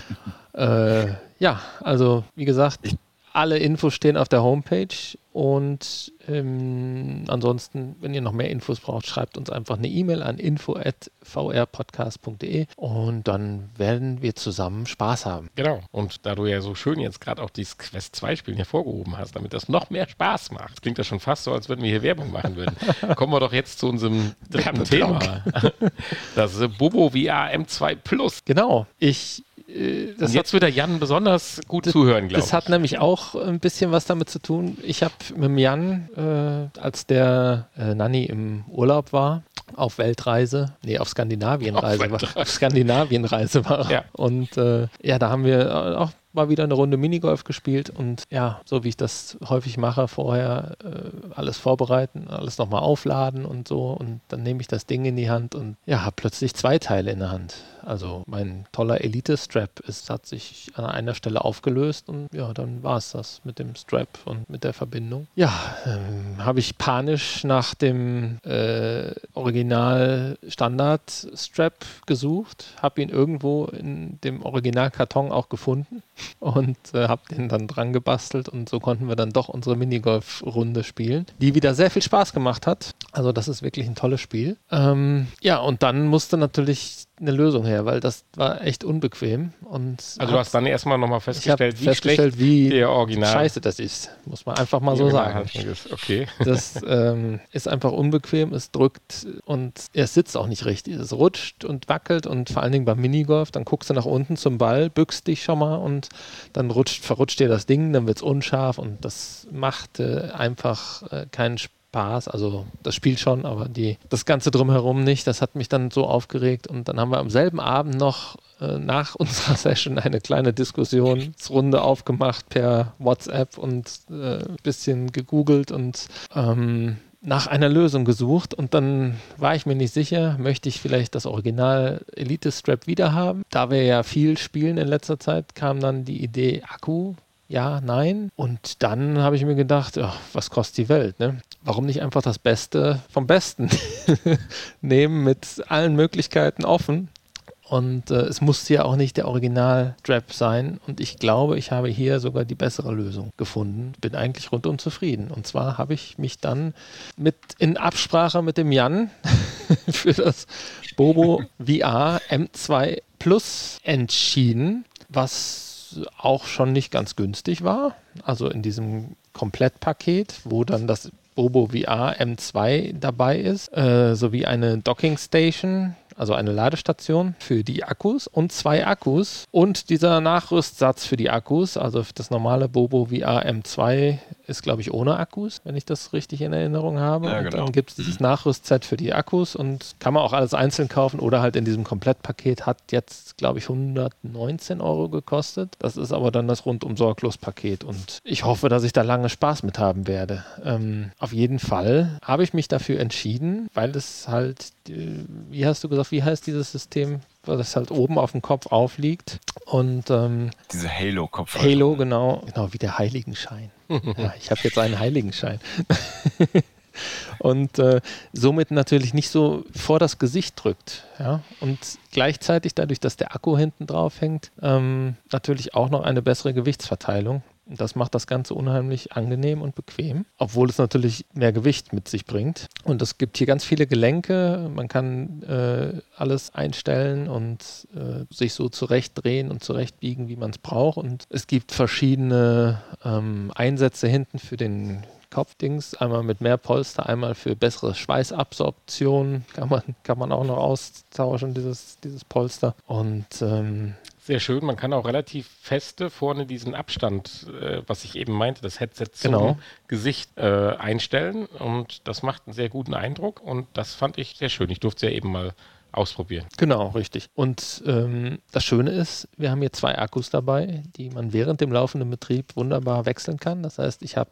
(laughs) äh, ja, also wie gesagt, ich alle Infos stehen auf der Homepage und ähm, ansonsten, wenn ihr noch mehr Infos braucht, schreibt uns einfach eine E-Mail an info@vrpodcast.de und dann werden wir zusammen Spaß haben. Genau. Und da du ja so schön jetzt gerade auch dieses Quest 2 Spielen hervorgehoben hast, damit das noch mehr Spaß macht, das klingt ja schon fast so, als würden wir hier Werbung machen würden. (laughs) Kommen wir doch jetzt zu unserem dritten Thema. Das Bobo VR M2 Plus. Genau. Ich das jetzt wird der Jan besonders gut das, zuhören, glaube ich. Das hat nämlich auch ein bisschen was damit zu tun. Ich habe mit dem Jan, äh, als der äh, Nanni im Urlaub war, auf Weltreise, nee, auf Skandinavienreise, auf, war, auf Skandinavienreise war. Ja. Und äh, ja, da haben wir auch mal wieder eine Runde Minigolf gespielt und ja, so wie ich das häufig mache, vorher äh, alles vorbereiten, alles nochmal aufladen und so und dann nehme ich das Ding in die Hand und ja, habe plötzlich zwei Teile in der Hand. Also mein toller Elite-Strap hat sich an einer Stelle aufgelöst und ja, dann war es das mit dem Strap und mit der Verbindung. Ja, ähm, habe ich panisch nach dem äh, Original-Standard-Strap gesucht, habe ihn irgendwo in dem Originalkarton auch gefunden (laughs) und äh, habe den dann dran gebastelt und so konnten wir dann doch unsere Minigolf-Runde spielen, die wieder sehr viel Spaß gemacht hat. Also das ist wirklich ein tolles Spiel. Ähm, ja, und dann musste natürlich eine Lösung her, weil das war echt unbequem. Und also du hast dann erstmal nochmal festgestellt, wie festgestellt, wie der Original scheiße das ist. Muss man einfach mal so sagen. Okay. (laughs) Das ähm, ist einfach unbequem, es drückt und es sitzt auch nicht richtig. Es rutscht und wackelt und vor allen Dingen beim Minigolf, dann guckst du nach unten zum Ball, bückst dich schon mal und dann rutscht, verrutscht dir das Ding, dann wird es unscharf und das macht äh, einfach äh, keinen Spaß Spaß. Also das Spiel schon, aber die, das Ganze drumherum nicht. Das hat mich dann so aufgeregt. Und dann haben wir am selben Abend noch äh, nach (laughs) unserer Session eine kleine Diskussionsrunde aufgemacht per WhatsApp und äh, ein bisschen gegoogelt und ähm, nach einer Lösung gesucht und dann war ich mir nicht sicher, möchte ich vielleicht das Original Elite Strap wieder haben. Da wir ja viel spielen in letzter Zeit, kam dann die Idee Akku ja, nein. Und dann habe ich mir gedacht, ach, was kostet die Welt? Ne? Warum nicht einfach das Beste vom Besten (laughs) nehmen mit allen Möglichkeiten offen? Und äh, es musste ja auch nicht der Original-Strap sein. Und ich glaube, ich habe hier sogar die bessere Lösung gefunden. Bin eigentlich rundum zufrieden. Und zwar habe ich mich dann mit in Absprache mit dem Jan (laughs) für das Bobo VR M2 Plus entschieden, was auch schon nicht ganz günstig war. Also in diesem Komplettpaket, wo dann das Bobo VR M2 dabei ist, äh, sowie eine Docking Station also eine Ladestation für die Akkus und zwei Akkus und dieser Nachrüstsatz für die Akkus, also das normale Bobo VR M2 ist, glaube ich, ohne Akkus, wenn ich das richtig in Erinnerung habe. Ja, genau. dann gibt es dieses Nachrüstset für die Akkus und kann man auch alles einzeln kaufen oder halt in diesem Komplettpaket. Hat jetzt, glaube ich, 119 Euro gekostet. Das ist aber dann das rundum sorglos Paket und ich hoffe, dass ich da lange Spaß mit haben werde. Ähm, auf jeden Fall habe ich mich dafür entschieden, weil es halt, äh, wie hast du gesagt, wie heißt dieses System? weil das halt oben auf dem Kopf aufliegt. Und ähm, diese Halo-Kopf. Halo, genau, genau, wie der Heiligenschein (laughs) ja, ich habe jetzt einen Heiligenschein. (laughs) und äh, somit natürlich nicht so vor das Gesicht drückt. Ja? Und gleichzeitig, dadurch, dass der Akku hinten drauf hängt, ähm, natürlich auch noch eine bessere Gewichtsverteilung. Das macht das Ganze unheimlich angenehm und bequem, obwohl es natürlich mehr Gewicht mit sich bringt. Und es gibt hier ganz viele Gelenke. Man kann äh, alles einstellen und äh, sich so zurechtdrehen und zurechtbiegen, wie man es braucht. Und es gibt verschiedene ähm, Einsätze hinten für den Kopfdings, einmal mit mehr Polster, einmal für bessere Schweißabsorption, kann man, kann man auch noch austauschen, dieses, dieses Polster. Und ähm, sehr schön. Man kann auch relativ feste vorne diesen Abstand, äh, was ich eben meinte, das Headset zum Genau. Gesicht äh, einstellen. Und das macht einen sehr guten Eindruck. Und das fand ich sehr schön. Ich durfte es ja eben mal ausprobieren. Genau, richtig. Und ähm, das Schöne ist, wir haben hier zwei Akkus dabei, die man während dem laufenden Betrieb wunderbar wechseln kann. Das heißt, ich habe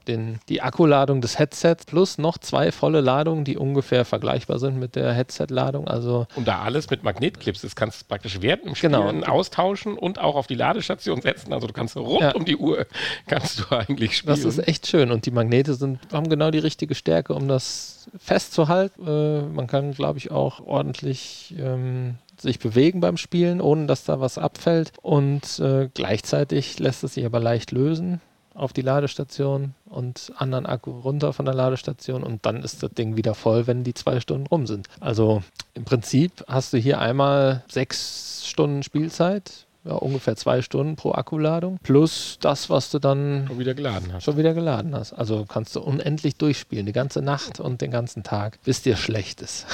die Akkuladung des Headsets plus noch zwei volle Ladungen, die ungefähr vergleichbar sind mit der Headset-Ladung. Also Und da alles mit Magnetclips ist, kannst du praktisch während dem Spielen Genau. austauschen und auch auf die Ladestation setzen. Also du kannst rund Ja. um die Uhr kannst du eigentlich spielen. das ist echt schön. Und die Magnete sind, haben genau die richtige Stärke, um das festzuhalten. Äh, man kann, glaube ich, auch ordentlich ähm, sich bewegen beim Spielen, ohne dass da was abfällt. Und äh, gleichzeitig lässt es sich aber leicht lösen auf die Ladestation und anderen Akku runter von der Ladestation und dann ist das Ding wieder voll, wenn die zwei Stunden rum sind. Also im Prinzip hast du hier einmal sechs Stunden Spielzeit, ja, ungefähr zwei Stunden pro Akkuladung, plus das, was du dann schon wieder geladen hast. schon wieder geladen hast. Also kannst du unendlich durchspielen, die ganze Nacht und den ganzen Tag, bis dir schlecht ist.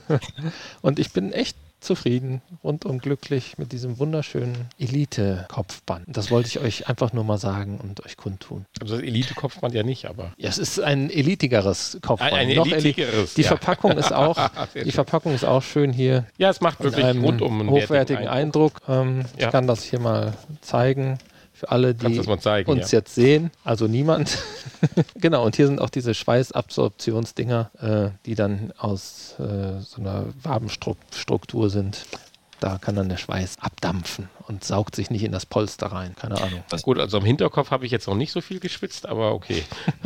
(laughs) und ich bin echt zufrieden, rundum glücklich mit diesem wunderschönen Elite-Kopfband. Das wollte ich euch einfach nur mal sagen und euch kundtun. Also das Elite-Kopfband ja nicht, aber. Ja, es ist ein elitigeres Kopfband. Ein- ein Noch eli- elitigeres, Die ja. Verpackung ist auch, (laughs) die schön. Verpackung ist auch schön hier Ja, es macht wirklich rundum einen hochwertigen wertigen Eindruck. Ähm, Ja. Ich kann das hier mal zeigen für alle, die zeigen, uns ja. jetzt sehen. Also niemand. (laughs) genau, und hier sind auch diese Schweißabsorptionsdinger, äh, die dann aus äh, so einer Wabenstruktur sind. Da kann dann der Schweiß abdampfen und saugt sich nicht in das Polster rein. Keine Ahnung. Gut, also am Hinterkopf habe ich jetzt noch nicht so viel geschwitzt, aber okay.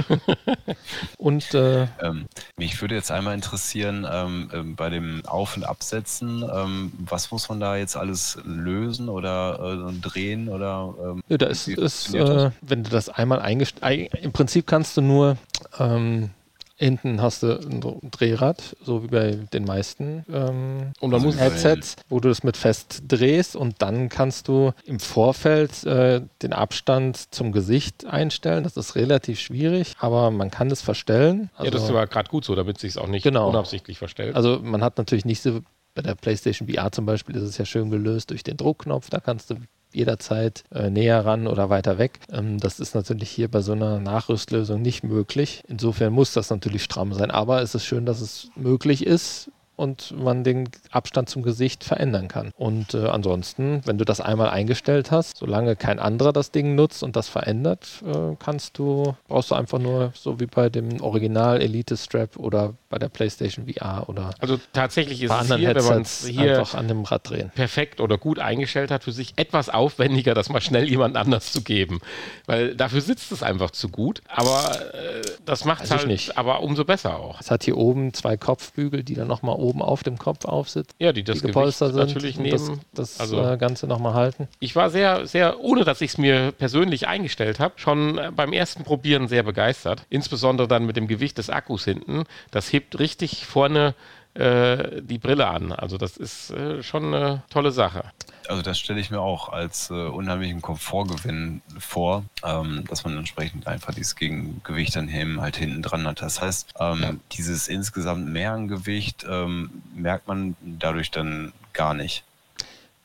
(laughs) Und äh, Ähm, mich würde jetzt einmal interessieren, ähm, ähm, bei dem Auf- und Absetzen, ähm, was muss man da jetzt alles lösen oder äh, drehen oder ähm, Ja, da ist, ist äh, das? wenn du das einmal eingestellt, im Prinzip kannst du nur ähm, hinten hast du ein Drehrad, so wie bei den meisten ähm, Und man muss Headsets, wo du das mit fest drehst und dann kannst du im Vorfeld äh, den Abstand zum Gesicht einstellen. Das ist relativ schwierig, aber man kann es verstellen. ja, das war gerade gut so, damit es sich auch nicht Genau. unabsichtlich verstellt. Also man hat natürlich nicht so, bei der PlayStation VR zum Beispiel ist es ja schön gelöst durch den Druckknopf, da kannst du jederzeit äh, näher ran oder weiter weg. Ähm, das ist natürlich hier bei so einer Nachrüstlösung nicht möglich. Insofern muss das natürlich stramm sein, aber es ist schön, dass es möglich ist und man den Abstand zum Gesicht verändern kann. Und äh, ansonsten, wenn du das einmal eingestellt hast, solange kein anderer das Ding nutzt und das verändert, äh, kannst du, brauchst du einfach nur so wie bei dem Original Elite Strap oder bei der PlayStation VR oder also tatsächlich ist bei es hier, wenn man Headsets es hier einfach an dem Rad drehen. perfekt oder gut eingestellt hat, für sich etwas aufwendiger, das mal schnell jemand anders zu geben. Weil dafür sitzt es einfach zu gut. Aber äh, das macht es halt nicht. aber umso besser auch. Es hat hier oben zwei Kopfbügel, die dann nochmal oben auf dem Kopf aufsitzen. Ja, die das die gepolstert Gewicht sind natürlich nehmen. das, das Also- äh, Ganze nochmal halten. Ich war sehr, sehr, ohne dass ich es mir persönlich eingestellt habe, schon äh, beim ersten Probieren sehr begeistert. Insbesondere dann mit dem Gewicht des Akkus hinten. Das hebt richtig vorne äh, die Brille an. Also das ist äh, schon eine tolle Sache. Also das stelle ich mir auch als äh, unheimlichen Komfortgewinn vor, ähm, dass man entsprechend einfach dieses Gegengewicht dann eben halt hinten dran hat. Das heißt, ähm, dieses insgesamt mehr an Gewicht ähm, merkt man dadurch dann gar nicht.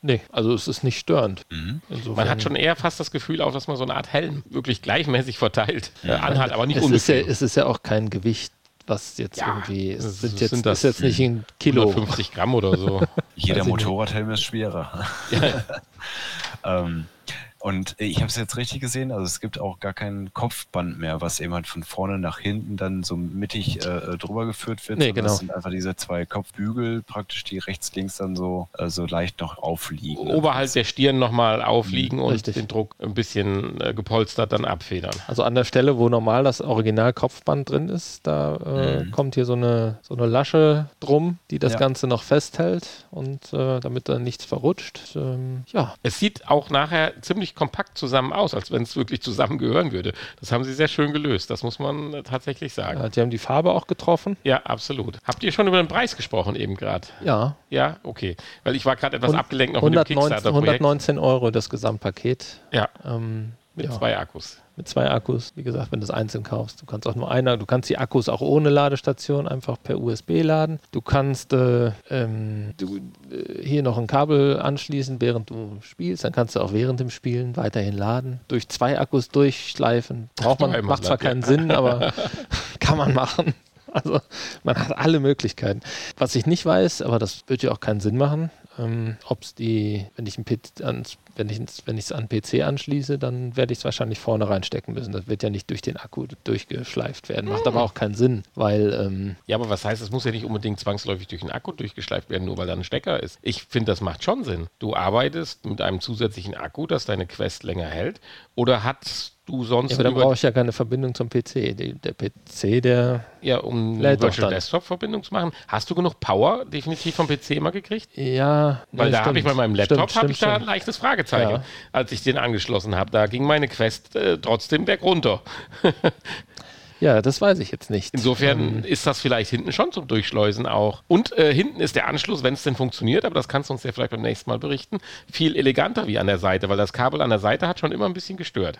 Nee, also es ist nicht störend. Mhm. Man hat schon eher fast das Gefühl, auch, dass man so eine Art Helm wirklich gleichmäßig verteilt äh, anhat, aber nicht es ist, ja, es ist ja auch kein Gewicht, was jetzt Ja, irgendwie, es es sind jetzt, sind das ist jetzt nicht ein Kilo. 150 Gramm oder so. (laughs) Jeder nicht. Motorradhelm ist schwerer. (laughs) ähm, und ich habe es jetzt richtig gesehen, also es gibt auch gar kein Kopfband mehr, was eben halt von vorne nach hinten dann so mittig äh, drüber geführt wird. Nee, sondern genau. Es sind einfach diese zwei Kopfbügel praktisch, die rechts, links dann so, äh, so leicht noch aufliegen. Oberhalb der Stirn nochmal aufliegen und Richtig. den Druck ein bisschen äh, gepolstert dann abfedern. Also an der Stelle, wo normal das Original-Kopfband drin ist, da äh, Mhm. kommt hier so eine, so eine Lasche drum, die das Ja. Ganze noch festhält und äh, damit dann nichts verrutscht. Ähm, ja, Es sieht auch nachher ziemlich kompakt zusammen aus, als wenn es wirklich zusammengehören würde. Das haben sie sehr schön gelöst, das muss man äh, tatsächlich sagen. äh, die haben die Farbe auch getroffen. Ja, absolut. Habt ihr schon über den Preis gesprochen eben gerade? Ja, Ja, okay. Weil ich war gerade etwas Hund- abgelenkt noch mit dem 119, Kickstarter-Projekt. 119 Euro das Gesamtpaket. Ja, Ähm, Mit Ja. zwei Akkus. Mit zwei Akkus. Wie gesagt, wenn du es einzeln kaufst, du kannst auch nur einer, du kannst die Akkus auch ohne Ladestation einfach per USB laden. Du kannst äh, ähm, du, äh, hier noch ein Kabel anschließen, während du spielst. Dann kannst du auch während dem Spielen weiterhin laden. Durch zwei Akkus durchschleifen. Braucht man, macht zwar keinen Sinn, aber (laughs) kann man machen. (laughs) Also man hat alle Möglichkeiten. Was ich nicht weiß, aber das wird ja auch keinen Sinn machen, ähm, ob es die, wenn ich PC ans, wenn ich wenn es an PC anschließe, dann werde ich es wahrscheinlich vorne reinstecken müssen. Das wird ja nicht durch den Akku durchgeschleift werden. Macht aber auch keinen Sinn, weil ähm, Ja, aber was heißt, es muss ja nicht unbedingt zwangsläufig durch den Akku durchgeschleift werden, nur weil da ein Stecker ist. Ich finde, das macht schon Sinn. Du arbeitest mit einem zusätzlichen Akku, dass deine Quest länger hält. Oder hast du sonst ja, aber dann brauche ich ja keine Verbindung zum PC. Die, der PC, der ja, um eine Virtual. Desktop-Verbindung zu machen, hast du genug Power definitiv vom PC immer gekriegt? ja, Weil nee, da habe ich bei meinem Laptop habe ich stimmt, da ein leichtes Fragezeichen, Ja. als ich den angeschlossen habe. Da ging meine Quest äh, trotzdem bergunter. (laughs) Ja, das weiß ich jetzt nicht. Insofern Ähm, ist das vielleicht hinten schon zum Durchschleusen auch. Und äh, hinten ist der Anschluss, wenn es denn funktioniert, aber das kannst du uns ja vielleicht beim nächsten Mal berichten, viel eleganter wie an der Seite, weil das Kabel an der Seite hat schon immer ein bisschen gestört.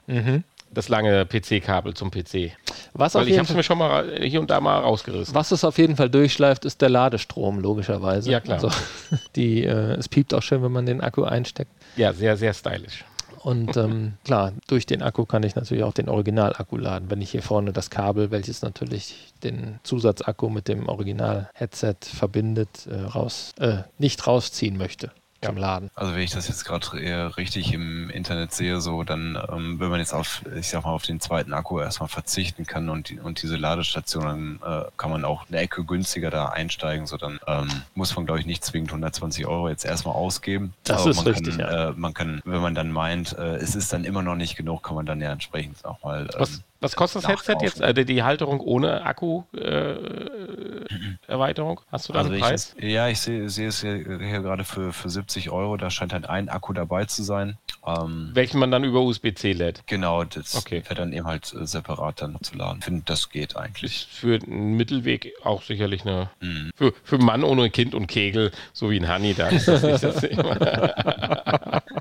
Das lange PC-Kabel zum PC. was, auf Weil ich jeden habe es mir schon mal hier und da mal rausgerissen. was es auf jeden Fall durchschleift, ist der Ladestrom, logischerweise. Ja, klar. Also, (laughs) die, äh, es piept auch schön, wenn man den Akku einsteckt. Ja, sehr, sehr stylisch. Und ähm, klar, durch den Akku kann ich natürlich auch den Original-Akku laden. Wenn ich hier vorne das Kabel, welches natürlich den Zusatzakku mit dem Original-Headset verbindet, äh, raus, äh, nicht rausziehen möchte zum Laden. Also wenn ich das jetzt gerade eher richtig im Internet sehe, so dann, ähm, wenn man jetzt auf, ich sag mal, auf den zweiten Akku erstmal verzichten kann und, die, und diese Ladestation, dann äh, kann man auch eine Ecke günstiger da einsteigen, so dann ähm, muss man, glaube ich, nicht zwingend 120 Euro jetzt erstmal ausgeben. Das Aber ist man richtig, kann, ja. äh, man kann, wenn man dann meint, äh, es ist dann immer noch nicht genug, kann man dann ja entsprechend auch mal ähm, Was, kostet das Headset jetzt? Äh, die Halterung ohne Akku-Erweiterung? Hast du da Also einen ich Preis? das, ja, ich sehe, sehe es hier, hier gerade für, für 70 Euro. Da scheint halt ein Akku dabei zu sein. Ähm, Welchen man dann über USB-C lädt? genau, das Okay. wird dann eben halt äh, separat dann zu laden. Ich finde, das geht eigentlich. Ist für einen Mittelweg auch sicherlich eine. Mhm. Für, für einen Mann ohne Kind und Kegel, so wie ein Honey, da ist das nicht das Thema. (laughs)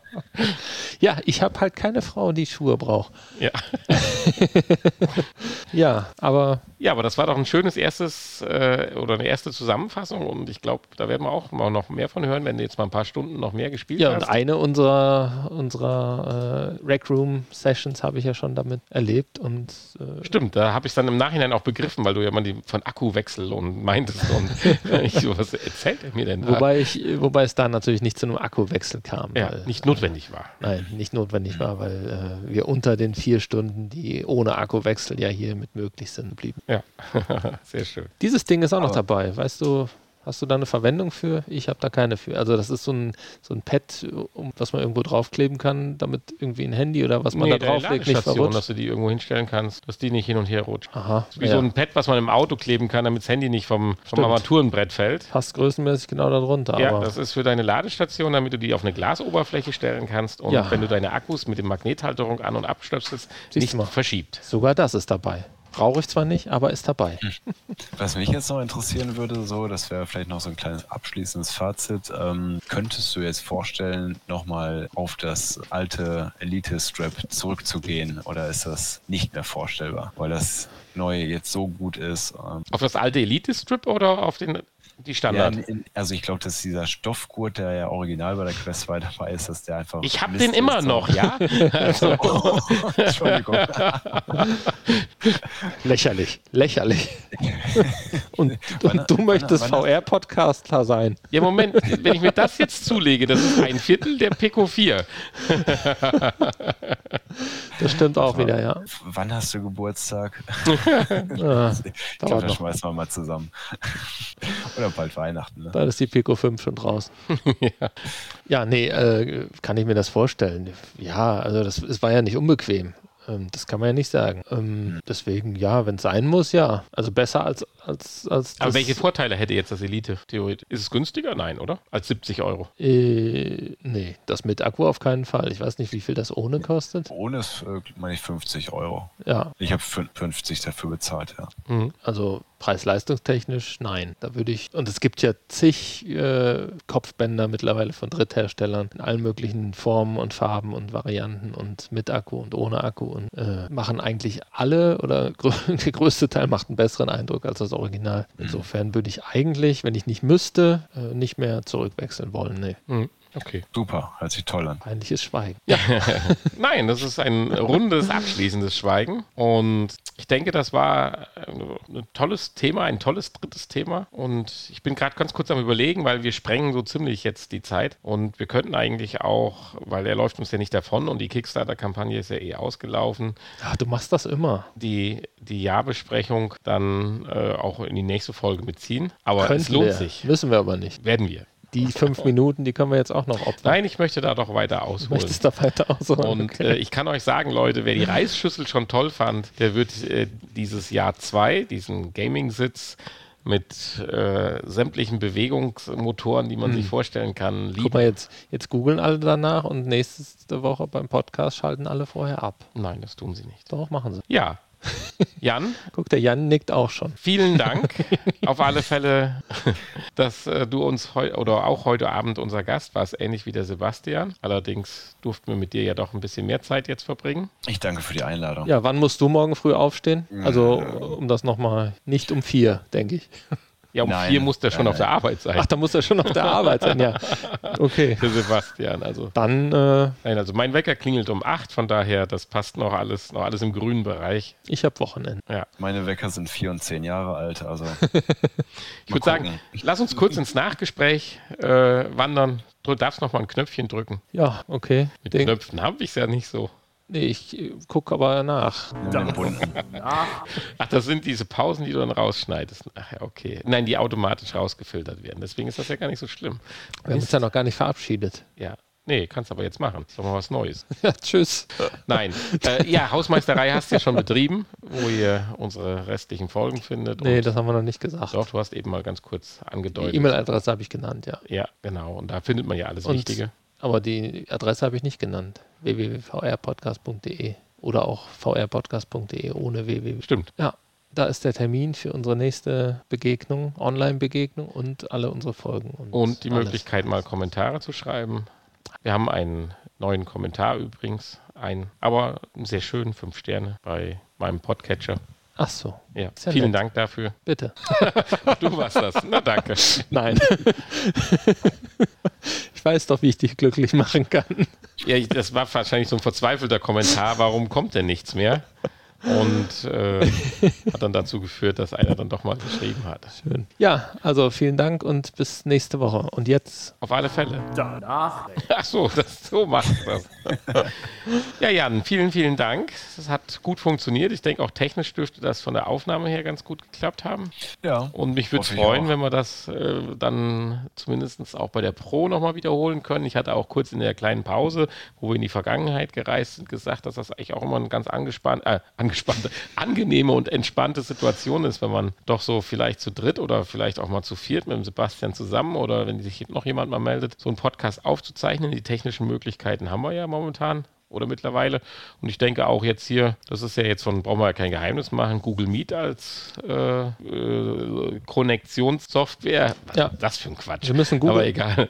Ja, ich habe halt keine Frau, die Schuhe braucht. Ja. (laughs) Ja, aber ja, aber das war doch ein schönes erstes äh, oder eine erste Zusammenfassung und ich glaube, da werden wir auch mal noch mehr von hören, wenn du jetzt mal ein paar Stunden noch mehr gespielt ja, und hast. eine unserer, unserer äh, Rec Room Sessions habe ich ja schon damit erlebt und äh, Stimmt, da habe ich es dann im Nachhinein auch begriffen, weil du ja mal die, von Akkuwechsel und meintest und (laughs) ich so, was erzählt er mir denn da? wobei ich, wobei es da natürlich nicht zu einem Akkuwechsel kam. ja, weil, nicht notwendig war. Nein, nicht notwendig war, weil äh, wir unter den vier Stunden, die ohne Akkuwechsel ja hier mit möglich sind, blieben. Ja, (laughs) sehr schön. Dieses Ding ist auch noch Aber- dabei. Weißt du, hast du da eine Verwendung für? Ich habe da keine für. Also das ist so ein, so ein Pad, um, was man irgendwo draufkleben kann, damit irgendwie ein Handy oder was man da deine drauflegt nicht Ladestation, verrutscht. dass du die irgendwo hinstellen kannst, dass die nicht hin und her rutscht. Aha, Wie ja. so ein Pad, was man im Auto kleben kann, damit das Handy nicht vom, vom. Armaturenbrett fällt. passt größenmäßig genau darunter. Ja, das ist für deine Ladestation, damit du die auf eine Glasoberfläche stellen kannst und Ja. wenn du deine Akkus mit dem Magnethalterung an- und abstöpselst, nicht verschiebt. sogar das ist dabei. Brauche ich zwar nicht, aber ist dabei. Was mich jetzt noch interessieren würde, so, das wäre vielleicht noch so ein kleines abschließendes Fazit. Ähm, könntest du jetzt vorstellen, nochmal auf das alte Elite-Strap zurückzugehen oder ist das nicht mehr vorstellbar, weil das neue jetzt so gut ist? Ähm, Auf das alte Elite-Strip oder auf den, die ja, Standard? in, also ich glaube, dass dieser Stoffgurt, der ja original bei der Quest 2 (laughs) dabei ist, dass der einfach. ich habe den immer noch, ja? (laughs) Also, Oh, (laughs) Entschuldigung. Lächerlich, lächerlich. und, Wann- und du wann- möchtest wann- VR-Podcaster sein. ja, Moment, wenn ich mir das jetzt zulege, das ist ein Viertel der Pico 4. Das stimmt auch wieder, ja. Wann hast du Geburtstag? (laughs) Ah, Ich glaube, das noch. schmeißen wir mal zusammen. (laughs) Oder bald Weihnachten. Ne? Da ist die Pico 5 schon draußen. (laughs) ja. nee, äh, kann ich mir das vorstellen. Ja, also das, es war ja nicht unbequem. Ähm, das kann man ja nicht sagen. Ähm, deswegen, ja, wenn es sein muss, ja. Also besser als, als, als Aber welche Vorteile hätte jetzt das Elite theoretisch? Ist es günstiger? Nein, oder? Als 70 Euro. Äh, nee, das mit Akku auf keinen Fall. Ich weiß nicht, wie viel das ohne kostet. Ohne ist, äh, meine ich, 50 Euro. Ja, Ich habe 50 dafür bezahlt, ja. Mhm. also Preis-leistungstechnisch, nein. Da würde ich, und es gibt ja zig äh, Kopfbänder mittlerweile von Drittherstellern in allen möglichen Formen und Farben und Varianten und mit Akku und ohne Akku und äh, machen eigentlich alle oder (laughs) der größte Teil macht einen besseren Eindruck als das Original. Insofern würde ich eigentlich, wenn ich nicht müsste, äh, nicht mehr zurückwechseln wollen. Nee. Mhm. Okay. Super, hört sich toll an. Peinliches Schweigen. Ja. (laughs) Nein, das ist ein rundes, abschließendes Schweigen. Und ich denke, das war ein tolles Thema, ein tolles drittes Thema. Und ich bin gerade ganz kurz am Überlegen, weil wir sprengen so ziemlich jetzt die Zeit. Und wir könnten eigentlich auch, weil er läuft uns ja nicht davon und die Kickstarter-Kampagne ist ja eh ausgelaufen. Ja, du machst das immer. Die, die Jahrbesprechung dann äh, auch in die nächste Folge mitziehen. Aber Könnten es lohnt wir. sich. Müssen wir aber nicht. Werden wir. Die fünf (laughs) Minuten, die können wir jetzt auch noch opfern. Nein, ich möchte da doch weiter Du ausholen. möchtest da weiter ausholen. Und äh, ich kann euch sagen, Leute, wer die (laughs) Reisschüssel schon toll fand, der wird äh, dieses Jahr 2, diesen Gaming-Sitz mit äh, sämtlichen Bewegungsmotoren, die man sich vorstellen kann, Guck lieben. mal, jetzt, jetzt googeln alle danach und nächste Woche beim Podcast schalten alle vorher ab. Nein, das tun sie nicht. Doch, machen sie. Ja. Jan, Guck, der Jan nickt auch schon. vielen Dank (laughs) auf alle Fälle, dass äh, du uns heute oder auch heute Abend unser Gast warst, ähnlich wie der Sebastian. Allerdings durften wir mit dir ja doch ein bisschen mehr Zeit jetzt verbringen. Ich danke für die Einladung. Ja, wann musst du morgen früh aufstehen? Also, um das nochmal, nicht um vier, denke ich. Ja, um Nein, vier muss der schon nein, auf der Arbeit sein. Ach, da muss er schon auf der Arbeit sein, ja. Okay. (laughs) der Sebastian. Also Dann, äh, Nein, also mein Wecker klingelt um 8, von daher, das passt noch alles, noch alles im grünen Bereich. ich habe Wochenende. Ja. Meine Wecker sind vier und zehn Jahre alt, also (laughs) Ich würde sagen, lass uns kurz ins Nachgespräch äh, wandern. Du darfst noch mal ein Knöpfchen drücken. Ja, okay. Mit Den, Knöpfen habe ich es ja nicht so. Nee, ich äh, gucke aber nach. Ach, das sind diese Pausen, die du dann rausschneidest. Ach ja, okay. Nein, die automatisch rausgefiltert werden. Deswegen ist das ja gar nicht so schlimm. Wir haben uns ja noch gar nicht verabschiedet. Ja. Nee, kannst aber jetzt machen. Ist doch mal was Neues. (laughs) Ja, tschüss. Nein. Äh, ja, Hausmeisterei hast du ja schon betrieben, wo ihr unsere restlichen Folgen findet. Nee, Und das haben wir noch nicht gesagt. doch, du hast eben mal ganz kurz Die angedeutet. E-Mail-Adresse habe ich genannt, ja. Ja, genau. Und da findet man ja alles Und- Wichtige. Aber die Adresse habe ich nicht genannt. www.vrpodcast.de oder auch vrpodcast.de ohne www. Stimmt. Ja, da ist der Termin für unsere nächste Begegnung, Online-Begegnung und alle unsere Folgen. Und die alles. Möglichkeit, mal Kommentare zu schreiben. Wir haben einen neuen Kommentar übrigens. Ein, aber sehr schönen, fünf Sterne bei meinem Podcatcher. Ach so, Ja, ja vielen nett. Dank dafür. bitte. (laughs) Du warst das. Na danke. Nein. (laughs) ich weiß doch, wie ich dich glücklich machen kann. Ja, das war wahrscheinlich so ein verzweifelter Kommentar. Warum kommt denn nichts mehr? Und äh, (laughs) hat dann dazu geführt, dass einer dann doch mal geschrieben hat. Schön. Ja, also vielen Dank und bis nächste Woche. Und jetzt, Auf alle Fälle. Danach Ach so, das, so machst du das. ja, Jan, vielen, vielen Dank. Das hat gut funktioniert. Ich denke, auch technisch dürfte das von der Aufnahme her ganz gut geklappt haben. Ja. Und mich würde es freuen, wenn wir das äh, dann zumindest auch bei der Pro nochmal wiederholen können. Ich hatte auch kurz in der kleinen Pause, wo wir in die Vergangenheit gereist sind, gesagt, dass das eigentlich auch immer eine ganz angespannt, äh, angespannte, angenehme und entspannte Situation ist, wenn man doch so vielleicht zu dritt oder vielleicht auch mal zu viert mit dem Sebastian zusammen oder wenn sich noch jemand mal meldet, so einen Podcast aufzuzeichnen. Die technischen Möglichkeiten haben wir ja momentan oder mittlerweile. Und ich denke auch jetzt hier, das ist ja jetzt von, brauchen wir ja kein Geheimnis machen, Google Meet als äh, äh, Konnektionssoftware. Was Ja. ist das für ein Quatsch? Wir müssen Google- Aber egal.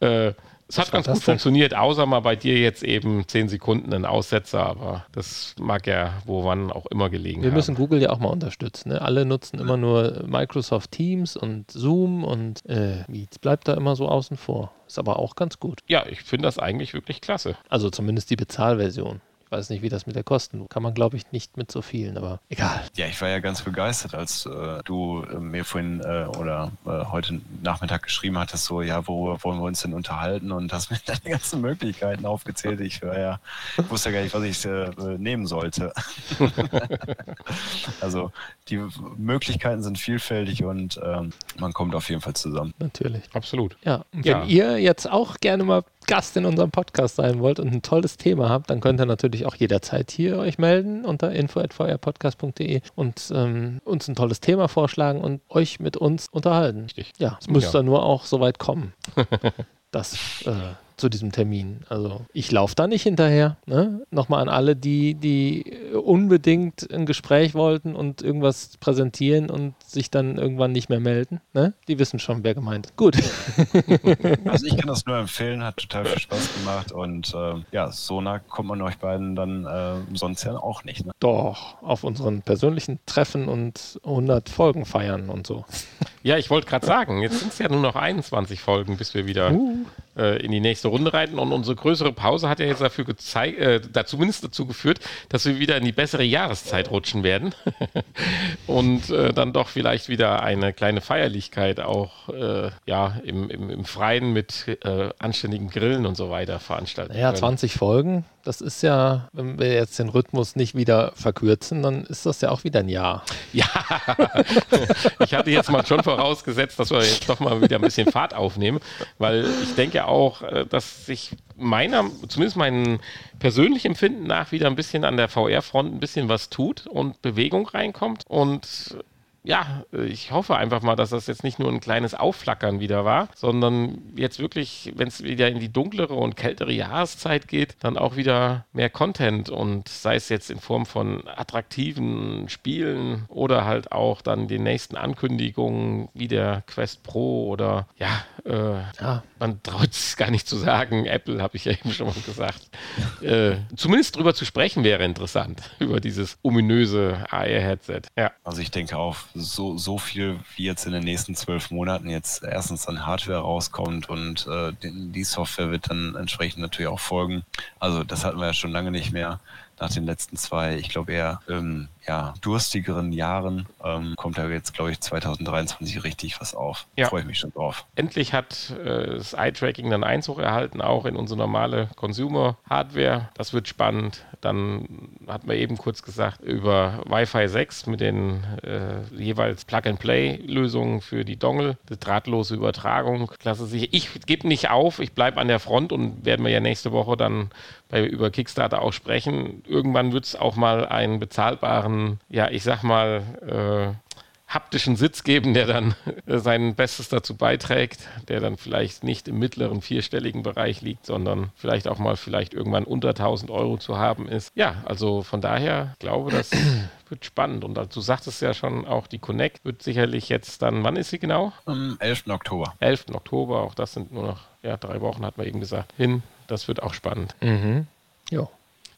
Äh, es hat ganz gut funktioniert, außer mal bei dir jetzt eben 10 Sekunden ein Aussetzer, aber das mag ja wo wann auch immer gelegen wir haben. müssen Google ja auch mal unterstützen. Ne? Alle nutzen immer nur Microsoft Teams und Zoom und äh. Bleibt da immer so außen vor. Ist aber auch ganz gut. ja, ich finde das eigentlich wirklich klasse. Also zumindest die Bezahlversion. Ich weiß nicht, wie das mit der Kosten. Kann man, glaube ich, nicht mit so vielen, aber egal. Ja, ich war ja ganz begeistert, als äh, du äh, mir vorhin äh, oder äh, heute Nachmittag geschrieben hattest, so, ja, worüber wollen wir uns denn unterhalten? Und hast mir (laughs) deine ganzen Möglichkeiten aufgezählt. Ich war ja, wusste ja gar nicht, was ich äh, nehmen sollte. (laughs) also die Möglichkeiten sind vielfältig und ähm, man kommt auf jeden Fall zusammen. Natürlich. Absolut. Ja, und Ja. wenn ihr jetzt auch gerne mal Gast in unserem Podcast sein wollt und ein tolles Thema habt, dann könnt ihr natürlich auch jederzeit hier euch melden unter info.vrpodcast.de und ähm, uns ein tolles Thema vorschlagen und euch mit uns unterhalten. Richtig. Ja, es muss Ja. nur auch soweit kommen. (laughs) das äh, zu diesem Termin. Also ich laufe da nicht hinterher. Ne? Nochmal an alle, die, die unbedingt ein Gespräch wollten und irgendwas präsentieren und sich dann irgendwann nicht mehr melden. Ne? Die wissen schon, wer gemeint ist. Gut. (laughs) Also ich kann das nur empfehlen, hat total viel Spaß gemacht und äh, ja, so nah kommt man euch beiden dann äh, sonst ja auch nicht. Ne? Doch, auf unseren persönlichen Treffen und 100 Folgen feiern und so. Ja, ich wollte gerade sagen, jetzt sind es ja nur noch 21 Folgen, bis wir wieder uh. Äh, in die nächste Runde reiten. Und unsere größere Pause hat ja jetzt dafür gezeigt, äh, da zumindest dazu geführt, dass wir wieder in die bessere Jahreszeit rutschen werden. (laughs) und äh, dann doch vielleicht wieder eine kleine Feierlichkeit auch äh, ja, im, im, im, Freien mit äh, anständigen Grillen und so weiter veranstalten. Ja, 20 Folgen, das ist ja, wenn wir jetzt den Rhythmus nicht wieder verkürzen, dann ist das ja auch wieder ein Jahr. (laughs) Ja, ich hatte jetzt mal schon vorausgesetzt, dass wir jetzt doch mal wieder ein bisschen Fahrt aufnehmen, weil ich denke auch, äh, dass sich meiner, zumindest meinem persönlichen Empfinden nach wieder ein bisschen an der VR-Front ein bisschen was tut und Bewegung reinkommt und ja, ich hoffe einfach mal, dass das jetzt nicht nur ein kleines Aufflackern wieder war, sondern jetzt wirklich, wenn es wieder in die dunklere und kältere Jahreszeit geht, dann auch wieder mehr Content und sei es jetzt in Form von attraktiven Spielen oder halt auch dann den nächsten Ankündigungen wie der Quest Pro oder ja, äh, ja. man traut es gar nicht zu sagen. Apple habe ich ja eben schon mal gesagt. äh, zumindest drüber zu sprechen wäre interessant, (laughs) über dieses ominöse AR-Headset. Ja. Also ich denke auch, so, so viel, wie jetzt in den nächsten zwölf Monaten jetzt erstens an Hardware rauskommt und äh, die Software wird dann entsprechend natürlich auch folgen. Also das hatten wir ja schon lange nicht mehr nach den letzten zwei, ich glaube eher ähm, ja, durstigeren Jahren ähm, kommt da jetzt, glaube ich, 2023 richtig was auf. Ja. Freue ich mich schon drauf. Endlich hat äh, das Eye-Tracking dann Einzug erhalten, auch in unsere normale Consumer-Hardware. Das wird spannend. Dann hatten wir eben kurz gesagt über Wi-Fi 6 mit den äh, jeweils Plug-and-Play-Lösungen für die Dongle, die drahtlose Übertragung. Klasse sicher. Ich gebe nicht auf, ich bleibe an der Front und werden wir ja nächste Woche dann bei, über Kickstarter auch sprechen. Irgendwann wird es auch mal einen bezahlbaren, ja, ich sag mal, äh, haptischen Sitz geben, der dann (laughs) sein Bestes dazu beiträgt, der dann vielleicht nicht im mittleren vierstelligen Bereich liegt, sondern vielleicht auch mal vielleicht irgendwann unter 1000 Euro zu haben ist. Ja, also von daher glaube, das (clears throat) wird spannend. Und du sagtest ja schon, auch die Connect wird sicherlich jetzt dann, wann ist sie genau? Am 11. Oktober. 11. Oktober, auch das sind nur noch ja, drei Wochen, hat man eben gesagt, hin. Das wird auch spannend. Mhm. Ja.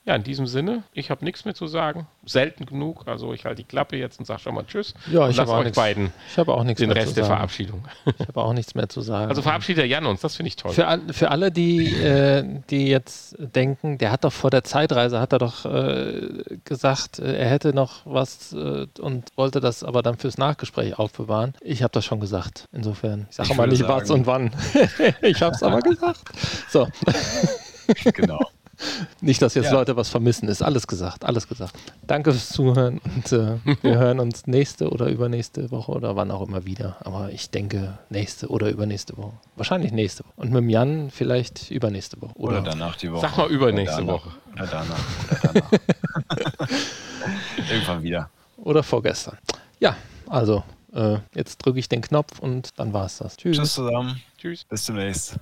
Ja, in diesem Sinne, ich habe nichts mehr zu sagen. Selten genug. Also ich halte die Klappe jetzt und sage schon mal Tschüss. Ja, ich habe euch nix, beiden ich habe auch nichts den Rest der Verabschiedung. Ich habe auch nichts mehr zu sagen. Also verabschiedet der Jan uns, das finde ich toll. Für, für alle, die, äh, die jetzt denken, der hat doch vor der Zeitreise, hat er doch äh, gesagt, äh, er hätte noch was äh, und wollte das aber dann fürs Nachgespräch aufbewahren. Ich habe das schon gesagt. Insofern, ich sage mal nicht sagen, was und wann. (laughs) ich habe es aber gesagt. So. (laughs) genau. Nicht, dass jetzt ja. Leute was vermissen. Ist alles gesagt, alles gesagt. Danke fürs Zuhören und äh, wir (laughs) hören uns nächste oder übernächste Woche oder wann auch immer wieder. Aber ich denke nächste oder übernächste Woche. Wahrscheinlich nächste Woche. Und mit dem Jan vielleicht übernächste Woche. Oder, oder danach die Woche. Sag mal übernächste Woche. Oder danach. Oder danach. (laughs) Irgendwann wieder. Oder vorgestern. Ja, also äh, jetzt drücke ich den Knopf und dann war es das. Tschüss. Tschüss zusammen. Tschüss. Bis demnächst.